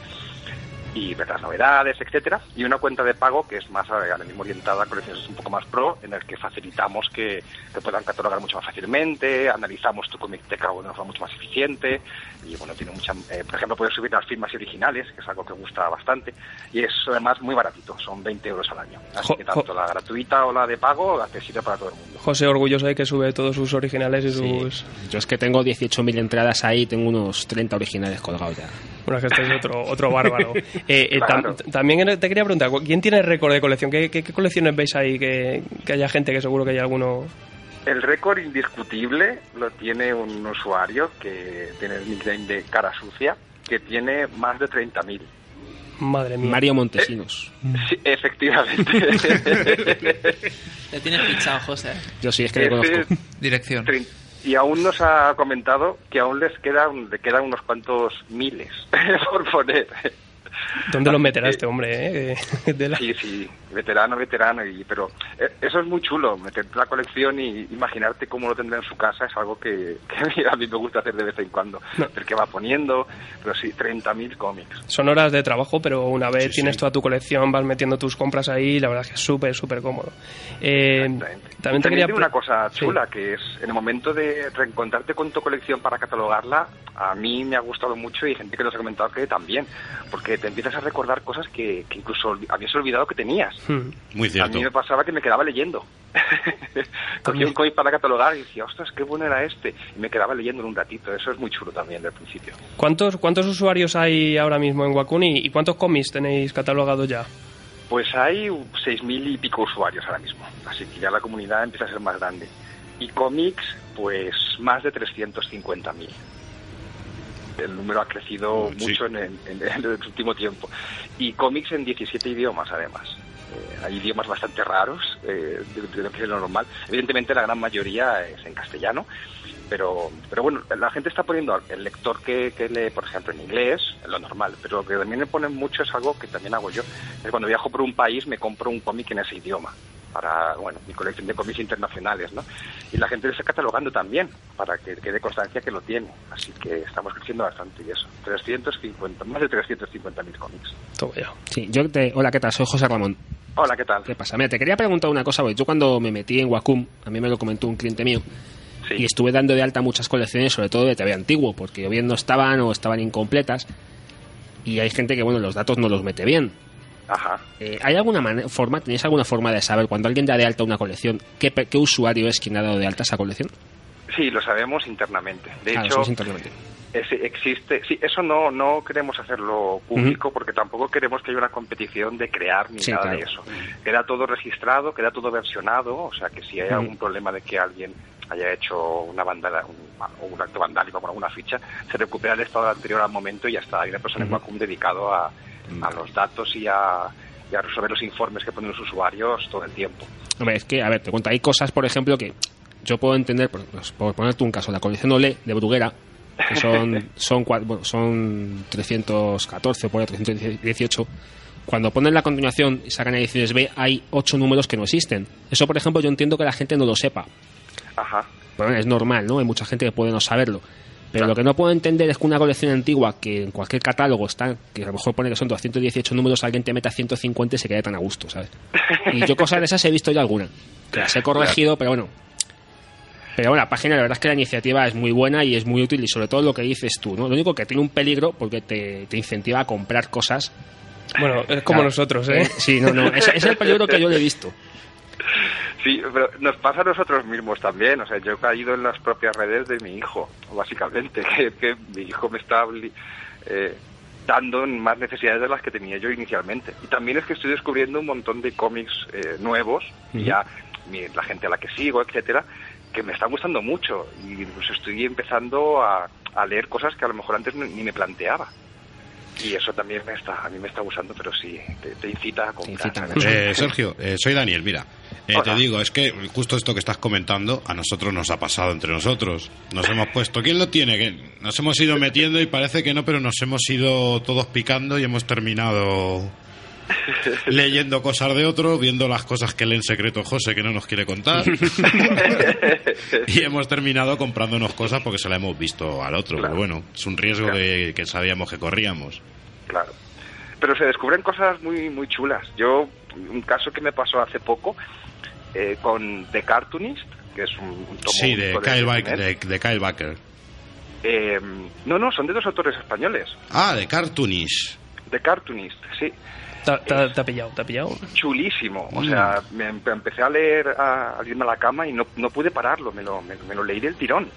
S10: y ver las novedades, etcétera, y una cuenta de pago que es más eh, ahora mismo orientada a colecciones un poco más pro, en el que facilitamos que, que puedan catalogar mucho más fácilmente, analizamos tu comicteca de una forma mucho más eficiente, y bueno, tiene mucha, eh, por ejemplo, puedes subir las firmas originales, que es algo que gusta bastante, y es además muy baratito, son 20 euros al año. Así
S8: Jo-
S10: que tanto la gratuita o la de pago, accesible para todo el mundo.
S8: José orgulloso de que sube todos sus originales y sus...
S6: Yo es que tengo 18.000 entradas ahí, tengo unos 30 originales colgados ya.
S8: Bueno, es que este es otro, otro bárbaro. [LAUGHS] Eh, eh, tam-
S10: Claro.
S8: también te quería preguntar, ¿quién tiene el récord de colección? ¿Qué, qué, qué colecciones veis ahí? Que, que haya gente que seguro que hay alguno...
S10: El récord indiscutible lo tiene un usuario que tiene el nickname de Cara Sucia, que tiene más de 30.000.
S8: Madre mía.
S6: Mario Montesinos. [LAUGHS]
S10: Sí, efectivamente. [LAUGHS]
S5: Le tienes fichado, José.
S6: Yo sí, es que le conozco.
S7: Dirección.
S10: trein- y aún nos ha comentado que aún les quedan, le quedan unos cuantos miles [LAUGHS] por poner.
S8: ¿Dónde lo meterá este hombre? eh? [LAUGHS] De la-
S10: Sí, sí, veterano, veterano, y, pero eh, eso es muy chulo, meter la colección y imaginarte cómo lo tendrá en su casa es algo que, [LAUGHS] que a mí me gusta hacer de vez en cuando.
S8: No.
S10: El que va poniendo, pero sí, 30.000 cómics.
S8: Son horas de trabajo, pero una vez
S3: Sí,
S8: tienes
S3: sí.
S8: toda tu colección, vas metiendo tus compras ahí, la verdad es que es súper, súper cómodo. Eh, también te quería...
S10: una cosa
S8: Sí.
S10: chula, que es en el momento de reencontrarte con tu colección para catalogarla, a mí me ha gustado mucho y gente que nos ha comentado que también, porque te empiezas a recordar cosas que, que incluso habías olvidado que tenías.
S8: Hmm.
S3: Muy
S10: A
S3: cierto.
S10: mí me pasaba que me quedaba leyendo. [LAUGHS] Cogía un cómic para catalogar y decía, ostras, qué bueno era este. Y me quedaba leyendo en un ratito. Eso es muy chulo también del principio.
S8: ¿Cuántos, ¿Cuántos usuarios hay ahora mismo en Wacom y, cuántos cómics tenéis catalogados ya?
S10: Pues hay 6.000 y pico usuarios ahora mismo. Así que ya la comunidad empieza a ser más grande. Y cómics, pues más de 350.000. El número ha crecido
S3: Sí.
S10: mucho en el, en el último tiempo. Y cómics en 17 idiomas, además. Eh, hay idiomas bastante raros eh, de, de lo que es lo normal. Evidentemente, la gran mayoría es en castellano. Pero, pero bueno, la gente está poniendo el lector que, que lee, por ejemplo, en inglés, lo normal. Pero lo que también le ponen mucho es algo que también hago yo. Es cuando viajo por un país, me compro un cómic en ese idioma. Para, bueno, mi colección de cómics internacionales, ¿no? Y la gente lo está catalogando también, para que quede constancia que lo tiene. Así que estamos creciendo bastante y eso. 350, más de 350 mil cómics.
S8: Todo.
S6: Sí, yo te... Hola, ¿qué tal? Soy José Ramón.
S10: Hola, ¿qué tal?
S6: ¿Qué pasa? Mira, te quería preguntar una cosa, porque yo cuando me metí en Wacom, a mí me lo comentó un cliente mío,
S10: Sí.
S6: y estuve dando de alta muchas colecciones, sobre todo de TV antiguo, porque o bien no estaban o estaban incompletas, y hay gente que, bueno, los datos no los mete bien.
S10: Ajá.
S6: Eh, ¿Hay alguna forma, tenéis alguna forma de saber cuando alguien da de alta una colección, qué, usuario es quien ha dado de alta esa colección?
S10: Sí, lo sabemos internamente. De
S6: Ah,
S10: hecho,
S6: internamente.
S10: existe. Sí, eso no, no queremos hacerlo público porque tampoco queremos que haya una competición de crear ni
S6: Sí,
S10: nada
S6: claro.
S10: de eso. Queda todo registrado, queda todo versionado, o sea que si hay algún problema de que alguien haya hecho una bandada, un, un acto vandálico con alguna ficha, se recupera el estado anterior al momento y ya está. Hay una persona en Wacom dedicado a, a los datos y a, y a resolver los informes que ponen los usuarios todo el tiempo.
S6: Hombre, es que, a ver, te cuento, hay cosas, por ejemplo, que yo puedo entender, por, por ponerte un caso, la colección Olé de Bruguera, que son, [LAUGHS] son, bueno, son 314 o por ahí, 318. Cuando ponen la continuación y sacan ediciones B, hay ocho números que no existen. Eso, por ejemplo, yo entiendo que la gente no lo sepa.
S10: Ajá.
S6: Bueno, es normal, ¿no? Hay mucha gente que puede no saberlo. Pero lo que no puedo entender es que una colección antigua que en cualquier catálogo está, que a lo mejor pone que son 218 números, alguien te meta 150 y se quede tan a gusto, ¿sabes? [LAUGHS] Y yo cosas de esas he visto ya alguna. Que las he corregido, pero bueno. Pero bueno, la página, la verdad es que la iniciativa es muy buena y es muy útil y sobre todo lo que dices tú, ¿no? Lo único que tiene un peligro porque te, te incentiva a comprar cosas.
S8: Bueno, es como
S6: Claro.
S8: nosotros, ¿eh? [LAUGHS]
S6: Sí, no, no. Ese es el peligro que yo le he visto.
S10: Sí, pero nos pasa a nosotros mismos también. O sea, yo he caído en las propias redes de mi hijo, básicamente, [LAUGHS] que, que mi hijo me está eh, dando más necesidades de las que tenía yo inicialmente. Y también es que estoy descubriendo un montón de cómics eh, nuevos, y ya mi- la gente a la que sigo, etcétera, que me están gustando mucho. Y pues estoy empezando a, a leer cosas que a lo mejor antes ni me planteaba. Y eso también me está, a mí me está gustando, pero sí, te, te incita a comprar.
S3: Eh, Sergio, eh, soy Daniel, mira. eh, te digo, es que justo esto que estás comentando, a nosotros nos ha pasado entre nosotros. Nos hemos puesto, ¿quién lo tiene? Que Nos hemos ido metiendo y parece que no, pero nos hemos ido todos picando y hemos terminado [LAUGHS] leyendo cosas de otro, viendo las cosas que lee en secreto José que no nos quiere contar. [LAUGHS] [LAUGHS] y hemos terminado comprándonos cosas porque se la hemos visto al otro. Pero bueno, es un riesgo que, que sabíamos que corríamos.
S10: Claro. Pero se descubren cosas muy muy chulas. Yo, un caso que me pasó hace poco eh, con The Cartoonist, que es un, un tomo
S3: Sí, de Kyle, Baker, de, de Kyle Baker.
S10: Eh, no, no, son de dos autores españoles.
S3: Ah, de Cartoonish.
S10: The Cartoonist, sí.
S8: Te, te- te ha pillado, te ha pillado.
S10: Chulísimo. O
S3: Mm.
S10: sea, me empe- empecé a leer a- al irme a la cama y no, no pude pararlo. Me lo, me, me lo leí del tirón.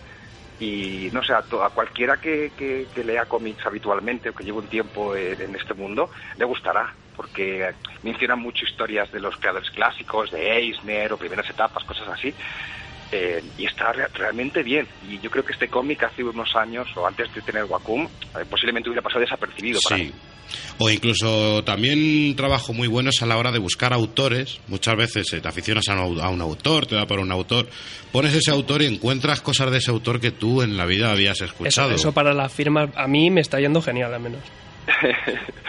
S10: Y no sé, a, to- a cualquiera que, que- que lea cómics habitualmente o que lleve un tiempo en, en este mundo, le gustará. Porque mencionan mucho historias de los creadores clásicos, de Eisner o primeras etapas, cosas así. Eh, y está re- realmente bien. Y yo creo que este cómic hace unos años, o antes de tener Wacom, eh, posiblemente hubiera pasado desapercibido para
S3: Sí.
S10: mí.
S3: O incluso también un trabajo muy bueno es a la hora de buscar autores. Muchas veces eh, te aficionas a un, au- a un autor, te da por un autor, pones ese autor y encuentras cosas de ese autor que tú en la vida habías
S8: Eso,
S3: escuchado.
S8: eso para las firmas, a mí me está yendo genial, al menos. [LAUGHS]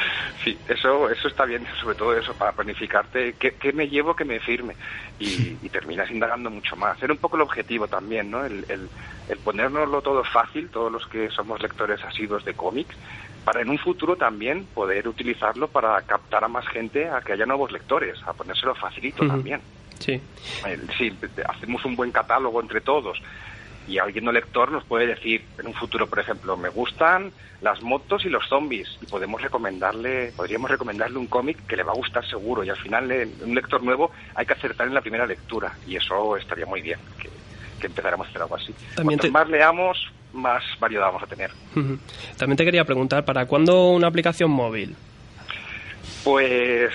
S10: Sí, eso, eso está bien, sobre todo eso, para planificarte qué, qué me llevo que me firme. Y, y terminas indagando mucho más. Era un poco el objetivo también, ¿no? El, el, el ponérnoslo todo fácil, todos los que somos lectores asiduos de cómics, para en un futuro también poder utilizarlo para captar a más gente a que haya nuevos lectores, a ponérselo facilito también.
S8: Sí.
S10: Si hacemos un buen catálogo entre todos y alguien no lector nos puede decir en un futuro, por ejemplo, me gustan las motos y los zombies y podemos recomendarle, podríamos recomendarle un cómic que le va a gustar seguro y al final eh, un lector nuevo hay que acertar en la primera lectura y eso estaría muy bien que, que empezáramos a hacer algo así.
S8: También
S10: Cuanto
S8: te-
S10: más leamos, más variedad vamos a tener.
S8: También te quería preguntar, ¿para cuándo una aplicación móvil?
S10: Pues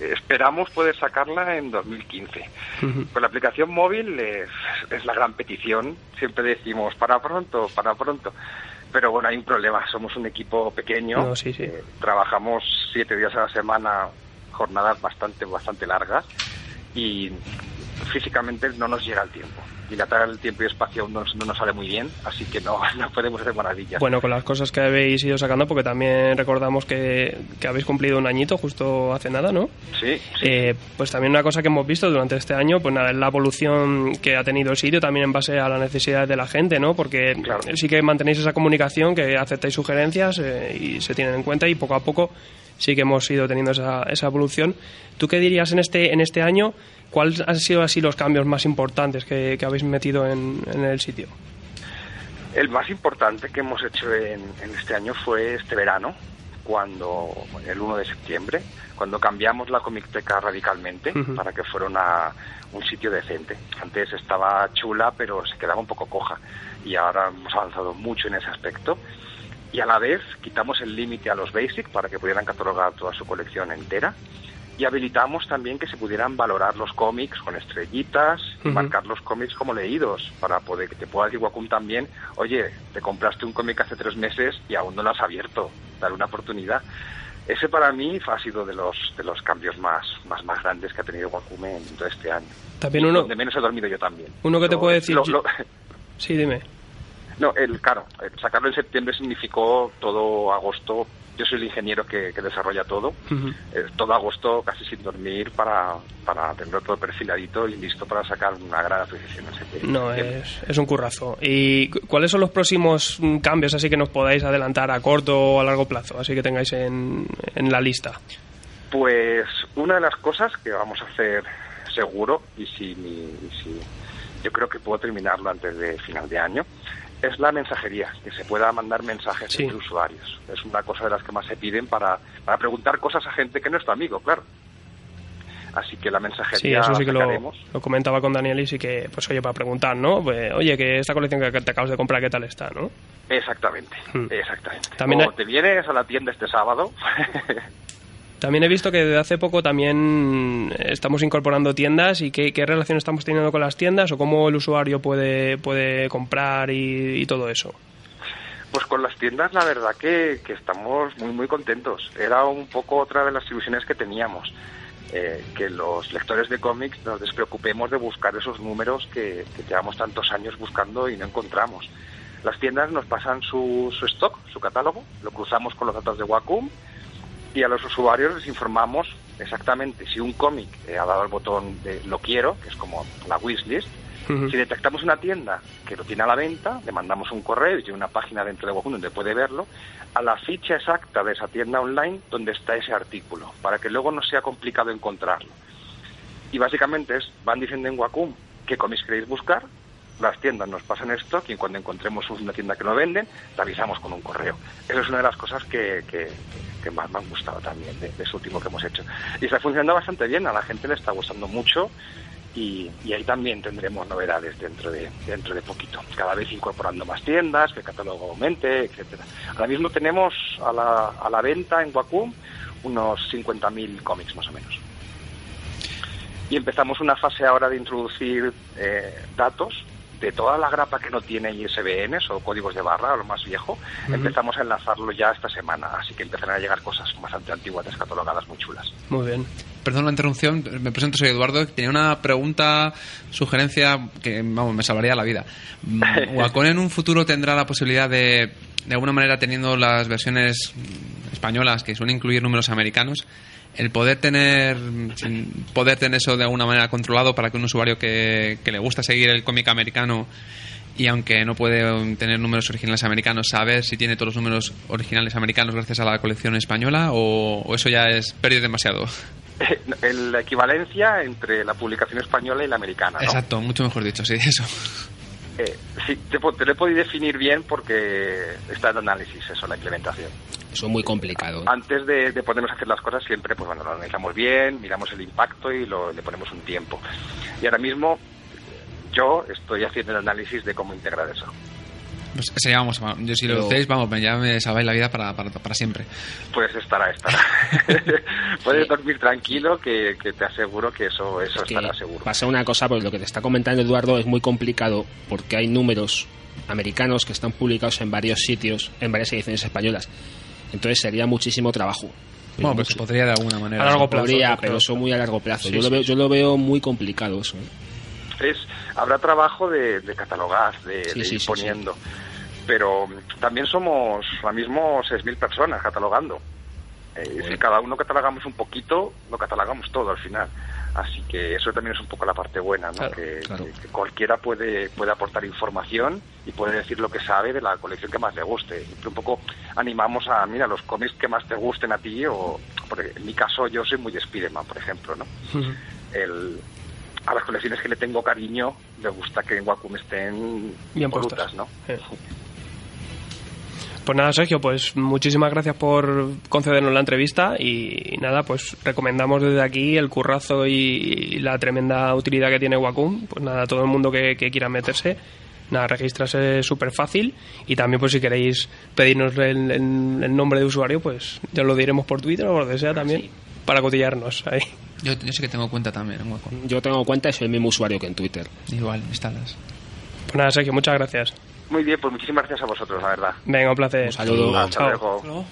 S10: esperamos poder sacarla en 2015.
S8: Ujú.
S10: Pues la aplicación móvil es, es la gran petición. Siempre decimos para pronto, para pronto. Pero bueno, hay un problema. Somos un equipo pequeño.
S8: No, sí, sí.
S10: Eh, trabajamos siete días a la semana, jornadas bastante, bastante largas. Y físicamente no nos llega el tiempo. Dilatar el tiempo y espacio aún no, nos- no nos sale muy bien, así que no, [LAUGHS] no podemos hacer maravillas.
S8: Bueno, con las cosas que habéis ido sacando, porque también recordamos que, que habéis cumplido un añito justo hace nada, ¿no?
S10: Sí,
S8: Eh, pues también una cosa que hemos visto durante este año, pues nada, es la evolución que ha tenido el sitio también en base a las necesidades de la gente, ¿no? Porque sí que mantenéis esa comunicación, que aceptáis sugerencias eh, y se tienen en cuenta y poco a poco sí que hemos ido teniendo esa, esa evolución. ¿Tú qué dirías en este, en este año? ¿Cuáles han sido así los cambios más importantes que, que habéis metido en, en el sitio?
S10: El más importante que hemos hecho en, en este año fue este verano, cuando el 1 de septiembre, cuando cambiamos la Comicteca radicalmente para que fuera una- un sitio decente. Antes estaba chula, pero se quedaba un poco coja y ahora hemos avanzado mucho en ese aspecto. Y a la vez quitamos el límite a los Basic para que pudieran catalogar toda su colección entera. Y habilitamos también que se pudieran valorar los cómics con estrellitas y
S11: Ujú.
S10: marcar los cómics como leídos para poder que te pueda decir Wacom también, oye, te compraste un cómic hace tres meses y aún no lo has abierto, dar una oportunidad. Ese para mí ha sido de los de los cambios más más, más grandes que ha tenido Wacom en todo este año.
S8: También
S10: Y
S8: uno-
S10: donde menos he dormido yo también.
S8: Uno que te puede decir...
S10: lo- lo-
S8: Sí, dime.
S10: No, el, claro, sacarlo en septiembre significó todo agosto. Yo soy el ingeniero que, que desarrolla todo. Eh, todo agosto casi sin dormir para, para tenerlo todo perfiladito y listo para sacar una gran asociación en septiembre.
S8: No, es, es un currazo. ¿Y cu- cuáles son los próximos mm, cambios así que nos podáis adelantar a corto o a largo plazo? Así que tengáis en, en la lista.
S10: Pues una de las cosas que vamos a hacer seguro, y si, y si yo creo que puedo terminarlo antes de final de año, es la mensajería, que se pueda mandar mensajes
S8: Sí.
S10: entre usuarios. Es una cosa de las que más se piden para, para preguntar cosas a gente que no es tu amigo, claro. Así que la
S8: Sí,
S10: mensajería
S8: eso sí que lo, comentaba con Daniel y sí que, pues oye, para preguntar, ¿no? Pues, oye, que esta colección que te acabas de comprar, ¿qué tal está, no?
S10: Exactamente,
S8: Hmm.
S10: exactamente.
S8: También
S10: o
S8: hay-
S10: te vienes a la tienda este sábado, [LAUGHS]
S8: También he visto que desde hace poco también estamos incorporando tiendas y qué, qué relación estamos teniendo con las tiendas o cómo el usuario puede, puede comprar y, y todo eso.
S10: Pues con las tiendas la verdad que, que estamos muy muy contentos. Era un poco otra de las ilusiones que teníamos. eh, que los lectores de cómics nos despreocupemos de buscar esos números que, que llevamos tantos años buscando y no encontramos. Las tiendas nos pasan su, su stock, su catálogo, lo cruzamos con los datos de Wacom y a los usuarios les informamos exactamente si un cómic eh, ha dado el botón de lo quiero, que es como la wishlist,
S8: Ujú.
S10: si detectamos una tienda que lo tiene a la venta, le mandamos un correo y tiene una página dentro de Wacom donde puede verlo, a la ficha exacta de esa tienda online donde está ese artículo, para que luego no sea complicado encontrarlo. Y básicamente es, van diciendo en Wacom qué cómics queréis buscar, las tiendas nos pasan stock y cuando encontremos una tienda que no venden, te avisamos con un correo. Eso es una de las cosas que, que- más me han gustado también de, de último que hemos hecho. Y está funcionando bastante bien, a la gente le está gustando mucho y, y ahí también tendremos novedades dentro de dentro de poquito. Cada vez incorporando más tiendas, que el catálogo aumente, etcétera. Ahora mismo tenemos a la, a la venta en Wacom unos 50.000 cómics más o menos. Y empezamos una fase ahora de introducir eh, datos de toda la grapa que no tiene ISBNs o códigos de barra, lo más viejo. Empezamos a enlazarlo ya esta semana, así que empezarán a llegar cosas bastante antiguas, descatalogadas, muy chulas.
S8: Muy bien.
S7: Perdón la interrupción, me presento, soy Eduardo. Tenía una pregunta, sugerencia que vamos, me salvaría la vida. [LAUGHS] ¿Wacom en un futuro tendrá la posibilidad de, de alguna manera, teniendo las versiones españolas que suelen incluir números americanos, el poder tener poder tener eso de alguna manera controlado para que un usuario que, que le gusta seguir el cómic americano y aunque no puede tener números originales americanos, saber si tiene todos los números originales americanos gracias a la colección española o, o eso ya es perder demasiado. [LAUGHS]
S10: La equivalencia entre la publicación española y la americana, ¿no?
S7: Exacto, mucho mejor dicho, sí, eso.
S10: Eh, sí, te, te lo he podido definir bien porque está en análisis eso, la implementación.
S6: Eso es muy complicado. ¿eh?
S10: Antes de, de ponernos a hacer las cosas siempre, pues bueno, lo analizamos bien, miramos el impacto y lo- le ponemos un tiempo. Y ahora mismo yo estoy haciendo el análisis de cómo integrar eso.
S7: Pues ya vamos, yo si lo hacéis, vamos, ya me salváis la vida para, para, para siempre.
S10: Pues estará, estará. [LAUGHS] Puedes dormir tranquilo que, que te aseguro que eso, eso
S6: que
S10: estará seguro.
S6: pasa una cosa, pues lo que te está comentando Eduardo es muy complicado porque hay números americanos que están publicados en varios sitios, en varias ediciones españolas. Entonces sería muchísimo trabajo.
S7: Bueno, pues podría de alguna manera.
S8: A largo plazo,
S6: Podría, pero eso muy a largo plazo.
S8: Sí,
S6: yo,
S8: sí,
S6: lo veo,
S8: sí.
S6: yo lo veo muy complicado eso. ¿eh?
S10: es habrá trabajo de, de catalogar, de,
S6: Sí,
S10: de
S6: sí,
S10: ir
S6: sí,
S10: poniendo. Pero también somos ahora mismo 6.000 personas catalogando. Eh, si cada uno catalogamos un poquito, lo catalogamos todo al final. Así que eso también es un poco la parte buena, ¿no?
S8: Claro,
S10: que,
S6: claro.
S10: que- que cualquiera puede, puede aportar información y puede decir lo que sabe de la colección que más le guste. Siempre un poco animamos a, mira, los cómics que más te gusten a ti, o porque en mi caso yo soy muy de Spiderman, por ejemplo, ¿no? el, a las colecciones que le tengo cariño, me gusta que en Wacom estén
S8: Bien
S10: brutas,
S8: puestas.
S10: ¿no?
S8: Pues nada, Sergio, pues muchísimas gracias por concedernos la entrevista y nada, pues recomendamos desde aquí el currazo y la tremenda utilidad que tiene Wacom. Pues nada, todo el mundo que, que quiera meterse, nada, registrarse súper fácil y también pues si queréis pedirnos el, el- el nombre de usuario, pues ya lo diremos por Twitter o por donde sea también para cotillarnos ahí.
S7: Yo, yo sí que tengo cuenta también en Wacom.
S6: Yo tengo cuenta y soy el mismo usuario que en Twitter.
S7: Igual, instalas.
S8: Pues nada, Sergio, muchas gracias.
S10: Muy bien, pues muchísimas gracias a vosotros, la verdad.
S8: Venga, un placer.
S6: Un saludo.
S10: Hasta luego.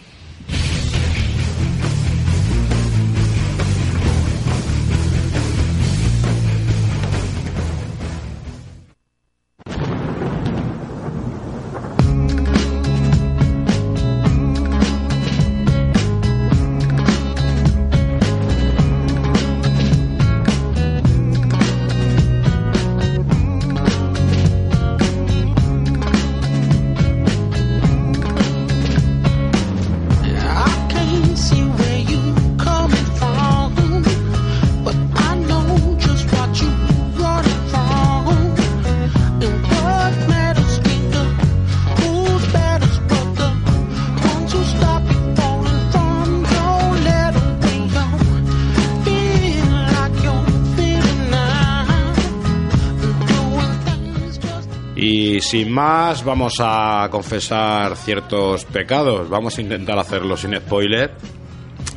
S3: Sin más, vamos a confesar ciertos pecados. Vamos a intentar hacerlo sin spoiler.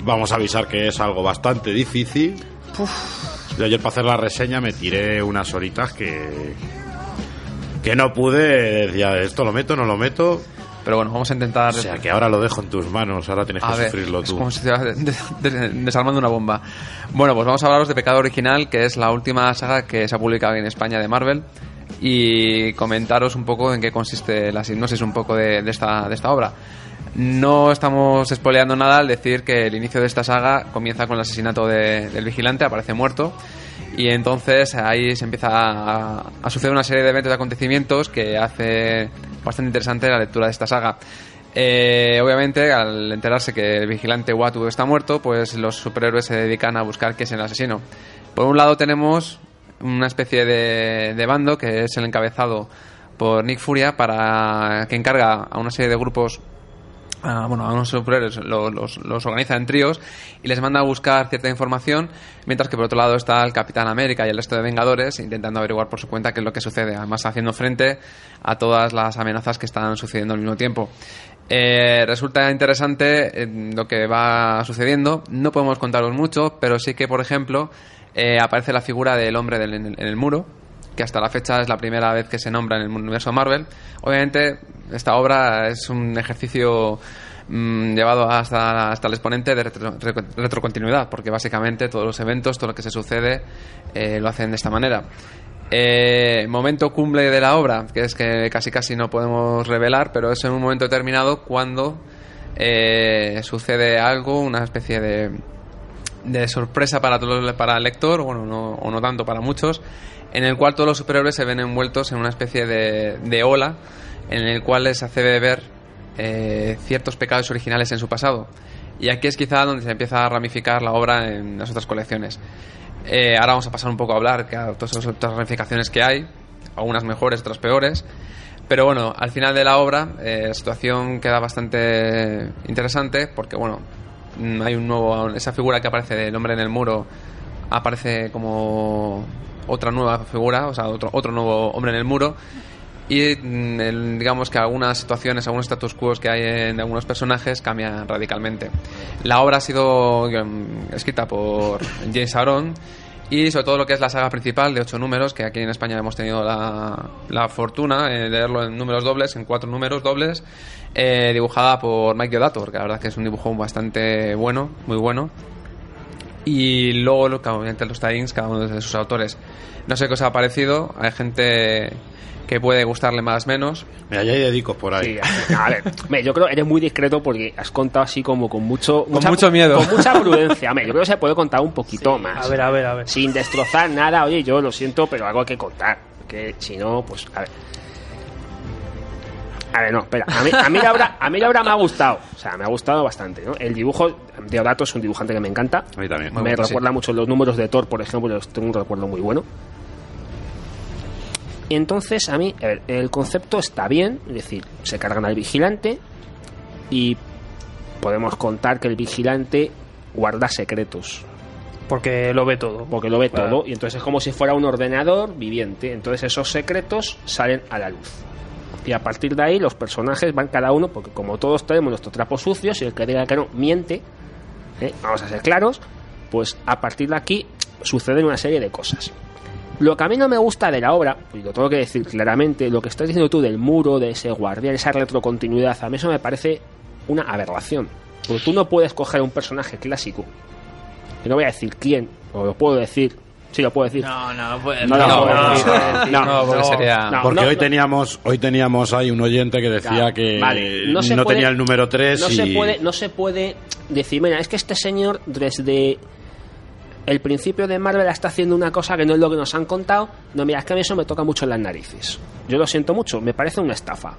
S3: Vamos a avisar que es algo bastante difícil. Yo ayer para hacer la reseña me tiré unas horitas que que no pude. Decía, esto lo meto, no lo meto.
S7: Pero bueno, vamos a intentar.
S3: O sea, que ahora lo dejo en tus manos. Ahora tienes que
S7: ver,
S3: sufrirlo
S7: es
S3: tú.
S7: como si estuvieras de- de- desarmando una bomba. Bueno, pues vamos a hablaros de Pecado Original, que es la última saga que se ha publicado en España de Marvel, y comentaros un poco en qué consiste la sinopsis un poco de, esta, de esta obra. No estamos spoileando nada al decir que el inicio de esta saga comienza con el asesinato de- del vigilante, aparece muerto, y entonces ahí se empieza a, a suceder una serie de eventos y acontecimientos que hace bastante interesante la lectura de esta saga. Eh, obviamente, al enterarse que el vigilante Watu está muerto, pues los superhéroes se dedican a buscar quién es el asesino. Por un lado tenemos una especie de, de bando que es el encabezado por Nick Furia para que encarga a una serie de grupos a, bueno, a unos superhéroes los, los, los organiza en tríos y les manda a buscar cierta información, mientras que por otro lado está el Capitán América y el resto de Vengadores intentando averiguar por su cuenta qué es lo que sucede, además haciendo frente a todas las amenazas que están sucediendo al mismo tiempo. Eh, resulta interesante eh, lo que va sucediendo, no podemos contaros mucho, pero sí que, por ejemplo, eh, aparece la figura del hombre del- en, el, muro, que hasta la fecha es la primera vez que se nombra en el universo Marvel. Obviamente, esta obra es un ejercicio mm, llevado hasta, hasta el exponente de retro- retro- retrocontinuidad, porque básicamente todos los eventos, todo lo que se sucede, eh, lo hacen de esta manera. Eh, momento cumbre de la obra, que es que casi casi no podemos revelar, pero es en un momento determinado cuando eh, sucede algo, una especie de, de sorpresa para, todo, para el lector, bueno, no, o no tanto para muchos, en el cual todos los superhéroes se ven envueltos en una especie de, de ola en el cual les hace ver eh, ciertos pecados originales en su pasado. Y aquí es quizá donde se empieza a ramificar la obra en las otras colecciones. Eh, ahora vamos a pasar un poco a hablar de todas esas otras ramificaciones que hay, algunas mejores, otras peores. Pero bueno, al final de la obra eh, la situación queda bastante interesante porque, bueno, hay un nuevo. Esa figura que aparece del hombre en el muro aparece como otra nueva figura, o sea, otro, otro nuevo hombre en el muro. Y mm, digamos que algunas situaciones, algunos status quo que hay en algunos personajes cambian radicalmente. La obra ha sido mm, escrita por James Aaron Y sobre todo lo que es la saga principal de ocho números, que aquí en España hemos tenido la, la fortuna de leerlo en números dobles, en cuatro números dobles, eh, dibujada por Mike Diodato, que la verdad que es un dibujo bastante bueno, muy bueno. Y luego, obviamente, los tie cada uno de sus autores. No sé qué os ha parecido, hay gente que puede gustarle más menos.
S3: Mira, ya hay dedicos por ahí.
S6: Sí, así- a ver, hombre, yo creo que eres muy discreto porque has contado así como con mucho mucha-
S7: mucho miedo.
S6: Con mucha [LAUGHS] prudencia. Hombre, yo creo que se puede contar un poquito más.
S8: A ver, a ver, a ver.
S6: Sin destrozar nada. Oye, yo lo siento, pero algo hay que contar. Que si no, pues a ver. A ver, no, espera. A mí, a mí la obra, a mí la obra me ha gustado. O sea, me ha gustado bastante, ¿no? El dibujo de Odato es un dibujante que me encanta.
S3: A mí también.
S6: Me
S7: sí.
S6: recuerda mucho los números de Thor, por ejemplo, los tengo un recuerdo muy bueno. Entonces, a mí, a ver, el concepto está bien, es decir, se cargan al vigilante y podemos contar que el vigilante guarda secretos,
S8: Porque lo ve todo.
S6: porque lo ve
S8: Claro.
S6: todo, y entonces es como si fuera un ordenador viviente. Entonces esos secretos salen a la luz. Y a partir de ahí los personajes van cada uno, porque como todos tenemos nuestros trapos sucios, y el que diga que no miente, ¿eh? vamos a ser claros, pues a partir de aquí suceden una serie de cosas. Lo que a mí no me gusta de la obra, y lo tengo que decir claramente, lo que estás diciendo tú del muro, de ese guardián, esa retrocontinuidad, a mí eso me parece una aberración. Porque tú no puedes coger un personaje clásico, y no voy a decir quién, o lo puedo decir, sí lo puedo decir.
S5: No, no, pues.
S6: No, no,
S7: No, porque sería-
S3: hoy teníamos hoy teníamos ahí un oyente que decía
S6: Claro,
S3: que
S6: vale,
S3: no,
S6: puede-
S3: tenía el número 3
S6: no
S3: y
S6: se puede no se puede decir mira es que este señor desde el principio de Marvel está haciendo una cosa que no es lo que nos han contado. No mira es que a mí eso me toca mucho en las narices. Yo lo siento mucho me parece una estafa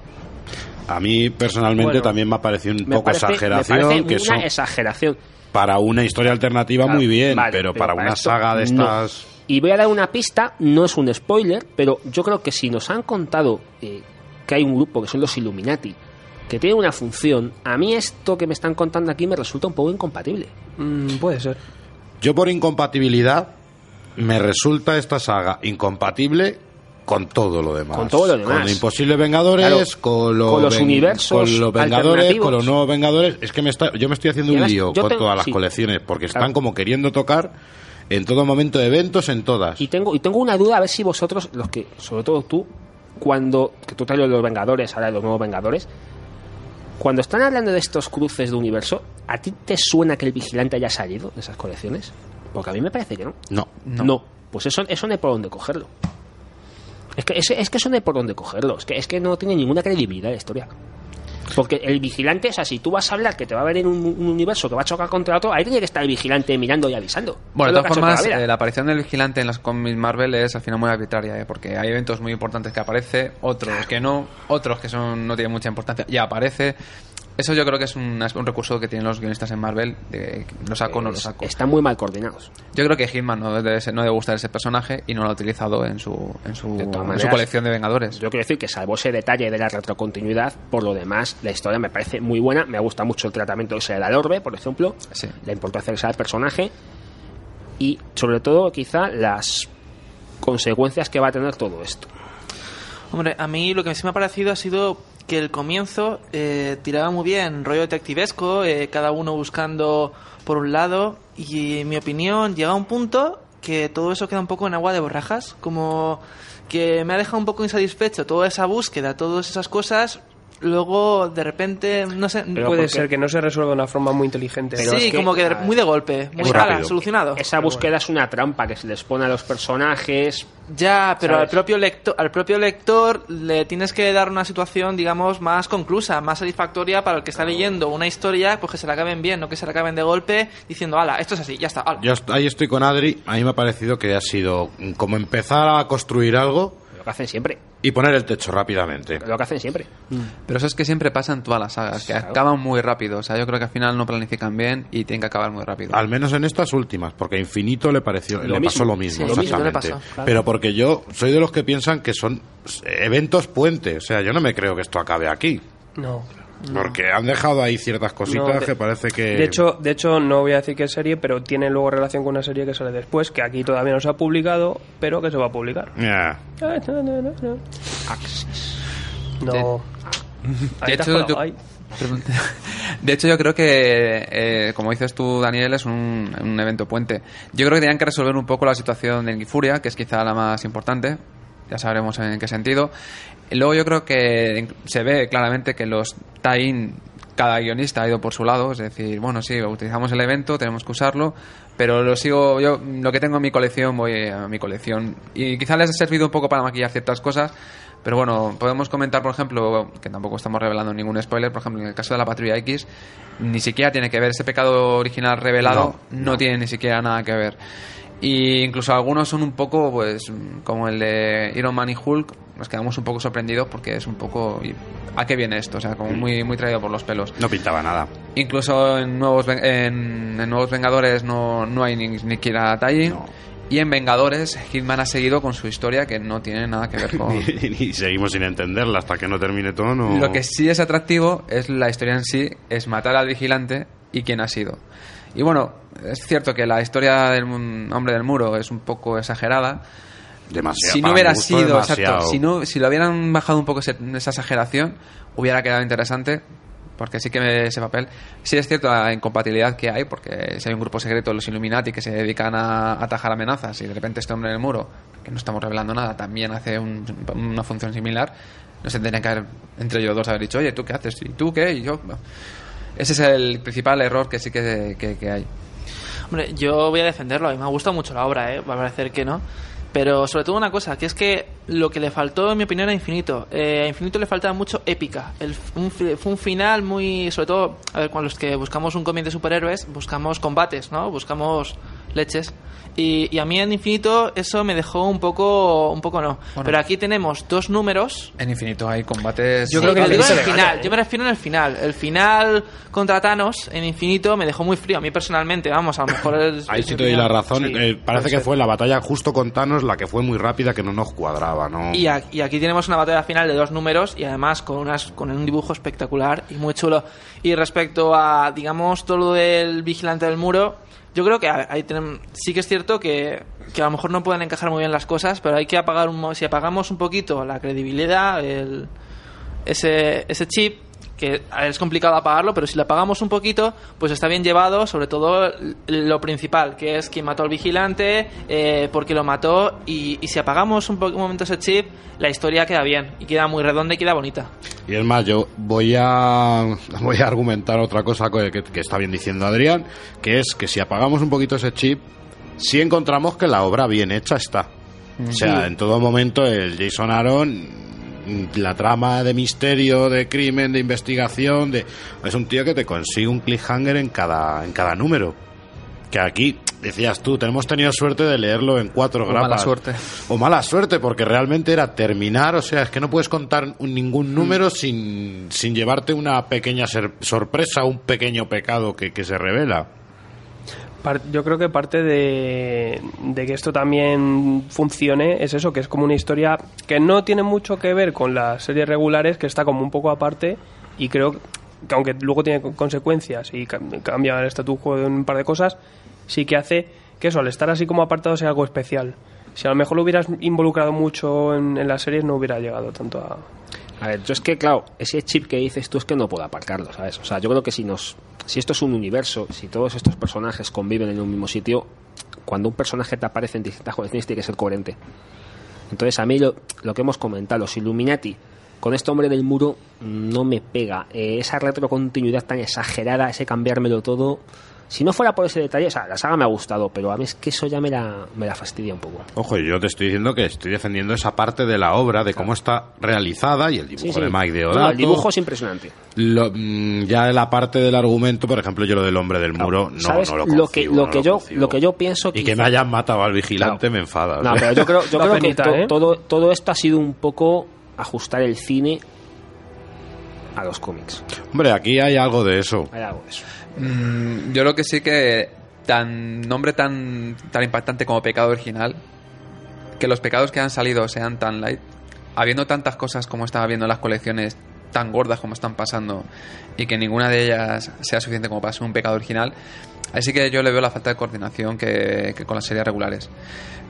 S3: a mí personalmente
S6: Bueno,
S3: también me ha parecido un
S6: me
S3: poco
S6: parece, me
S3: exageración
S6: parece
S3: que
S6: una
S3: son
S6: exageración
S3: para una historia alternativa
S6: Claro,
S3: muy bien,
S6: vale,
S3: pero, para una
S6: esto,
S3: saga de
S6: no.
S3: estas
S6: Y voy a dar una pista, no es un spoiler, pero yo creo que si nos han contado eh, que hay un grupo que son los Illuminati, que tiene una función, a mí esto que me están contando aquí me resulta un poco incompatible.
S8: Mm, puede ser.
S3: Yo por incompatibilidad me resulta esta saga incompatible con todo lo demás.
S6: Con todo lo demás.
S3: Con Imposibles Vengadores,
S6: Claro,
S3: con, lo
S6: con los
S3: ven-
S6: universos
S3: con los Vengadores, con los nuevos Vengadores. Es que me está, yo me estoy haciendo
S6: Y
S3: un
S6: además,
S3: lío con
S6: tengo-
S3: todas las
S6: sí.
S3: colecciones porque
S6: Claro.
S3: están como queriendo tocar en todo momento de eventos, en todas.
S6: Y tengo, y tengo una duda, a ver si vosotros, los que, sobre todo tú, cuando, que tú traes los Vengadores, ahora los nuevos Vengadores, cuando están hablando de estos cruces de universo, ¿a ti te suena que el vigilante haya salido de esas colecciones? Porque a mí me parece que no.
S3: No.
S6: No. Pues eso, eso no hay por dónde cogerlo. Es que, es, es que eso no hay por dónde cogerlo. Es que, es que no tiene ninguna credibilidad la historia. Porque el vigilante, o sea, si tú vas a hablar que te va a ver en un, un universo que va a chocar contra otro, ahí tiene que estar el vigilante mirando y avisando.
S7: Bueno, de todas formas,
S6: la
S7: eh, la aparición del vigilante en las cómics Marvel es al final muy arbitraria, eh, porque hay eventos muy importantes que aparece, otros que no, otros que son no tienen mucha importancia y aparece. Eso yo creo que es un, un recurso que tienen los guionistas en Marvel, de lo saco o no lo saco.
S6: Están muy mal coordinados.
S7: Yo creo que Hitman no debe, ser- no debe gustar ese personaje y no lo ha utilizado en su, en su,
S6: De todas
S7: en su
S6: maneras,
S7: colección de Vengadores.
S6: Yo quiero decir que salvo ese detalle de la retrocontinuidad, por lo demás, la historia me parece muy buena. Me gusta mucho el tratamiento que se le da al orbe, por ejemplo.
S7: Sí.
S6: La importancia que se da al personaje. Y sobre todo, quizá, las consecuencias que va a tener todo esto.
S5: Hombre, a mí lo que sí me ha parecido ha sido que el comienzo eh, tiraba muy bien, rollo detectivesco, eh, cada uno buscando por un lado, y en mi opinión llega a un punto que todo eso queda un poco en agua de borrajas, como que me ha dejado un poco insatisfecho toda esa búsqueda, todas esas cosas, luego de repente, no sé,
S6: Pero
S8: puede ser que no se resuelva de una forma muy inteligente.
S6: Pero
S5: sí,
S6: es que-
S5: como que de-
S6: a ver,
S5: muy de golpe, muy
S3: muy
S5: ala, solucionado.
S6: Esa búsqueda es una trampa que se les pone a los personajes.
S5: Ya, pero
S6: ¿Sabes?
S5: al propio lector, al propio lector le tienes que dar una situación, digamos, más conclusa, más satisfactoria para el que está leyendo una historia, pues que se la acaben bien, no que se la acaben de golpe diciendo, ala, esto es así, ya está. ala".
S3: Yo ahí estoy con Adri. A mí me ha parecido que ha sido como empezar a construir algo
S6: Lo que hacen siempre.
S3: y poner el techo rápidamente.
S6: Lo que hacen siempre.
S7: Pero eso es que siempre pasa en todas las sagas, que
S6: Claro.
S7: acaban muy rápido. O sea, yo creo que al final no planifican bien y tienen que acabar muy rápido.
S3: Al menos en estas últimas, porque a Infinito le pareció,
S6: Lo
S3: le
S6: mismo.
S3: pasó lo mismo,
S5: Sí, lo mismo le
S3: exactamente.
S5: pasó, claro.
S3: Pero porque yo soy de los que piensan que son eventos puente, o sea, yo no me creo que esto acabe aquí,
S8: No.
S3: Porque han dejado ahí ciertas cositas
S8: No, de-
S3: que parece que
S8: De hecho, de hecho, no voy a decir que es serie, pero tiene luego relación con una serie que sale después, que aquí todavía no se ha publicado, pero que se va a publicar.
S3: Ya.
S8: No. Has
S7: hecho, yo, [LAUGHS] de hecho, yo creo que, eh, como dices tú, Daniel, es un, un evento puente. Yo creo que tenían que resolver un poco la situación de Furia, que es quizá la más importante. Ya sabremos en qué sentido. Luego yo creo que se ve claramente que los tie-in, cada guionista ha ido por su lado. Es decir, bueno, sí, utilizamos el evento, tenemos que usarlo, pero lo sigo, yo lo que tengo en mi colección, voy a mi colección. Y quizá les ha servido un poco para maquillar ciertas cosas, pero bueno, podemos comentar, por ejemplo, que tampoco estamos revelando ningún spoiler, por ejemplo, en el caso de la Patrulla X, ni siquiera tiene que ver, ese pecado original revelado no, tiene ni siquiera nada que ver. Y incluso algunos son un poco, pues, como el de Iron Man y Hulk, nos quedamos un poco sorprendidos porque es un poco, ¿y ¿a qué viene esto? O sea, como muy, muy traído por los pelos.
S3: No pintaba nada.
S7: Incluso en Nuevos, en, en Nuevos Vengadores no, no hay ni, siquiera tie Y en Vengadores, Hitman ha seguido con su historia que no tiene nada que ver [LAUGHS] con...
S3: y, seguimos sin entenderla hasta que no termine todo. No...
S7: Lo que sí es atractivo es la historia en sí, es matar al vigilante y quién ha sido. Y bueno, es cierto que la historia del hombre del muro es un poco exagerada.
S3: Demasiado,
S7: Si no hubiera sido,
S3: demasiado.
S7: exacto, si, no, si lo hubieran bajado un poco ese- esa exageración, hubiera quedado interesante. Porque sí que me- ese papel. Sí es cierto la incompatibilidad que hay, porque si hay un grupo secreto, los Illuminati, que se dedican a atajar amenazas, y de repente este hombre del muro, que no estamos revelando nada, también hace un- una función similar, no se tendrían que haber, entre ellos dos, haber dicho, oye, ¿tú qué haces? ¿Y tú qué? Y yo. Ese es el principal error que sí que, que- que hay.
S5: Hombre, yo voy a defenderlo. A mí me ha gustado mucho la obra, ¿eh? Va a parecer que no. Pero sobre todo una cosa, que es que lo que le faltó, en mi opinión, a Infinito. Eh, a Infinito le faltaba mucho épica. El, un, fue un final muy... Sobre todo, a ver, cuando los que buscamos un cómic de superhéroes, buscamos combates, ¿no? Buscamos leches. Y, y a mí en Infinito eso me dejó un poco... Un poco no.
S7: Bueno.
S5: Pero aquí tenemos dos números
S7: En Infinito hay combates.
S5: yo creo que digo en el final. Yo me refiero en el final. El final contra Thanos en Infinito me dejó muy frío. A mí personalmente, vamos, a lo mejor es. [LAUGHS]
S3: Ahí sí te doy la razón.
S5: Sí,
S3: Eh, parece que
S5: ser.
S3: fue la batalla justo con Thanos la que fue muy rápida, que no nos cuadraba, ¿no?
S5: Y, a- y aquí tenemos una batalla final de dos números y además con, unas, con un dibujo espectacular y muy chulo. Y respecto a, digamos, todo lo del vigilante del muro, yo creo que ahí sí que es cierto que, que a lo mejor no pueden encajar muy bien las cosas, pero hay que apagar un, si apagamos un poquito la credibilidad, el, ese, ese chip, que es complicado apagarlo, pero si lo apagamos un poquito, pues está bien llevado, sobre todo lo principal, que es quién mató al vigilante, eh, por qué lo mató, y, y si apagamos un, un momento ese chip, la historia queda bien, y queda muy redonda y queda bonita.
S3: Y es más, yo voy a, [LAUGHS] voy a argumentar otra cosa que, que- que está bien diciendo Adrián, que es que si apagamos un poquito ese chip, sí encontramos que la obra bien hecha está. O sea, en todo momento el Jason Aaron, la trama de misterio, de crimen, de investigación, de es un tío que te consigue un cliffhanger en cada, en cada número. Que aquí, decías tú, tenemos tenido suerte de leerlo en cuatro
S7: O
S3: grapas.
S7: mala suerte.
S3: O mala suerte, porque realmente era terminar, o sea, es que no puedes contar ningún número sin, sin llevarte una pequeña sorpresa, un pequeño pecado que, que se revela.
S8: Yo creo que parte de, de que esto también funcione es eso, que es como una historia que no tiene mucho que ver con las series regulares, que está como un poco aparte y creo que aunque luego tiene co- consecuencias y cam- cambia el statu quo de un par de cosas, sí que hace que eso, al estar así como apartado sea algo especial. Si a lo mejor lo hubieras involucrado mucho en, en las series no hubiera llegado tanto a...
S6: A ver, yo es que, claro, ese chip que dices tú es que no puedo aparcarlo, ¿sabes? O sea, yo creo que si nos. Si esto es un universo, si todos estos personajes conviven en un mismo sitio, cuando un personaje te aparece en distintas colecciones tiene que ser coherente. Entonces, a mí lo, lo que hemos comentado, los Illuminati, con este hombre del muro, no me pega. Eh, esa retrocontinuidad tan exagerada, ese cambiármelo todo. Si no fuera por ese detalle, o sea, la saga me ha gustado, pero a mí es que eso ya me la, me la fastidia un poco.
S3: Ojo, yo te estoy diciendo que estoy defendiendo esa parte de la obra, de cómo está realizada y el dibujo
S6: Sí, sí.
S3: de Mike
S6: No,
S3: Deodato.
S6: el dibujo es impresionante.
S3: Lo- mm, ya la parte del argumento, por ejemplo, yo lo del hombre del muro, no,
S6: ¿Sabes?
S3: no lo
S6: lo que,
S3: concibo,
S6: lo
S3: no
S6: que
S3: lo
S6: yo,
S3: concibo.
S6: lo que yo pienso
S3: Y que me hayan matado al vigilante me enfada.
S6: No,
S3: ¿eh?
S6: pero yo creo, yo [LAUGHS] creo que to-
S8: ¿eh?
S6: todo, todo esto ha sido un poco ajustar el cine a los cómics.
S3: Hombre, aquí hay algo de eso.
S6: Hay algo de eso.
S7: Mm, yo creo que sí que tan nombre tan tan impactante como pecado original que los pecados que han salido sean tan light habiendo tantas cosas como estaba viendo en las colecciones tan gordas como están pasando y que ninguna de ellas sea suficiente como para ser un pecado original así que yo le veo la falta de coordinación que, que con las series regulares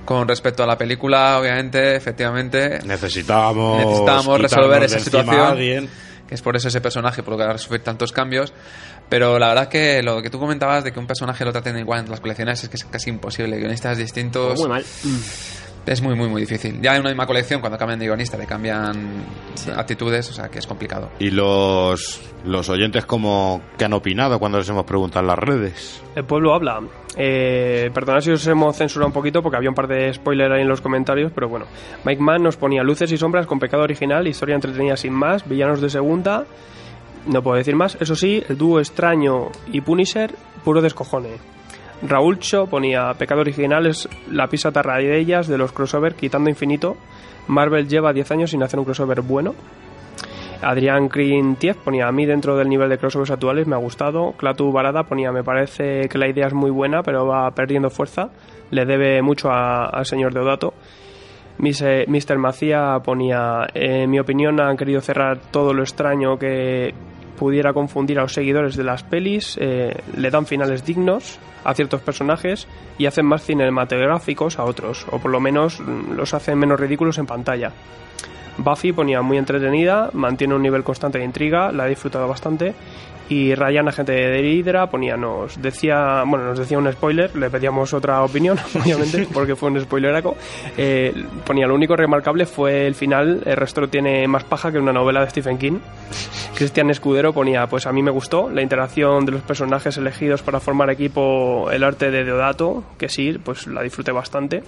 S7: con respecto a la película obviamente efectivamente
S3: Necesitábamos,
S7: necesitábamos
S3: quitarnos
S7: resolver esa situación que es por eso ese personaje por lo que va a sufrir tantos cambios. Pero la verdad que lo que tú comentabas de que un personaje lo traten igual en las colecciones es que es casi imposible. Guionistas distintos.
S6: Muy mal.
S7: Es muy, muy, muy difícil. Ya en una misma colección, cuando cambian de guionista, le cambian actitudes, o sea que es complicado.
S3: Y los, los oyentes, como que han opinado cuando les hemos preguntado en las redes?
S8: El pueblo habla. Eh, perdonad si os hemos censurado un poquito porque había un par de spoilers ahí en los comentarios, pero bueno. Mike Mann nos ponía luces y sombras con pecado original, historia entretenida sin más, villanos de segunda. No puedo decir más. Eso sí, el dúo extraño y Punisher, puro descojone. Raúl Cho ponía pecado original es la pisa de ellas de los crossover quitando infinito. Marvel lleva 10 años sin hacer un crossover bueno. Adrián 10 ponía a mí dentro del nivel de crossovers actuales me ha gustado. Clatu Barada ponía me parece que la idea es muy buena pero va perdiendo fuerza. Le debe mucho al señor Deodato. Mr. Macía ponía en mi opinión han querido cerrar todo lo extraño que pudiera confundir a los seguidores de las pelis, eh, le dan finales dignos a ciertos personajes y hacen más cinematográficos a otros, o por lo menos mm, los hacen menos ridículos en pantalla. Buffy ponía muy entretenida, mantiene un nivel constante de intriga, la he disfrutado bastante. Y Ryan, agente de Hydra, ponía, nos decía, bueno, nos decía un spoiler, le pedíamos otra opinión, [LAUGHS] obviamente, [LAUGHS] porque fue un spoileraco. Eh, ponía, lo único remarcable fue el final, el resto tiene más paja que una novela de Stephen King. [LAUGHS] Cristian Escudero ponía, pues a mí me gustó la interacción de los personajes elegidos para formar equipo, el arte de Deodato, que sí, pues la disfruté bastante.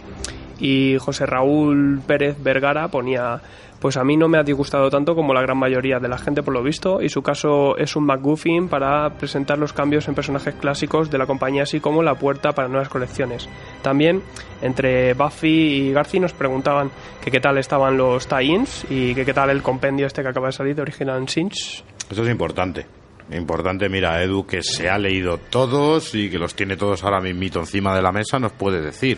S8: Y José Raúl Pérez Vergara ponía, pues a mí no me ha disgustado tanto como la gran mayoría de la gente por lo visto, y su caso es un McGuffin para presentar los cambios en personajes clásicos de la compañía, así como la puerta para nuevas colecciones. También, entre Buffy y Garci nos preguntaban qué tal estaban los tie-ins y qué tal el compendio este que acaba de salir de Original Sins.
S3: Eso es importante. Importante, mira, Edu, que se ha leído todos y que los tiene todos ahora mismito encima de la mesa, nos puede decir.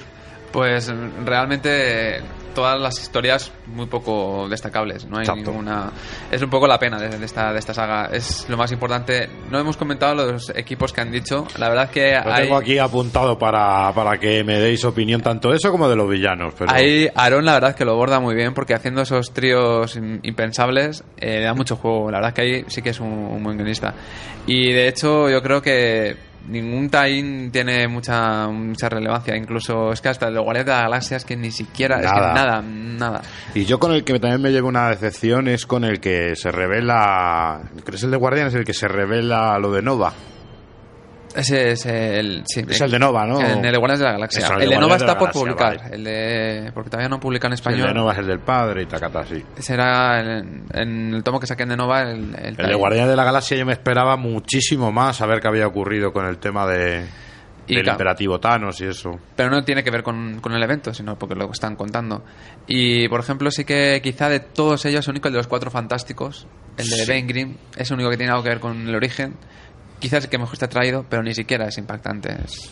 S7: Pues realmente todas las historias muy poco destacables, no hay
S3: Exacto.
S7: ninguna es un poco la pena de, de esta de esta saga, es lo más importante. No hemos comentado los equipos que han dicho, la verdad que
S3: Lo
S7: hay
S3: tengo aquí apuntado para, para que me deis opinión tanto de eso como de los villanos. Pero
S7: Ahí Aaron la verdad que lo borda muy bien porque haciendo esos tríos im- impensables eh, le da mucho juego. La verdad que ahí sí que es un, un buen guionista. Y de hecho yo creo que ningún tie tiene mucha mucha relevancia. Incluso es que hasta los Guardianes de la Galaxia es que ni siquiera... Es que
S3: Nada.
S7: nada, nada.
S3: Y yo con el que también me llevo una decepción es con el que se revela. Creo que es el de Guardianes, el que se revela lo de Nova.
S7: Ese es el... Sí,
S3: Es el de Nova, ¿no?
S7: El, el de Guardianes de la Galaxia.
S3: Eso,
S7: el, de Nova
S3: de
S7: está
S3: la
S7: por
S3: Galaxia,
S7: publicar.
S3: vale.
S7: El de... Porque todavía no publica en
S3: El
S7: español.
S3: de Nova es el del padre y tacata, sí.
S7: Será en, en el tomo que saquen de Nova el... El,
S3: El de Guardianes de la Galaxia yo me esperaba muchísimo más a ver qué había ocurrido con el tema de,
S7: Y
S3: del imperativo Thanos y eso.
S7: Pero no tiene que ver con, con el evento, sino porque lo están contando. Y, por ejemplo, sí que quizá de todos ellos, el único el de los cuatro fantásticos, el de
S3: Sí.
S7: Ben Grimm, es el único que tiene algo que ver con el origen. Quizás el que mejor está traído, pero ni siquiera es impactante. Es,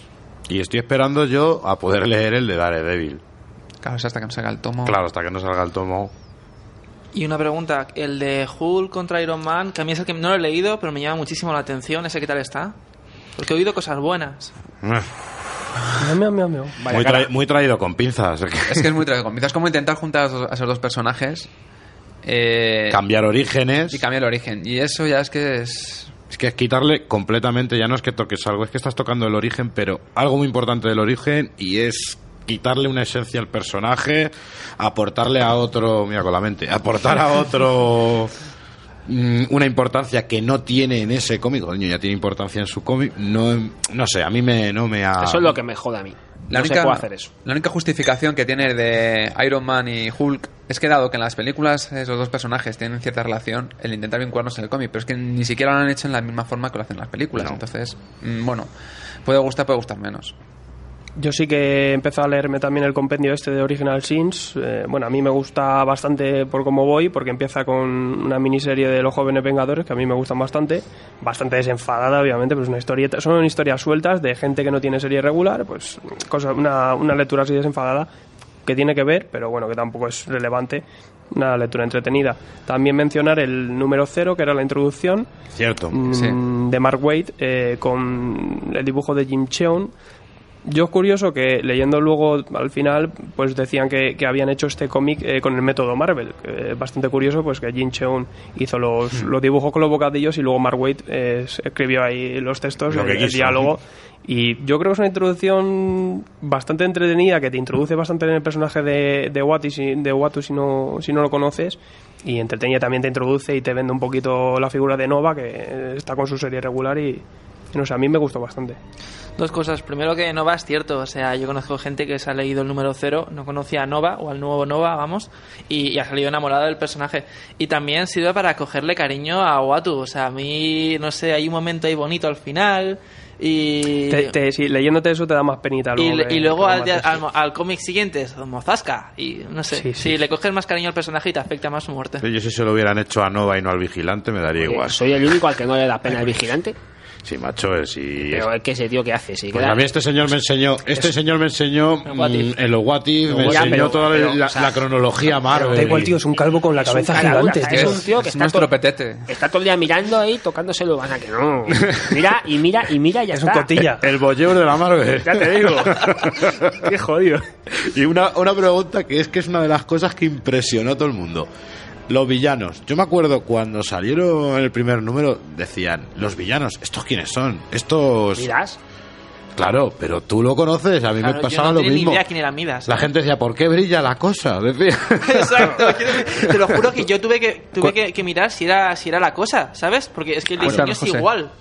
S3: Y estoy esperando yo a poder leer el de Daredevil.
S7: claro, es hasta que me salga el tomo.
S3: Claro, hasta que no salga el tomo.
S5: Y una pregunta, el de Hulk contra Iron Man, que a mí es el que no lo he leído, pero me llama muchísimo la atención, ¿ese qué tal está? Porque he oído cosas buenas. [LAUGHS]
S3: Muy, tra- muy traído con pinzas.
S7: Es que es muy [LAUGHS] trágico. Es como intentar juntar a esos, a esos dos personajes eh,
S3: Cambiar orígenes.
S7: y cambiar el origen. Y eso ya es que es...
S3: Es que es quitarle completamente, ya no es que toques algo, es que estás tocando el origen, pero algo muy importante del origen y es quitarle una esencia al personaje, aportarle a otro, mira con la mente, aportar a otro mm, una importancia que no tiene en ese cómic, coño, ya tiene importancia en su cómic, no, no sé, a mí me, no me ha...
S6: Eso es lo que me jode a mí.
S7: La
S6: no
S7: única,
S6: se puede hacer eso.
S7: la única justificación que tiene de Iron Man y Hulk es que dado que en las películas esos dos personajes tienen cierta relación, el intentar vincularnos en el cómic, pero es que ni siquiera lo han hecho en la misma forma que lo hacen las películas.
S3: No.
S7: Entonces, mm, bueno, puede gustar, puede gustar menos.
S8: Yo sí que he empezado a leerme también el compendio este de Original Sins. Eh, bueno, a mí me gusta bastante por cómo voy, porque empieza con una miniserie de los jóvenes vengadores que a mí me gustan bastante. Bastante desenfadada, obviamente, pero es una historieta. Son historias sueltas de gente que no tiene serie regular, pues cosa, una, una lectura así desenfadada que tiene que ver, pero bueno, que tampoco es relevante. Una lectura entretenida. También mencionar el número cero, que era la introducción,
S3: Cierto.
S8: mm,
S7: Sí.
S8: de Mark Waid eh, con el dibujo de Jim Cheon Yo es curioso que leyendo luego al final, pues decían que, que habían hecho este cómic eh, con el método Marvel. bastante curioso, pues que Jin Cheung hizo los,
S3: Hmm.
S8: los dibujos con los bocadillos y luego Mark Waid eh, escribió ahí los textos,
S3: Lo
S8: el, diálogo. Y yo creo que es una introducción bastante entretenida que te introduce bastante en el personaje de, de, Watu, si, de Watu si no, si no lo conoces. Y entretenida también te introduce y te vende un poquito la figura de Nova, que eh, está con su serie regular y, y no sé, a mí me gustó bastante.
S5: Dos cosas. Primero que Nova es cierto. O sea, yo conozco gente que se ha leído el número cero, no conocía a Nova o al nuevo Nova, vamos, y, y ha salido enamorado del personaje. Y también sirve para cogerle cariño a Watu. O sea, a mí, no sé, hay un momento ahí bonito al final. Y,
S8: Te- te- sí, leyéndote eso te da más penita.
S5: y,
S8: Luego que-
S5: y luego al, al, al cómic siguiente es Mozasca. Y no sé,
S8: Sí, sí.
S5: si le coges más cariño al personaje y te afecta más su muerte.
S3: Yo si se lo hubieran hecho a Nova y no al vigilante me daría igual.
S6: Soy el único al que no le da pena el vigilante.
S3: Sí, macho, es y
S6: Pero es que ese tío, ¿qué hace? Si
S3: Pues a mí este señor me enseñó, este señor me enseñó mm,
S5: What If.
S3: en los What If, me
S6: Ya,
S3: enseñó
S6: pero-
S3: toda
S6: pero,
S3: la,
S6: o sea,
S3: la cronología Marvel.
S8: Da igual, tío, es un calvo con la cabeza gigante.
S6: Es un tío que
S7: Es
S6: está
S7: nuestro
S6: todo,
S7: petete.
S6: está todo el día mirando ahí, tocándoselo. Van a que no. Mira y mira y mira y ya
S8: Es un
S6: está.
S8: cotilla. [LAUGHS]
S3: El bolleur de la Marvel.
S6: Ya te digo. [LAUGHS] Qué jodido.
S3: Y una, una pregunta que es que es una de las cosas que impresionó a todo el mundo. Los villanos. Yo me acuerdo cuando salieron el primer número, decían, los villanos, ¿estos quiénes son? Estos...
S6: Miras.
S3: Claro, pero tú lo conoces, a mí
S5: Claro,
S3: me
S5: yo
S3: pasaba
S5: no
S3: lo
S5: ni
S3: mismo.
S5: idea quién era Midas.
S3: La gente decía, ¿por qué brilla la cosa? [LAUGHS] Decía.
S5: Exacto. Te lo juro que yo tuve que tuve que, que mirar si era si era la cosa, ¿sabes? Porque es que el diseño es
S7: José.
S5: igual.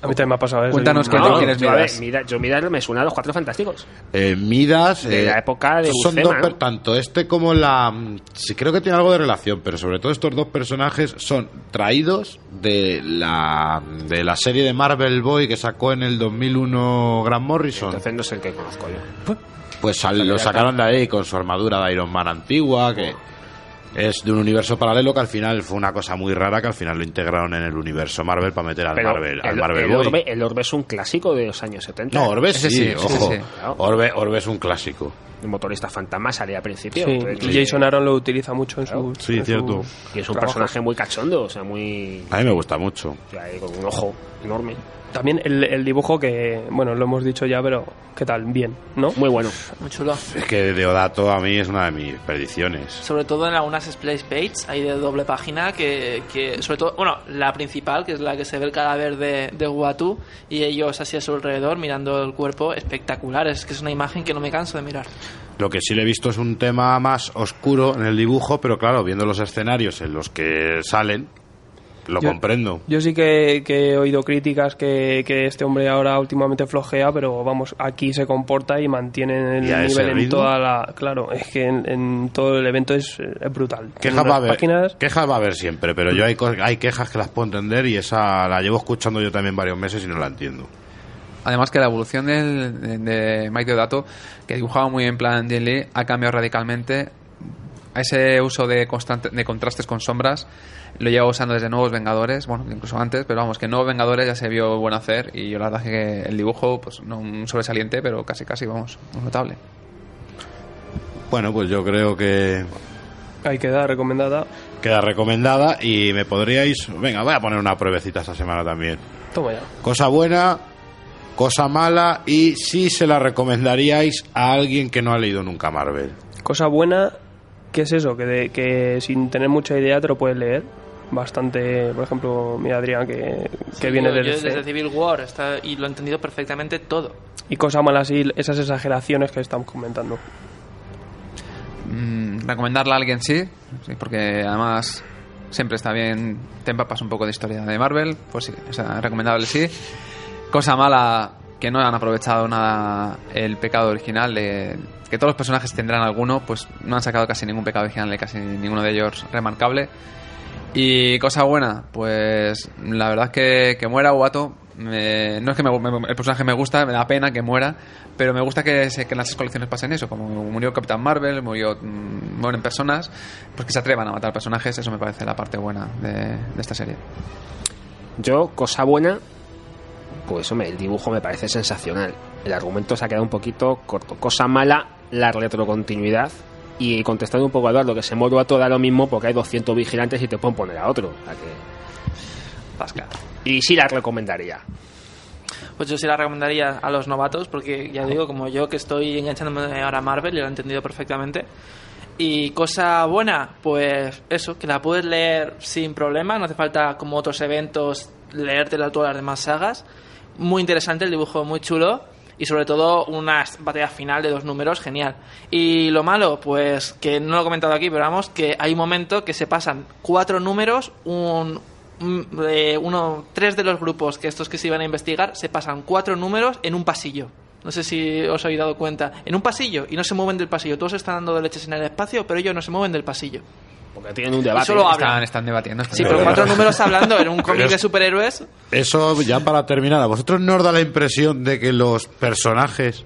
S8: A mí también me ha pasado eso.
S7: Cuéntanos qué
S8: No,
S6: ver,
S7: Midas.
S6: mira, yo Midas me suena a los cuatro fantásticos.
S3: Eh, Midas
S6: De
S3: eh,
S6: la época de
S3: son dos tanto este como la mm, sí creo que tiene algo de relación pero sobre todo estos dos personajes son traídos de la de la serie de Marvel Boy que sacó en el 2001 Grant Morrison
S6: Entonces no sé el que conozco yo.
S3: pues sal- lo sacaron de ahí con su armadura de Iron Man antigua que es de un universo paralelo que al final fue una cosa muy rara que al final lo integraron en el universo Marvel para meter al
S6: Pero
S3: Marvel al
S6: el,
S3: Marvel
S6: el
S3: Boy
S6: orbe, el orbe es un clásico de los años 70.
S3: no Orbe
S7: Ese
S3: sí,
S7: sí, sí,
S3: ojo
S7: sí, sí.
S3: Orbe, Orbe es un clásico
S6: El motorista fantasma salía al principio.
S8: Sí,
S6: Entonces,
S8: y Jason Aaron lo utiliza mucho en su.
S3: Sí, cierto.
S6: y es un personaje muy cachondo, o sea, muy.
S3: a mí me gusta mucho
S6: o sea, ahí con un ojo enorme.
S8: También el, el dibujo que, bueno, lo hemos dicho ya, pero ¿qué tal? Bien, ¿no?
S6: Muy bueno.
S5: Muy chulo.
S3: Es que Deodato a mí es una de mis perdiciones.
S5: Sobre todo en algunas splash pages, hay de doble página que, que, sobre todo, bueno, la principal, que es la que se ve el cadáver de, de Watu y ellos así a su alrededor mirando el cuerpo, espectacular. Es que es una imagen que no me canso de mirar.
S3: Lo que sí le he visto es un tema más oscuro en el dibujo, pero claro, viendo los escenarios en los que salen, lo
S8: Yo-
S3: comprendo.
S8: Yo sí que, que he oído críticas que, que este hombre ahora últimamente flojea, pero vamos, aquí se comporta y mantiene el
S3: ¿Y a ese
S8: nivel en toda la. Claro, es que en, en todo el evento es, es brutal.
S3: Quejas va, a haber,
S8: páginas-
S3: quejas va a haber siempre, pero yo hay, hay quejas que las puedo entender y esa la llevo escuchando yo también varios meses y no la entiendo.
S7: Además que la evolución del, de, de Mike Deodato, que dibujaba muy bien en plan Lee, ha cambiado radicalmente. A ese uso de, constante, de contrastes con sombras lo lleva usando desde Nuevos Vengadores, bueno, incluso antes, pero vamos, que en Nuevos Vengadores ya se vio bueno hacer y yo la verdad que el dibujo, pues no un sobresaliente, pero casi casi, vamos, muy notable.
S3: Bueno, pues yo creo que
S8: Hay que dar recomendada.
S3: queda recomendada y me podríais... Venga, voy a poner una pruebecita esta semana también.
S8: Toma ya.
S3: Cosa buena, cosa mala y si se la recomendaríais a alguien que no ha leído nunca Marvel.
S8: Cosa buena, ¿qué es eso? Que, de- que sin tener mucha idea te lo puedes leer. Bastante, por ejemplo, mira Adrián, que, que
S5: Sí,
S8: viene
S5: yo- yo desde Civil War está, y lo he entendido perfectamente todo.
S8: Y cosa mala, así, esas exageraciones que estamos comentando.
S7: Mm, recomendarla a alguien sí, sí, porque además siempre está bien, te empapas un poco de historia de Marvel, pues sí, o sea, recomendable sí. Cosa mala, que no han aprovechado nada el pecado original, que todos los personajes tendrán alguno, pues no han sacado casi ningún pecado original de casi ninguno de ellos remarcable. Y cosa buena, pues la verdad es que, que muera Uato. no es que el personaje me gusta, me da pena que muera, pero me gusta que, que en las colecciones pasen eso. Como murió Capitán Marvel, murió, mm, mueren personas, pues que se atrevan a matar personajes. Eso me parece la parte buena de esta serie.
S6: Yo, cosa buena, pues hombre, el dibujo me parece sensacional. El argumento se ha quedado un poquito corto. Cosa mala, la retrocontinuidad. Y contestando un poco a Eduardo, que se mueve a todo lo mismo porque hay 200 vigilantes y te pueden poner a otro. O que- Y sí la recomendaría.
S5: Pues yo sí la recomendaría a los novatos, porque ya digo, como yo que estoy enganchándome ahora a Marvel y lo he entendido perfectamente. Y cosa buena, pues eso, que la puedes leer sin problema, no hace falta como otros eventos leértela todas las demás sagas. Muy interesante el dibujo, muy chulo. Y sobre todo una batalla final de dos números, genial. Y lo malo, pues que no lo he comentado aquí, pero vamos, que hay un momento que se pasan cuatro números, un, de uno, tres de los grupos que estos que se iban a investigar se pasan cuatro números en un pasillo. No sé si os habéis dado cuenta. En un pasillo y no se mueven del pasillo. Todos están dando leches en el espacio, pero ellos no se mueven del pasillo.
S6: Porque tienen un debate.
S5: Solo.
S7: Están, están debatiendo. están
S5: Sí, pero cuatro números hablando en un [LAUGHS] cómic
S3: es-
S5: de superhéroes.
S3: Eso ya para terminar, ¿a vosotros no os da la impresión de que los personajes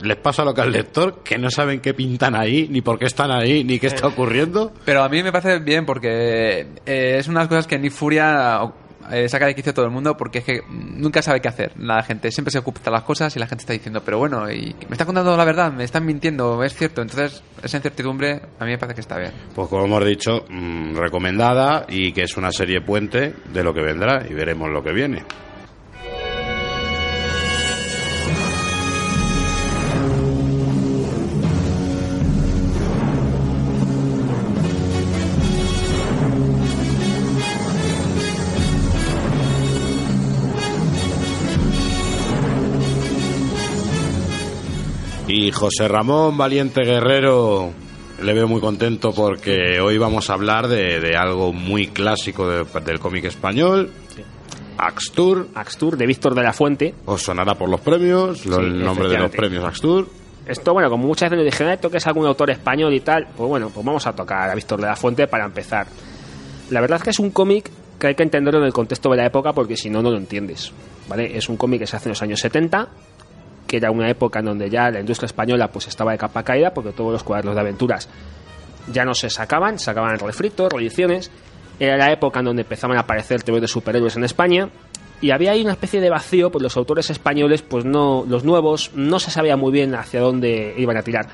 S3: les pasa lo que al lector, que no saben qué pintan ahí, ni por qué están ahí, ni qué está ocurriendo?
S7: Pero a mí me parece bien porque eh, es unas cosas que ni Furia eh, saca de quicio todo el mundo porque es que nunca sabe qué hacer. La gente siempre se ocupa de las cosas y la gente está diciendo, pero bueno, y me está contando la verdad, me están mintiendo, es cierto. Entonces, esa incertidumbre a mí me parece que está bien.
S3: Pues como hemos dicho, mm, recomendada y que es una serie puente de lo que vendrá y veremos lo que viene. Y José Ramón Valiente Guerrero le veo muy contento porque hoy vamos a hablar de, de algo muy clásico de- del cómic español. Axtur.
S6: Axtur, de Víctor de la Fuente.
S3: Os sonará por los premios, lo-
S6: Sí,
S3: el nombre de los premios Axtur.
S6: Esto, bueno, como muchas veces nos dijeron, esto que es algún autor español y tal, pues bueno, pues vamos a tocar a Víctor de la Fuente para empezar. La verdad es que es un cómic que hay que entenderlo en el contexto de la época porque si no, no lo entiendes. ¿Vale? Es un cómic que se hace en los años 70, que era una época en donde ya la industria española pues estaba de capa caída porque todos los cuadernos de aventuras ya no se sacaban, sacaban refritos, reediciones. Era la época en donde empezaban a aparecer temas de superhéroes en España. Y había ahí una especie de vacío, pues los autores españoles, pues no, los nuevos, no se sabía muy bien hacia dónde iban a tirar.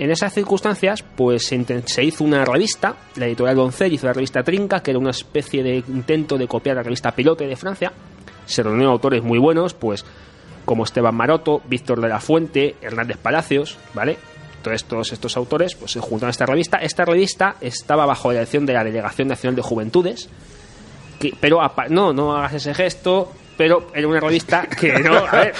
S6: En esas circunstancias, pues se hizo una revista, la editorial Doncel hizo la revista Trinca, que era una especie de intento de copiar la revista Pilote de Francia. Se reunieron autores muy buenos, pues como Esteban Maroto, Víctor de la Fuente, Hernández Palacios, ¿vale? Todos estos, autores pues, se juntaron a esta revista. Esta revista estaba bajo la dirección de la Delegación Nacional de Juventudes, que- pero no, no hagas ese gesto, pero era una revista que no, a ver,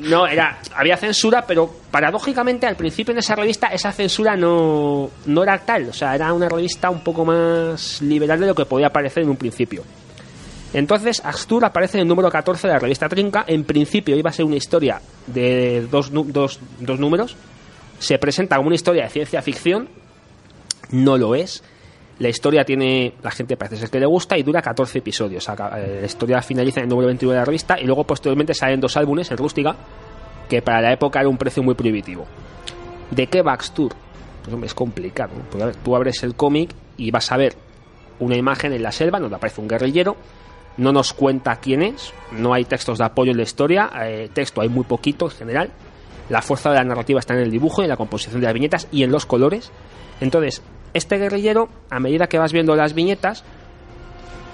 S6: no era, había censura, pero paradójicamente al principio en esa revista esa censura no, no era tal, o sea, era una revista un poco más liberal de lo que podía parecer en un principio. Entonces, Axtur aparece en el número 14 de la revista Trinca. En principio iba a ser una historia de dos, dos, dos números. Se presenta como una historia de ciencia ficción. No lo es. La historia tiene. La gente parece ser que le gusta y dura 14 episodios. Eh, La historia finaliza en el número 21 de la revista y luego posteriormente salen dos álbumes, el Rústica, que para la época era un precio muy prohibitivo. ¿De qué va Axtur? Pues hombre, es complicado. a ver, tú abres el cómic y vas a ver una imagen en la selva donde aparece un guerrillero. No nos cuenta quién es, no hay textos de apoyo en la historia, eh, texto hay muy poquito en general. La fuerza de la narrativa está en el dibujo, en la composición de las viñetas y en los colores. Entonces, este guerrillero, a medida que vas viendo las viñetas,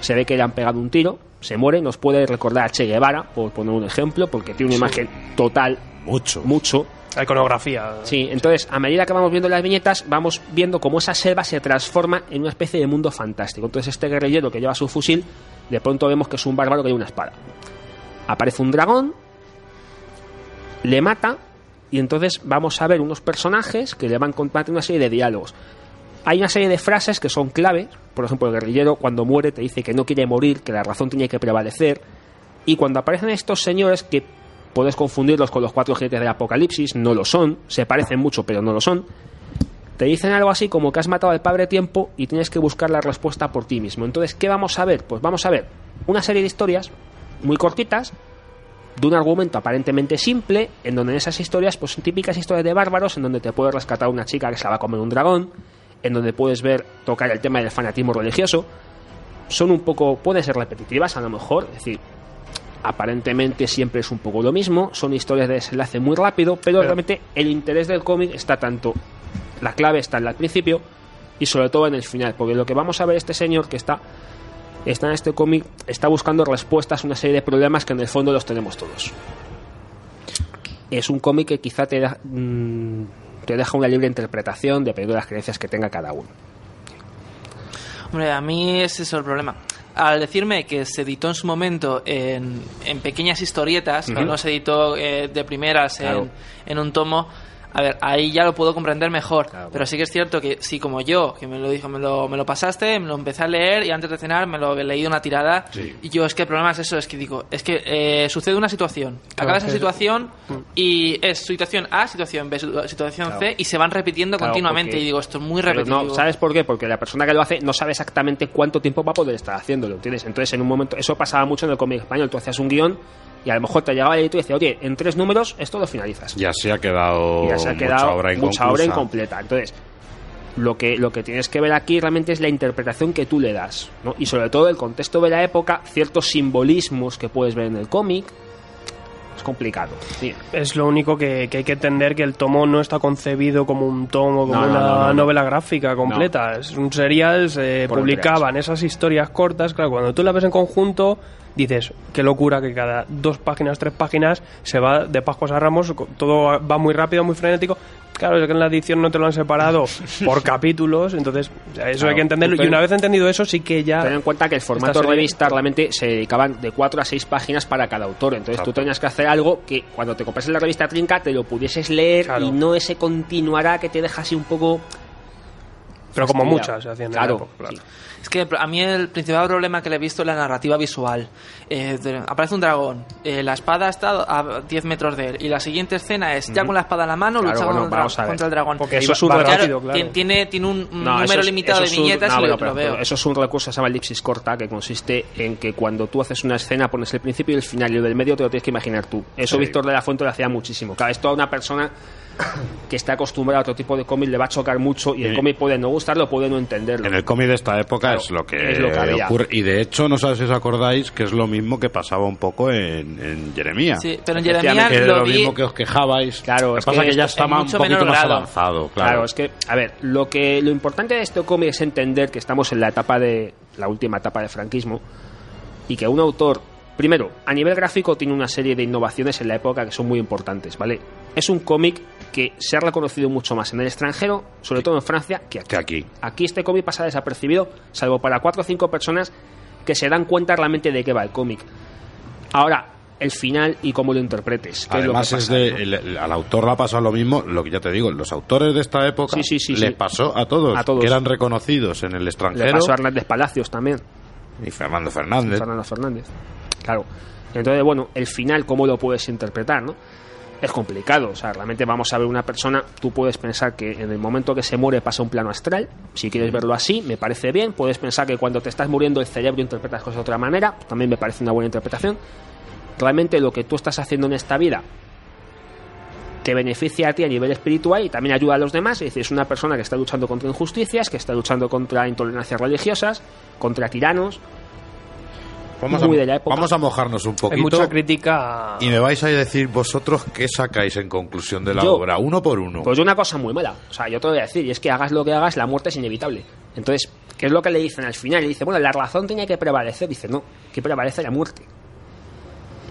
S6: se ve que le han pegado un tiro, se muere, nos puede recordar a Che Guevara, por poner un ejemplo, porque tiene una
S8: Sí.
S6: imagen total,
S3: mucho,
S6: mucho.
S8: La iconografía.
S6: Sí, entonces a medida que vamos viendo las viñetas, vamos viendo cómo esa selva se transforma en una especie de mundo fantástico. Entonces este guerrillero que lleva su fusil, de pronto vemos que es un bárbaro que lleva una espada. Aparece un dragón, le mata y entonces vamos a ver unos personajes que le van contando una serie de diálogos. Hay una serie de frases que son claves, por ejemplo el guerrillero cuando muere te dice que no quiere morir, que la razón tiene que prevalecer, y cuando aparecen estos señores que puedes confundirlos con los cuatro jinetes del apocalipsis, no lo son, se parecen mucho pero no lo son, te dicen algo así como que has matado al padre tiempo y tienes que buscar la respuesta por ti mismo. Entonces, ¿qué vamos a ver? Pues vamos a ver una serie de historias muy cortitas, de un argumento aparentemente simple, en donde en esas historias, pues son típicas historias de bárbaros, en donde te puede rescatar una chica que se la va a comer un dragón, en donde puedes ver tocar el tema del fanatismo religioso. Son un poco, pueden ser repetitivas a lo mejor, es decir, aparentemente siempre es un poco lo mismo, son historias de desenlace muy rápido, pero, realmente el interés del cómic está tanto, la clave está en el principio y sobre todo en el final, porque lo que vamos a ver este señor que está está en este cómic, está buscando respuestas a una serie de problemas que en el fondo los tenemos todos. Es un cómic que quizá te, da- mm, te deja una libre interpretación dependiendo de las creencias que tenga cada uno.
S5: Hombre, a mí ese es el problema. Al decirme que se editó en su momento en, en pequeñas historietas, que no se editó eh, de primeras
S6: Claro.
S5: en, en un tomo, a ver, ahí ya lo puedo comprender mejor. Pero sí que es cierto que si como yo, que me lo dijo, me lo, me lo pasaste, me lo empecé a leer y antes de cenar me lo he leído una tirada. Y yo es que el problema es eso, es que digo, es que eh, sucede una situación,
S6: Claro,
S5: acaba esa
S6: es-
S5: situación y es situación A, situación B, situ- situación
S6: Claro.
S5: C y se van repitiendo continuamente
S6: porque-
S5: y digo, esto es muy repetitivo.
S6: no, ¿Sabes por qué? Porque la persona que lo hace no sabe exactamente cuánto tiempo va a poder estar haciéndolo, ¿entiendes? Entonces, en un momento, eso pasaba mucho en el cómic español. Tú hacías un guion y a lo mejor te llegaba el editor y decía, oye, en tres números esto lo finalizas.
S3: Ya se ha quedado,
S6: ya se ha
S3: mucha
S6: quedado
S3: obra
S6: mucha obra incompleta. Entonces, lo que, lo que tienes que ver aquí realmente es la interpretación que tú le das, ¿no? Y sobre todo el contexto de la época, ciertos simbolismos que puedes ver en el cómic. Es complicado. Sí.
S8: Es lo único que, que hay que entender que el tomo no está concebido como un tomo, como
S6: No,
S8: una
S6: no, no, no.
S8: novela gráfica completa. Es un serial, se
S6: Por
S8: publicaban esas historias cortas. Claro, cuando tú la ves en conjunto, dices, qué locura que cada dos páginas, tres páginas se va de Pascuas a Ramos, todo va muy rápido, muy frenético. Claro, es que en la edición no te lo han separado [LAUGHS] por capítulos, entonces eso
S6: Claro,
S8: hay que entenderlo. Y una vez entendido eso, sí que ya.
S6: Ten en cuenta que el formato
S8: serie-
S6: revista realmente se dedicaban de 4 a 6 páginas para cada autor. Entonces tú tenías que hacer algo que cuando te compras la revista Trinca te lo pudieses leer y no ese continuará que te deja así un poco.
S8: Pero como muchas se hacían en la
S6: Claro,
S8: época, claro.
S5: Es que a mí el principal problema que le he visto es la narrativa visual. Eh, de- aparece un dragón, eh, la espada está a 10 metros de él, y la siguiente escena es ya con la espada en la mano
S6: Claro,
S5: luchando
S6: bueno,
S5: contra, el dragón.
S6: Porque eso es un rápido, claro.
S5: tien- Tiene, tiene un,
S6: No,
S5: número
S6: es-
S5: limitado de
S6: un-
S5: viñetas
S6: no,
S5: y lo,
S6: pero-
S5: lo veo.
S6: pero Eso es un recurso que se llama elipsis corta, que consiste en que cuando tú haces una escena pones el principio y el final, y lo del medio te lo tienes que imaginar tú. Eso
S3: Sí.
S6: Víctor de la Fuente lo hacía muchísimo. Claro, esto a una persona que está acostumbrada a otro tipo de cómic le va a chocar mucho y el cómic puede no gustarlo, puede no entenderlo.
S3: En el cómic de esta época
S6: Claro,
S3: es lo que,
S6: es lo que había.
S3: ocurre. Y de hecho, no sé si os acordáis que es lo mismo que pasaba un poco en, en Jeremía.
S5: Sí, pero en Jeremías lo
S3: lo
S5: vi-
S3: mismo que os quejabais.
S6: Claro,
S3: lo que
S6: es
S3: pasa
S6: que
S3: que ya está un
S5: mucho
S3: poquito más
S5: grado.
S3: avanzado.
S6: Claro.
S3: Claro,
S6: es que, a ver, lo que lo importante de este cómic es entender que estamos en la etapa de la última etapa del franquismo y que un autor, primero, a nivel gráfico tiene una serie de innovaciones en la época que son muy importantes, ¿vale? Es un cómic que se ha reconocido mucho más en el extranjero, sobre todo en Francia, que aquí.
S3: que aquí.
S6: Aquí este cómic pasa desapercibido, salvo para cuatro o cinco personas que se dan cuenta realmente de qué va el cómic. Ahora, el final y cómo lo interpretes. ¿qué
S3: Además,
S6: es
S3: es
S6: lo que
S3: de,
S6: pasa,
S3: el- el- al autor le ha pasado lo mismo, lo que ya te digo, los autores de esta época
S6: Sí, sí, sí,
S3: le
S6: sí.
S3: pasó a todos,
S6: A todos.
S3: que eran reconocidos en el
S6: ¿no? Le
S3: extranjero.
S6: pasó a Hernández Palacios también.
S3: Y Fernando Fernández.
S6: Fernando Fernández. Claro. Entonces, bueno, el final, ¿cómo lo puedes interpretar, no? Es complicado, o sea, realmente vamos a ver una persona, tú puedes pensar que en el momento que se muere pasa un plano astral, si quieres verlo así, me parece bien, puedes pensar que cuando te estás muriendo el cerebro interpretas cosas de otra manera, también me parece una buena interpretación. Realmente lo que tú estás haciendo en esta vida te beneficia a ti a nivel espiritual y también ayuda a los demás, es decir, es una persona que está luchando contra injusticias, que está luchando contra intolerancias religiosas, contra tiranos,
S3: Vamos,
S6: muy
S3: a,
S6: de la época.
S3: vamos a mojarnos un
S8: Hay
S3: poquito.
S8: mucha crítica. a-
S3: Y me vais a decir vosotros qué sacáis en conclusión de la
S6: Yo-
S3: obra, uno por uno.
S6: Pues una cosa muy mala. O sea, yo te voy a decir, y es que hagas lo que hagas, la muerte es inevitable. Entonces, ¿qué es lo que le dicen al final? Le dice, bueno, la razón tenía que prevalecer. Dice, no, que prevalece la muerte.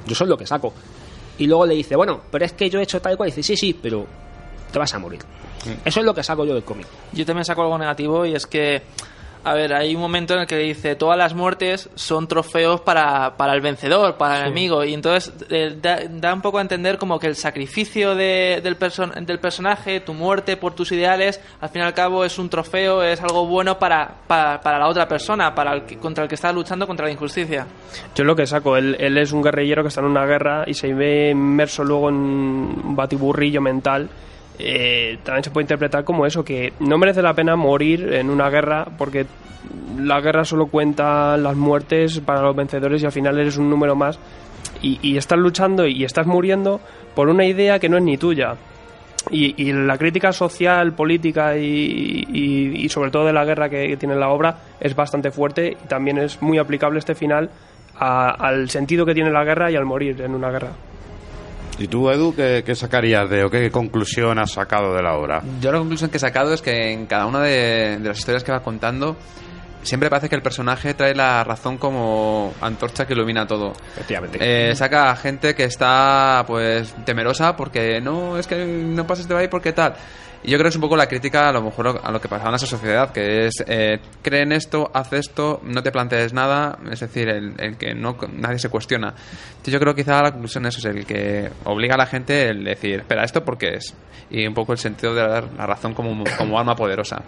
S6: Yo es lo que saco. Y luego le dice, bueno, pero es que yo he hecho tal cual. Y dice, sí, sí, pero te vas a morir. Eso es lo que saco yo del cómic.
S5: Yo también saco algo negativo y es que, a ver, hay un momento en el que dice todas las muertes son trofeos para, para el vencedor, para el enemigo, y entonces eh, da, da un poco a entender como que el sacrificio de- del, person- del personaje, tu muerte por tus ideales, al fin y al cabo es un trofeo, es algo bueno para, para, para la otra persona, para el que- contra el que está luchando contra la injusticia.
S8: Yo lo que saco, él, él es un guerrillero que está en una guerra y se ve inmerso luego en un batiburrillo mental. Eh, también se puede interpretar como eso, que no merece la pena morir en una guerra porque la guerra solo cuenta las muertes para los vencedores y al final eres un número más. Y, estás luchando y estás muriendo por una idea que no es ni tuya. Y, la crítica social, política y, y- sobre todo de la guerra que, que tiene la obra es bastante fuerte y también es muy aplicable este final a- al sentido que tiene la guerra y al morir en una guerra.
S3: ¿Y tú, Edu, qué, qué sacarías de o qué conclusión has sacado de la obra?
S7: Yo la conclusión que he sacado es que en cada una de, de las historias que va contando siempre parece que el personaje trae la razón como antorcha que ilumina todo.
S6: Efectivamente.
S7: Eh, saca a gente que está pues temerosa porque no, es que no pases de ahí porque tal. Y yo creo que es un poco la crítica a lo mejor a lo que pasaba en esa sociedad, que es eh, cree en esto, haz esto, no te plantees nada, es decir, el, el que no nadie se cuestiona. Entonces yo creo que quizá la conclusión es eso, es el que obliga a la gente el decir, espera, esto porque es. Y un poco el sentido de dar la razón como, como arma poderosa.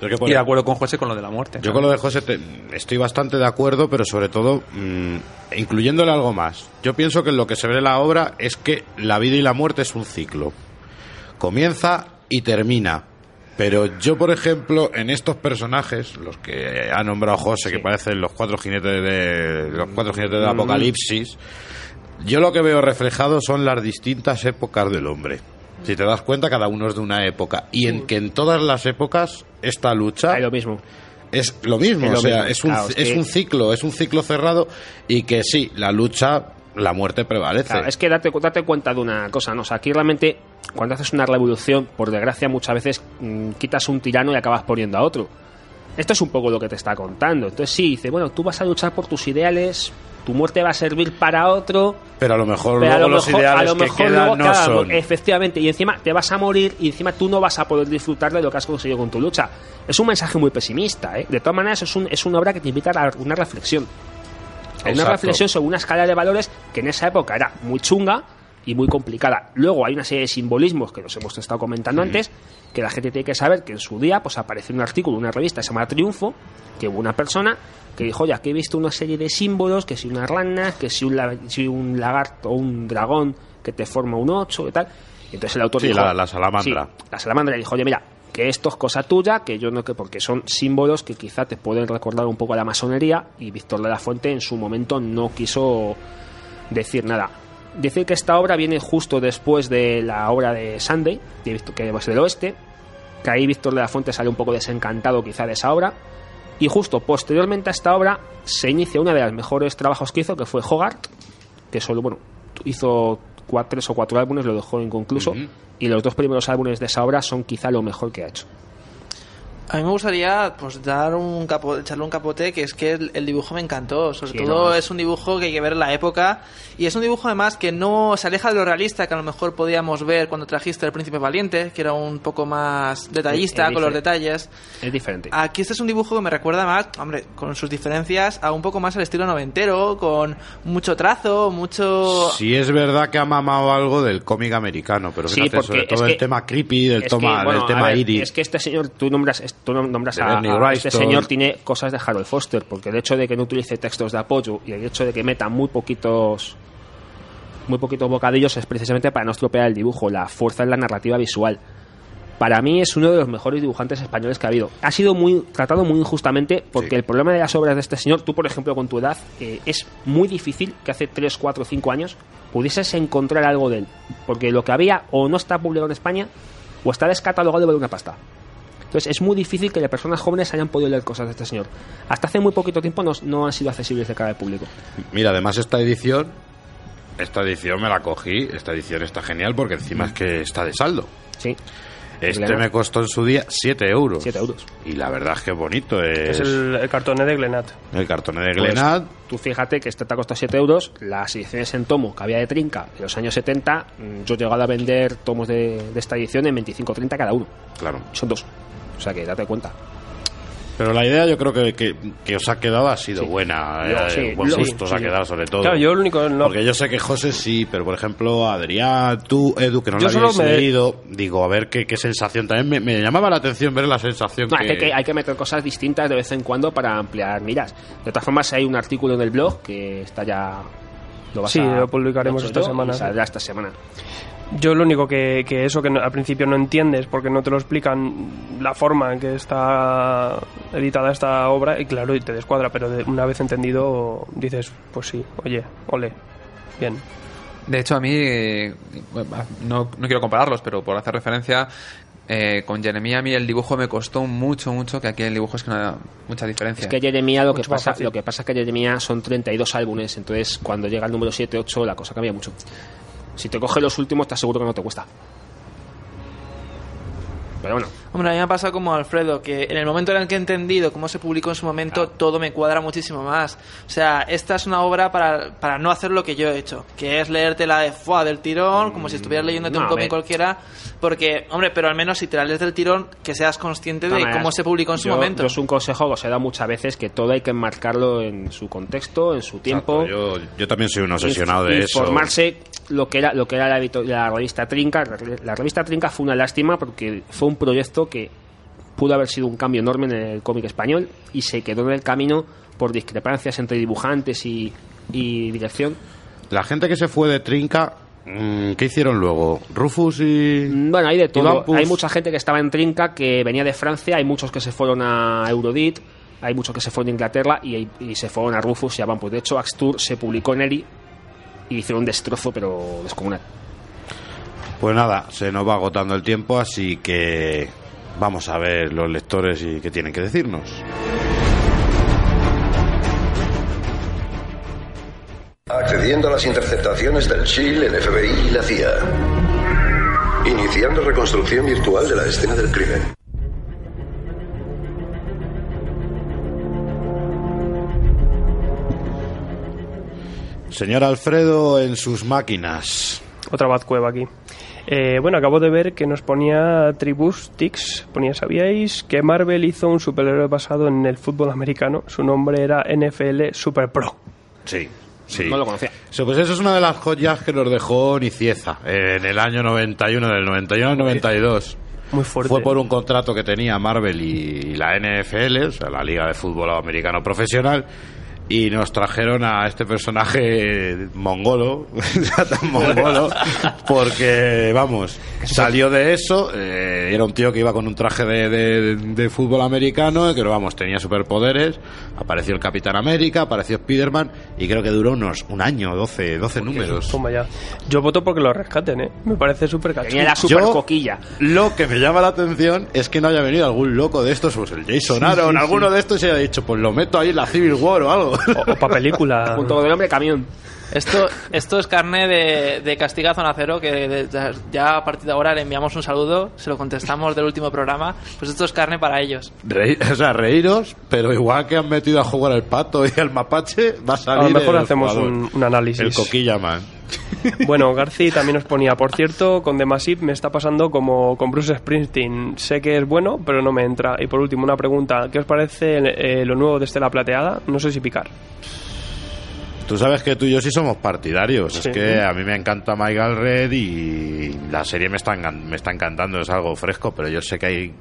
S3: Pero por-
S7: Y de acuerdo con José con lo de la muerte.
S3: Yo con lo de José te- estoy bastante de acuerdo, pero sobre todo mm, incluyéndole algo más. Yo pienso que lo que se ve en la obra es que la vida y la muerte es un ciclo. Comienza y termina. Pero yo, por ejemplo, en estos personajes, los que ha nombrado José, que parecen los cuatro jinetes de los cuatro jinetes del
S6: Mm.
S3: apocalipsis, yo lo que veo reflejado son las distintas épocas del hombre. Si te das cuenta, cada uno es de una época. Y en que en todas las épocas esta lucha
S6: Es lo mismo.
S3: es lo mismo,
S6: Es lo
S3: o sea,
S6: mismo,
S3: es un,
S6: claro, es
S3: es
S6: que-
S3: un ciclo, es un ciclo cerrado y que sí, la lucha, la muerte prevalece.
S6: Claro, es que date, date cuenta de una cosa, ¿no? O sea, aquí realmente, cuando haces una revolución, por desgracia, muchas veces mm, quitas un tirano y acabas poniendo a otro. Esto es un poco lo que te está contando. Entonces, sí, dice, bueno, tú vas a luchar por tus ideales, tu muerte va a servir para otro,
S3: pero a lo mejor
S6: pero a
S3: luego
S6: lo
S3: los
S6: mejor, a
S3: ideales
S6: lo
S3: que
S6: mejor
S3: quedan
S6: luego,
S3: no
S6: claro,
S3: son.
S6: efectivamente, y encima te vas a morir y encima tú no vas a poder disfrutar de lo que has conseguido con tu lucha. Es un mensaje muy pesimista, ¿eh? De todas maneras, es, un, es una obra que te invita a una reflexión. A una reflexión sobre una escala de valores que en esa época era muy chunga y muy complicada. Luego hay una serie de simbolismos que los hemos estado comentando antes, que la gente tiene que saber que en su día pues apareció un artículo en una revista que se llama Triunfo, que hubo una persona que dijo, oye, aquí he visto una serie de símbolos, que si una rana, que si un, la- si un lagarto o un dragón que te forma un 8 y tal. Y entonces el autor
S3: Sí,
S6: dijo,
S3: la- la salamandra.
S6: Sí, la salamandra dijo, oye, mira, que esto es cosa tuya, que yo no que porque son símbolos que quizá te pueden recordar un poco a la masonería y Víctor de la Fuente en su momento no quiso decir nada. Decir que esta obra viene justo después de la obra de Sunday, de Víctor- que es del oeste, que ahí Víctor de la Fuente sale un poco desencantado quizá de esa obra, y justo posteriormente a esta obra se inicia uno de los mejores trabajos que hizo, que fue Hogarth, que solo, bueno, hizo cua- tres o cuatro álbumes, lo dejó inconcluso, y los dos primeros álbumes de esa obra son quizá lo mejor que ha hecho.
S5: A mí me gustaría pues dar un capo, echarle un capote, que es que el, el dibujo me encantó. Sobre
S6: Sí,
S5: todo
S6: no,
S5: es un dibujo que hay que ver en la época. Y es un dibujo además que no se aleja de lo realista que a lo mejor podíamos ver cuando trajiste El Príncipe Valiente, que era un poco más detallista
S6: Es
S5: con los detalles.
S6: Es diferente.
S5: Aquí este es un dibujo que me recuerda más, hombre, con sus diferencias, a un poco más al estilo noventero, con mucho trazo, mucho...
S3: Sí es verdad que ha mamado algo del cómic americano, pero
S6: Sí,
S3: fíjate,
S6: porque
S3: sobre
S6: es
S3: todo
S6: que-
S3: el tema creepy, del,
S6: Es
S3: toma,
S6: que, bueno,
S3: del tema
S6: ver,
S3: iris.
S6: Es que este señor, tú nombras, es- tú nombras
S3: De
S6: a, a este señor tiene cosas de Harold Foster, porque el hecho de que no utilice textos de apoyo y el hecho de que meta muy poquitos muy poquitos bocadillos es precisamente para no estropear el dibujo, la fuerza en la narrativa visual. Para mí es uno de los mejores dibujantes españoles que ha habido. Ha sido muy tratado muy injustamente porque
S3: Sí.
S6: el problema de las obras de este señor, tú por ejemplo con tu edad, eh, es muy difícil que hace 3, 4, 5 años pudieses encontrar algo de él. Porque lo que había o no está publicado en España o está descatalogado vale una pasta. Entonces es muy difícil que las personas jóvenes hayan podido leer cosas de este señor. Hasta hace muy poquito tiempo no, no han sido accesibles de cara al público.
S3: Mira, además esta edición, esta edición me la cogí, esta edición está genial porque encima es que está de saldo.
S6: Sí.
S3: Este
S6: Glenat.
S3: me costó en su día 7 euros.
S6: 7 euros.
S3: Y la verdad es que bonito es,
S8: Es el, el cartón de Glenat.
S3: el cartón de
S6: Pues,
S3: Glenad.
S6: tú fíjate que este te ha costado 7 euros. Las ediciones en tomo que había de Trinca de los años 70, mm, yo he llegado a vender tomos de, de esta edición en 25-30 cada uno.
S3: Claro.
S6: Son dos. O sea que date cuenta.
S3: Pero la idea yo creo que, que, que os ha quedado ha sido
S6: Sí.
S3: buena.
S6: Yo,
S3: eh,
S6: sí,
S3: buen
S6: sí,
S3: gusto os ha
S6: sí.
S3: quedado sobre todo.
S8: Claro, yo lo único... No,
S3: Porque yo sé que José sí, pero por ejemplo Adrián, tú, Edu, que no
S8: Yo
S3: lo habéis
S8: me-
S3: leído, digo, a ver qué, qué sensación. También me, me llamaba la atención ver la sensación
S6: No,
S3: que...
S6: hay, que, hay que meter cosas distintas de vez en cuando para ampliar miras. De todas formas, hay un artículo en el blog que está ya. Lo vas
S8: Sí,
S6: a-
S8: lo publicaremos esta
S6: yo
S8: semana,
S6: y
S8: sí.
S6: Saldrá esta semana.
S8: Yo lo único que, que eso que no- al principio no entiendes porque no te lo explican la forma en que está editada esta obra y claro, y te descuadra, pero de- una vez entendido dices, pues sí, oye, ole, bien.
S7: De hecho, a mí, eh, no, no quiero compararlos, pero por hacer referencia, eh, con Jeremía a mí el dibujo me costó mucho, mucho, que aquí el dibujo es que no hay mucha diferencia.
S6: Es que Jeremía lo que
S8: Mucho
S6: pasa, lo que pasa es que Jeremía son 32 álbumes, entonces cuando llega el número 7, 8 la cosa cambia mucho. Si te coges los últimos, te aseguro que no te cuesta. Pero bueno,
S5: Hombre, a mí me ha pasado como Alfredo, que en el momento en el que he entendido cómo se publicó en su momento, todo me cuadra muchísimo más. O sea, esta es una obra para, para no hacer lo que yo he hecho, que es leértela de fuá del tirón, como si estuvieras leyéndote
S6: no,
S5: un cómic cualquiera, porque, hombre, pero al menos si te la lees del tirón, que seas consciente de cómo se publicó en su
S6: yo-
S5: momento.
S6: yo es un consejo que os he dado muchas veces que todo hay que enmarcarlo en su contexto, en su tiempo.
S3: Yo, yo también soy un obsesionado
S6: y
S3: de eso.
S6: Informarse lo que era lo que era la, revista Trinca. La, la revista Trinca fue una lástima porque fue un proyecto que pudo haber sido un cambio enorme en el cómic español y se quedó en el camino por discrepancias entre dibujantes y, y dirección.
S3: La gente que se fue de Trinca, mm, ¿qué hicieron luego? Rufus y...
S6: Bueno, hay de todo. Hay mucha gente que estaba en Trinca que venía de Francia, hay muchos que se fueron a Eurodit, hay muchos que se fueron a Inglaterra y, y se fueron a Rufus y a Van. Pues de hecho, Axtur se publicó en Eri y hicieron un destrozo, pero descomunal.
S3: Pues nada, se nos va agotando el tiempo, así que vamos a ver los lectores y qué tienen que decirnos.
S12: Accediendo a las interceptaciones del SHIELD, el FBI y la CIA. Iniciando reconstrucción virtual de la escena del crimen.
S3: Señor Alfredo en sus máquinas.
S8: Otra Batcueva aquí. Eh, bueno, acabo de ver que nos ponía Tribus Tix. Ponía, ¿sabíais que Marvel hizo un superhéroe basado en el fútbol americano? Su nombre era NFL Super Pro.
S3: Sí, sí.
S6: No lo conocía.
S3: Sí, pues eso es una de las joyas que nos dejó Nicieza eh, en el año 91, del 91 al 92.
S8: Muy fuerte.
S3: Fue por un contrato que tenía Marvel y la NFL, o sea, la Liga de Fútbol Americano Profesional, y nos trajeron a este personaje mongolo, [LAUGHS] tan mongolo, porque, vamos, salió de eso, eh, era un tío que iba con un traje de, de- de fútbol americano, que, vamos, tenía superpoderes, apareció el Capitán América, apareció Spiderman, y creo que duró unos un año, 12, 12 números.
S8: Toma ya. Yo voto porque lo rescaten, ¿eh? Me parece súper cachondo.
S6: Tenía la super
S3: Yo-
S6: coquilla.
S3: Lo que me llama la atención es que no haya venido algún loco de estos, pues el Jason
S8: Sí,
S3: Aaron,
S8: sí,
S3: alguno
S8: sí.
S3: de estos y haya dicho, pues lo meto ahí en la Civil War o algo.
S8: O, para película. [LAUGHS]
S6: Junto con el hombre camión.
S5: Esto, esto es carne de, de Castiga Zona Cero, que de- ya- ya a partir de ahora le enviamos un saludo, se lo contestamos del último programa. Pues esto es carne para ellos.
S3: Reí- o sea, reíros, pero igual que han metido a jugar al pato y al mapache, va a
S8: A
S3: salir.
S8: lo mejor
S3: el
S8: hacemos
S3: jugador,
S8: un, un análisis.
S3: El coquilla man. [LAUGHS]
S8: Bueno, Garci también nos ponía, por cierto, con The Massive me está pasando como con Bruce Springsteen. Sé que es bueno, pero no me entra. Y por último, una pregunta. ¿Qué os parece eh, lo nuevo de Estela Plateada? No sé si picar.
S3: Tú sabes que tú y yo sí somos partidarios.
S8: Sí.
S3: Es que a mí me encanta Michael Red y la serie me está, me está encantando. Es algo fresco, pero yo sé que hay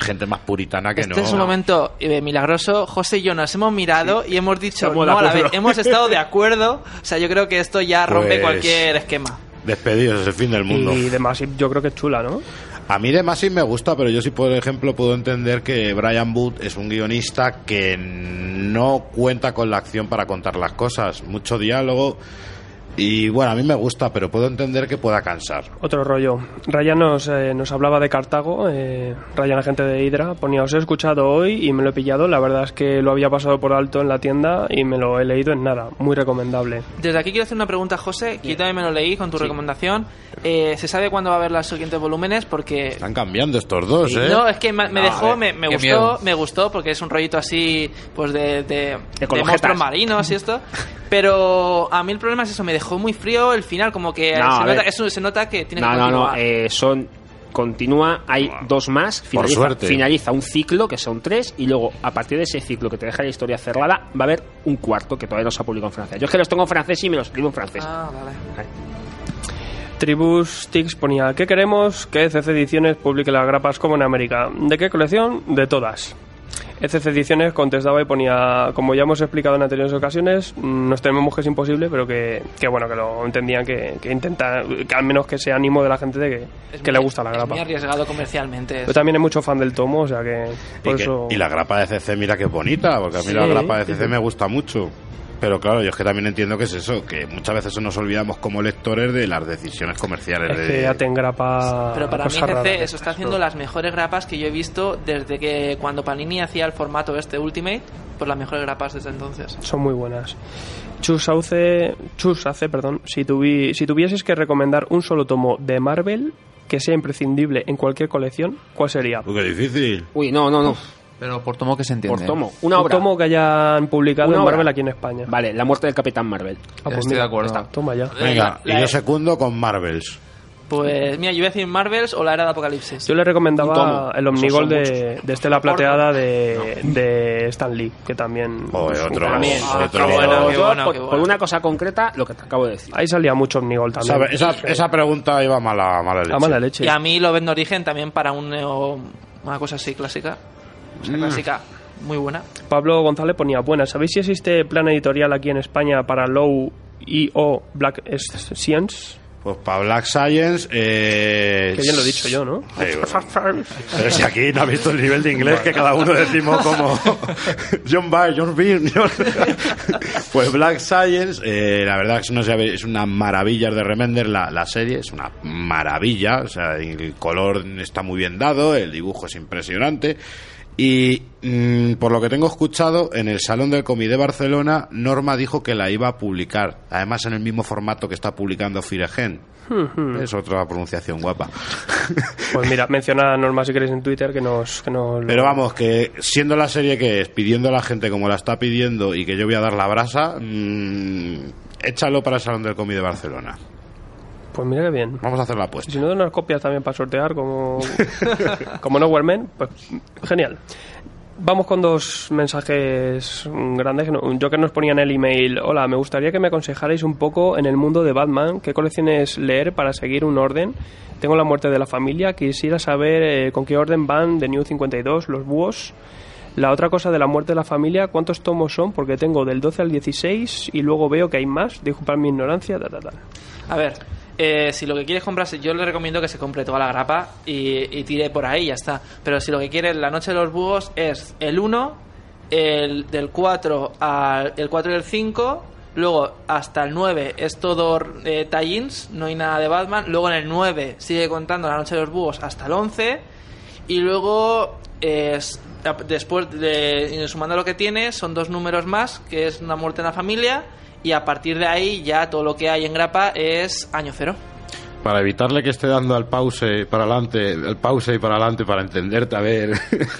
S3: gente más puritana que
S5: Este
S3: no.
S5: es un momento eh, milagroso. José y yo nos hemos mirado y hemos dicho
S6: Estamos de
S5: no a la vez. Hemos estado de [LAUGHS] acuerdo. O sea, yo creo que esto ya rompe
S3: Pues-
S5: cualquier esquema.
S3: Despedidos, es el fin del mundo.
S8: Y The Massive yo creo que es chula, ¿no?
S3: A mí de Massive me gusta, pero yo sí, por ejemplo, puedo entender que Brian Wood es un guionista que no cuenta con la acción para contar las cosas. Mucho diálogo. Y bueno, a mí me gusta, pero puedo entender que pueda cansar.
S8: Otro rollo. Ryan nos, eh, nos hablaba de Cartago, eh, Ryan, agente de Hydra. Ponía, os he escuchado hoy y me lo he pillado. La verdad es que lo había pasado por alto en la tienda y me lo he leído en nada. Muy recomendable.
S5: Desde aquí quiero hacer una pregunta, José, que yo también me lo leí con tu recomendación. Eh, ¿Se sabe cuándo va a haber los siguientes volúmenes? Porque
S3: Están cambiando estos dos, ¿eh?
S5: No, es que me, me
S7: No,
S5: dejó,
S7: eh,
S5: me, me gustó,
S7: miedo.
S5: me gustó porque es un rollito así, pues de, de, de
S6: con
S5: monstruos marinos y esto. [LAUGHS] Pero a mí el problema es eso, me dejó muy frío el final, como que
S6: No,
S5: se, nota, eso, se nota que tiene
S6: No,
S5: que
S6: no, no.
S5: continuar.
S6: eh, son. Continúa, hay dos más. Finaliza,
S3: suerte.
S6: finaliza un ciclo, que son tres, y luego, a partir de ese ciclo que te deja la historia cerrada, va a haber un cuarto que todavía no se ha publicado en francés. Yo es que los tengo en francés y me los escribo en francés.
S5: Ah, vale.
S8: Tribus Tix ponía, ¿qué queremos? Que ECC Ediciones publique las grapas como en América. ¿De qué colección? De todas. ECC Ediciones contestaba y ponía, como ya hemos explicado en anteriores ocasiones, mm, nos tememos que es imposible, pero que, que bueno, que lo entendían, que, que intenta, que al menos que sea ánimo de la gente de que,
S5: Es
S8: que
S5: muy-
S8: le gusta la
S5: Es
S8: grapa.
S5: muy arriesgado comercialmente.
S8: Yo también hay mucho fan del tomo, o sea que por
S3: y, que-
S8: eso...
S3: y la grapa de CC, mira que bonita, porque a mí
S8: Sí,
S3: la grapa de
S8: sí,
S3: CC
S8: sí.
S3: me gusta mucho. Pero claro, yo es que también entiendo que es eso, que muchas veces nos olvidamos como lectores de las decisiones comerciales.
S8: Es
S3: de...
S8: que ya te engrapa
S5: Pero para mí GC eso está haciendo las mejores grapas que yo he visto desde que cuando Panini hacía el formato este Ultimate, pues las mejores grapas desde entonces.
S8: Son muy buenas. Chus Sauce, Chus hace, perdón, si, tuvi- si tuvieses que recomendar un solo tomo de Marvel, que sea imprescindible en cualquier colección, ¿cuál sería?
S3: Uy, qué difícil.
S6: Uy, no, no, no.
S7: Pero por tomo que se entiende.
S6: Por tomo. Una
S8: Un
S6: obra.
S8: tomo que hayan publicado
S6: Una
S8: en
S6: obra.
S8: Marvel aquí en España.
S6: Vale, la muerte del Capitán Marvel.
S8: Ah, pues
S7: Estoy
S8: mira,
S7: de acuerdo.
S8: está, Toma ya.
S3: Venga, y yo secundo con Marvels.
S5: Pues mira, yo iba a decir Marvels o la era de Apocalipsis.
S8: Yo le
S6: Un
S8: recomendaba el
S6: Esos
S8: Omnigol
S6: son
S8: de, de Estela Plateada de, de Stan Lee, que también...
S3: Joder,
S8: es un
S3: otro-
S8: gran-
S6: También.
S5: Ah,
S3: otro-
S5: qué bueno, qué
S6: Yo,
S5: bueno,
S6: por,
S5: qué
S6: por
S5: bueno.
S6: una cosa concreta, lo que te acabo de decir.
S8: Ahí salía mucho Omnigol también.
S3: Sabe, Esa, esa pregunta iba mala, mala leche.
S8: A mala leche.
S5: Y a mí lo ven de origen también para un neo, una cosa así clásica. O sea, clásica, muy buena.
S8: Pablo González ponía, buenas, ¿sabéis si existe plan editorial aquí en España para Low y o Black Science?
S3: Pues para Black Science. Eh,
S8: Que bien lo he dicho yo, ¿no?
S3: Sí, bueno. Pero si aquí no has visto el nivel de inglés que cada uno decimos como [LAUGHS] John Byrne, John Byrne. John- Pues Black Science, eh, la verdad es que no sé, es una maravilla de Remender la, la serie, es una maravilla, o sea, el color está muy bien dado, el dibujo es impresionante. Y mm, por lo que tengo escuchado, en el Salón del Cómic de Barcelona, Norma dijo que la iba a publicar, además en el mismo formato que está publicando Firegen. Es otra pronunciación guapa. [LAUGHS]
S8: Pues mira, menciona a Norma si queréis en Twitter que nos... Que nos
S3: Pero vamos, que siendo la serie que es, pidiendo a la gente como la está pidiendo y que yo voy a dar la brasa, mm, échalo para el Salón del Cómic de Barcelona.
S8: Pues mira que bien.
S3: Vamos a hacer la apuesta.
S8: Si no, unas copias también para sortear como, [LAUGHS] como No Men, pues genial. Vamos con dos mensajes grandes. Joker nos ponía en el email. Hola, me gustaría que me aconsejarais un poco en el mundo de Batman. ¿Qué colecciones leer para seguir un orden? Tengo la muerte de la familia. Quisiera saber eh, con qué orden van de New 52, los búhos. La otra cosa de la muerte de la familia, ¿cuántos tomos son? Porque tengo del 12 al 16 y luego veo que hay más. Disculpad mi ignorancia. Ta, ta, ta.
S5: A ver, eh, si lo que quieres comprarse, yo le recomiendo que se compre toda la grapa y, tire por ahí ya está. Pero si lo que quiere la noche de los búhos es el 1, el del 4 al el 4 y el 5, luego hasta el 9 es todo eh, tie-ins, no hay nada de Batman, luego en el 9 sigue contando la noche de los búhos hasta el 11 y luego es después de sumando lo que tiene son dos números más, que es una muerte en la familia y a partir de ahí ya todo lo que hay en grapa es año cero.
S3: Para evitarle que esté dando al pause para adelante, el pause y para adelante para entenderte, a ver,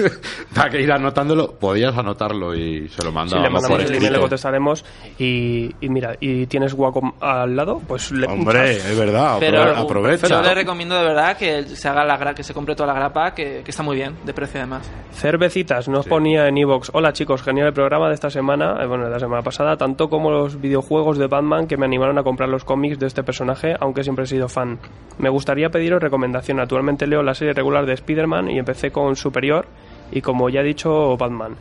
S3: [LAUGHS] para que ir anotándolo, podías anotarlo y se lo mandamos
S8: le mandamos
S3: por
S8: el email, le contestaremos. Y, y mira, y tienes Wacom al lado, pues le
S3: Hombre, es verdad,
S5: Pero,
S3: aprove- aprovecha.
S5: pero le recomiendo de verdad que se haga la gra- que se compre toda la grapa, que, que está muy bien, de precio además.
S8: Cervecitas nos ponía en Evox. Hola chicos, genial el programa de esta semana, eh, bueno, de la semana pasada, tanto como los videojuegos de Batman que me animaron a comprar los cómics de este personaje, aunque siempre he sido fan. Me gustaría pediros recomendación. Actualmente leo la serie regular de Spider-Man y empecé con Superior y como ya he dicho, Batman.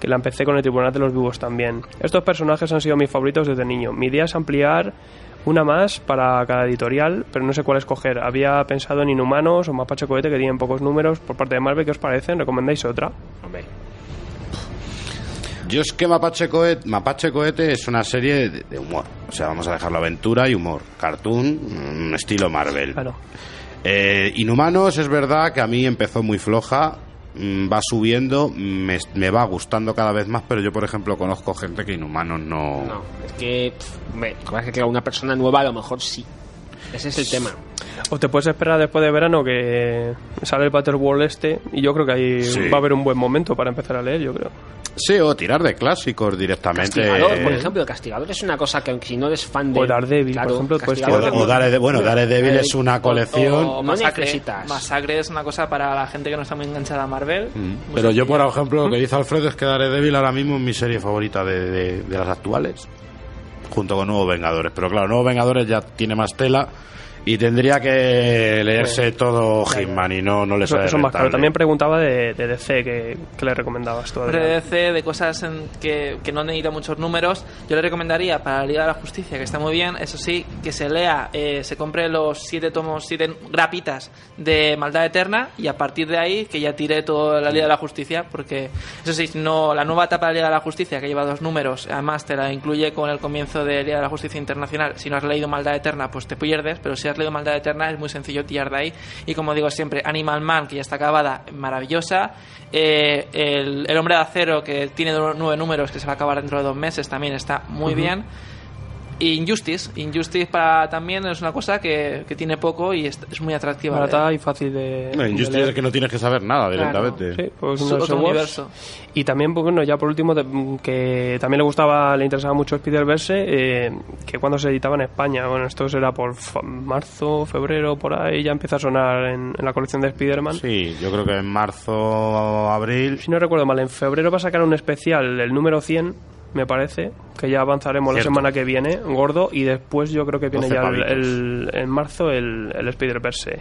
S8: Que la empecé con el Tribunal de los Vivos también. Estos personajes han sido mis favoritos desde niño. Mi idea es ampliar una más para cada editorial, pero no sé cuál escoger. Había pensado en Inhumanos o Mapache Cohete, que tienen pocos números por parte de Marvel. ¿Qué os parecen? ¿Recomendáis otra?
S6: Hombre,
S3: Yo es que Mapache Cohete, Mapache Cohete es una serie de, de humor. O sea, vamos a dejarlo aventura y humor. Cartoon, mm, estilo Marvel.
S8: Claro.
S3: Eh, Inhumanos es verdad que a mí empezó muy floja, mm, va subiendo, me, me va gustando cada vez más, pero yo, por ejemplo, conozco gente que Inhumanos no...
S6: no, es que, pff, pasa es que claro, una persona nueva a lo mejor sí. Ese es el tema.
S8: O te puedes esperar después de verano que sale el Battle World este y yo creo que ahí
S3: Sí.
S8: va a haber un buen momento para empezar a leer, yo creo.
S3: Sí, o tirar de clásicos directamente.
S6: Castigador, por ejemplo, el Castigador es una cosa que aunque si no eres fan de...
S8: O Daredevil,
S6: claro,
S8: por ejemplo,
S6: Castigador
S3: O, o Darede- bueno, Daredevil es una colección...
S5: O
S6: No
S5: Masacre. Masacre es una cosa para la gente que no está muy enganchada a Marvel.
S3: Mm.
S5: Muy
S3: Pero yo, por ejemplo, lo que dice Alfredo es que Daredevil ahora mismo es mi serie favorita de, de- de las actuales, junto con Nuevos Vengadores. Pero claro, Nuevos Vengadores ya tiene más tela y tendría que leerse todo Hitman y no, no le sale
S8: eso más claro.
S3: rentable.
S8: También preguntaba de, de DC, que, que le recomendabas tú.
S5: De DC, de cosas en que, que no necesita muchos números, yo le recomendaría para la Liga de la Justicia, que está muy bien, eso sí, que se lea, eh, se compre los siete tomos, siete grapitas de Maldad Eterna y a partir de ahí que ya tire toda la Liga de la Justicia, porque eso sí, no, la nueva etapa de la Liga de la Justicia, que lleva dos números, además te la incluye con el comienzo de Liga de la Justicia Internacional, si no has leído Maldad Eterna, pues te pierdes, pero si has leído Maldad Eterna es muy sencillo tirar de ahí, y como digo siempre, Animal Man, que ya está acabada, maravillosa, eh, el, el Hombre de Acero, que tiene nueve números, que se va a acabar dentro de dos meses, también está muy bien. Y Injustice. Injustice para también es una cosa que, que tiene poco y es, es muy atractiva.
S8: Barata y fácil de.
S3: No,
S8: de
S3: Injustice
S8: leer.
S3: es que no tienes que saber nada directamente.
S8: Sí, pues
S5: Es
S8: de
S5: otro universo.
S8: Y también, pues bueno, ya por último, de- que también le gustaba, le interesaba mucho Spider-Verse, eh, que cuando se editaba en España, bueno, esto será por marzo, febrero, por ahí, ya empieza a sonar en, en la colección de Spider-Man.
S3: Sí, yo creo que en marzo, abril.
S8: Si no recuerdo mal, en febrero va a sacar un especial, el número 100, me parece, que ya avanzaremos
S3: Cierto.
S8: la semana que viene, gordo, y después yo creo que viene
S3: 12
S8: ya el, en marzo el, el Spider-Verse.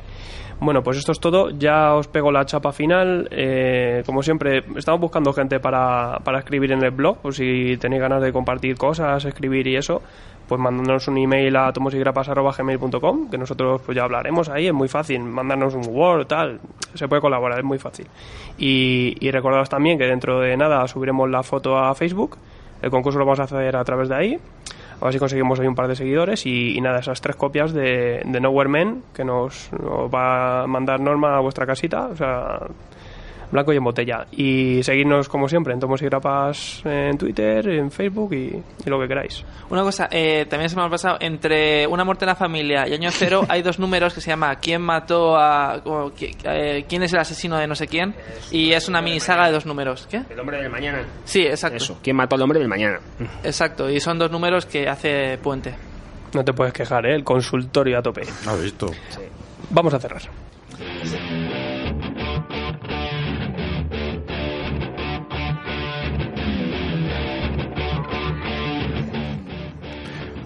S8: Bueno, pues esto es todo. Ya os pego la chapa final. Eh, como siempre, estamos buscando gente para, para escribir en el blog. O si tenéis ganas de compartir cosas, escribir y eso, pues mandándonos un email a tomosigrapas.gmail.com que nosotros pues ya hablaremos ahí. Es muy fácil. Mandarnos un Word, tal. Se puede colaborar, es muy fácil. Y, y recordaros también que dentro de nada subiremos la foto a Facebook. El concurso lo vamos a hacer a través de ahí. A ver si conseguimos hoy un par de seguidores y, y nada, esas tres copias de, de Nowhere Men que nos, nos va a mandar Norma a vuestra casita, o sea, blanco y en botella. Y seguirnos como siempre en Tomos y Grapas en Twitter, en Facebook y, y lo que queráis.
S5: Una cosa, eh, también se me ha pasado, entre Una muerte en la familia y Año Cero [LAUGHS] hay dos números que se llama ¿Quién mató a... eh, ¿Quién es el asesino de no sé quién? Y es una mini saga de dos números. ¿Qué?
S6: El hombre del mañana.
S5: Sí, exacto.
S6: Eso. ¿Quién mató al hombre del mañana?
S5: Exacto, y son dos números que hace puente.
S8: No te puedes quejar, ¿eh? El consultorio a tope.
S3: ¿Has visto?
S8: Vamos a cerrar.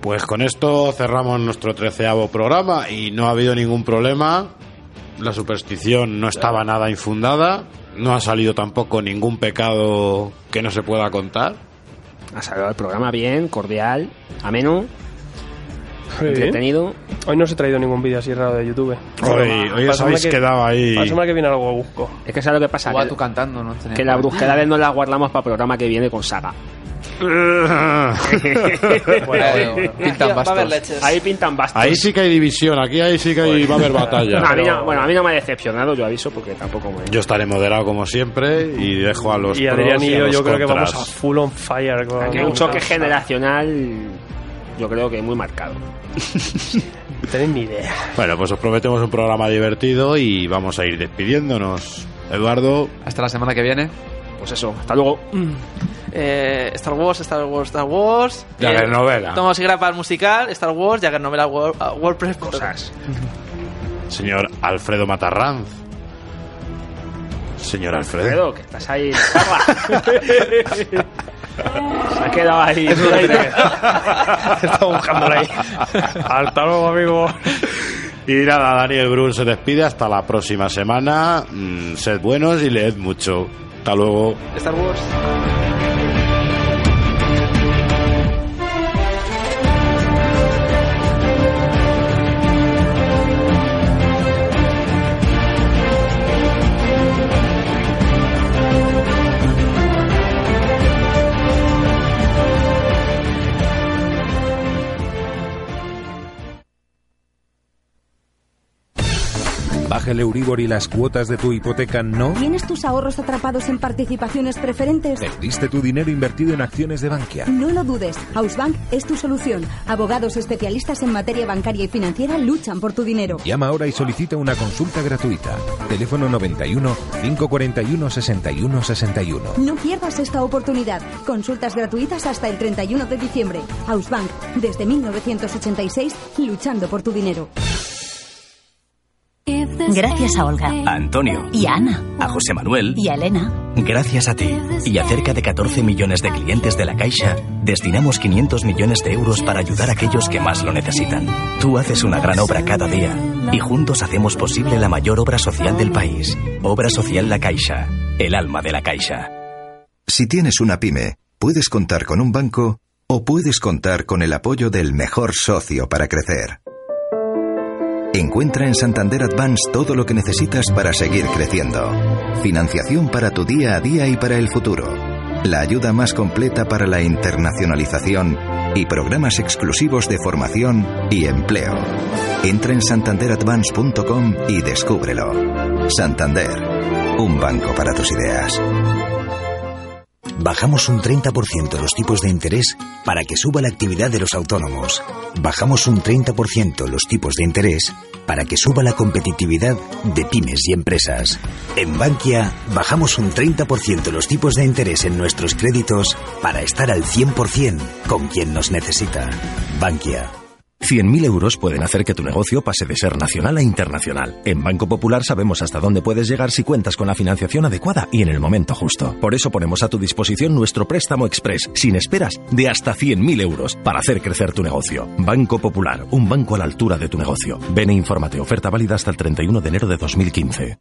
S3: Pues con esto cerramos nuestro treceavo programa y no ha habido ningún problema. La superstición no estaba nada infundada. No ha salido tampoco ningún pecado que no se pueda contar.
S6: Ha salido el programa bien, cordial, ameno, entretenido.
S8: Hoy no os he traído ningún vídeo así raro de YouTube.
S3: Hoy- hoy os habéis
S8: que-
S3: quedado ahí.
S8: para que viene algo busco.
S6: Es que sabes lo que pasa.
S7: O
S6: Que,
S7: tú cantando, ¿no?
S6: que la brusquedad no la guardamos para el programa que viene con Saga.
S7: Bueno, bueno, pintan bastos.
S6: Ahí pintan bastos.
S3: Ahí sí que hay división, aquí ahí sí que hay- va a haber batalla. [LAUGHS]
S6: No, a mí no- bueno, a mí no me ha decepcionado, yo aviso, porque tampoco me...
S3: Yo estaré moderado como siempre y dejo a los
S8: Y
S3: pros
S8: Adrián y
S3: a
S8: yo, yo creo que vamos a full on fire. Con,
S6: Aquí hay un choque generacional, yo creo que muy marcado.
S8: No [LAUGHS] tenéis ni idea.
S3: Bueno, pues os prometemos un programa divertido y vamos a ir despidiéndonos. Eduardo,
S7: Hasta la semana que viene.
S6: Pues eso, hasta luego.
S5: Eh, Star Wars, Star Wars, Star Wars.
S3: Jagger Novela.
S5: Tomos y grapas musical, Star Wars, Jagger Novela, Word- ah, WordPress.
S6: Cosas. [LAUGHS]
S3: señor Alfredo Matarranz. Señor Alfredo.
S6: Alfredo, que estás ahí. Se ha quedado ahí. [LAUGHS]
S8: Está buscándola ahí. Hasta luego, amigo.
S3: Y nada, Daniel Brun se despide hasta la próxima semana. Mm, sed buenos y leed mucho. Hasta luego.
S5: Star Wars.
S13: ¿Baja el Euribor y las cuotas de tu hipoteca no?
S14: ¿Tienes tus ahorros atrapados en participaciones preferentes?
S13: ¿Perdiste tu dinero invertido en acciones de Bankia?
S14: No lo dudes, Hausbank es tu solución. Abogados especialistas en materia bancaria y financiera luchan por tu dinero.
S13: Llama ahora y solicita una consulta gratuita. Teléfono 91 541 61 61.
S14: No pierdas esta oportunidad. Consultas gratuitas hasta el 31 de diciembre. Hausbank, desde 1986, luchando por tu dinero.
S15: Gracias a Olga.
S16: A Antonio.
S15: Y a Ana.
S16: A José Manuel.
S15: Y a Elena.
S16: Gracias a ti y a cerca de 14 millones de clientes de la Caixa, destinamos 500 millones de euros para ayudar a aquellos que más lo necesitan. Tú haces una gran obra cada día y juntos hacemos posible la mayor obra social del país. Obra Social La Caixa, el alma de la Caixa.
S12: Si tienes una pyme, puedes contar con un banco o puedes contar con el apoyo del mejor socio para crecer. Encuentra en Santander Advance todo lo que necesitas para seguir creciendo. Financiación para tu día a día y para el futuro. La ayuda más completa para la internacionalización y programas exclusivos de formación y empleo. Entra en santanderadvance.com y descúbrelo. Santander, un banco para tus ideas.
S17: Bajamos un 30% los tipos de interés para que suba la actividad de los autónomos. Bajamos un 30% los tipos de interés para que suba la competitividad de pymes y empresas. En Bankia, bajamos un 30% los tipos de interés en nuestros créditos para estar al 100% con quien nos necesita. Bankia.
S18: 100.000 euros pueden hacer que tu negocio pase de ser nacional a internacional. En Banco Popular sabemos hasta dónde puedes llegar si cuentas con la financiación adecuada y en el momento justo. Por eso ponemos a tu disposición nuestro préstamo express, sin esperas, de hasta 100.000 euros para hacer crecer tu negocio. Banco Popular, un banco a la altura de tu negocio. Ven e infórmate. Oferta válida hasta el 31 de enero de 2015.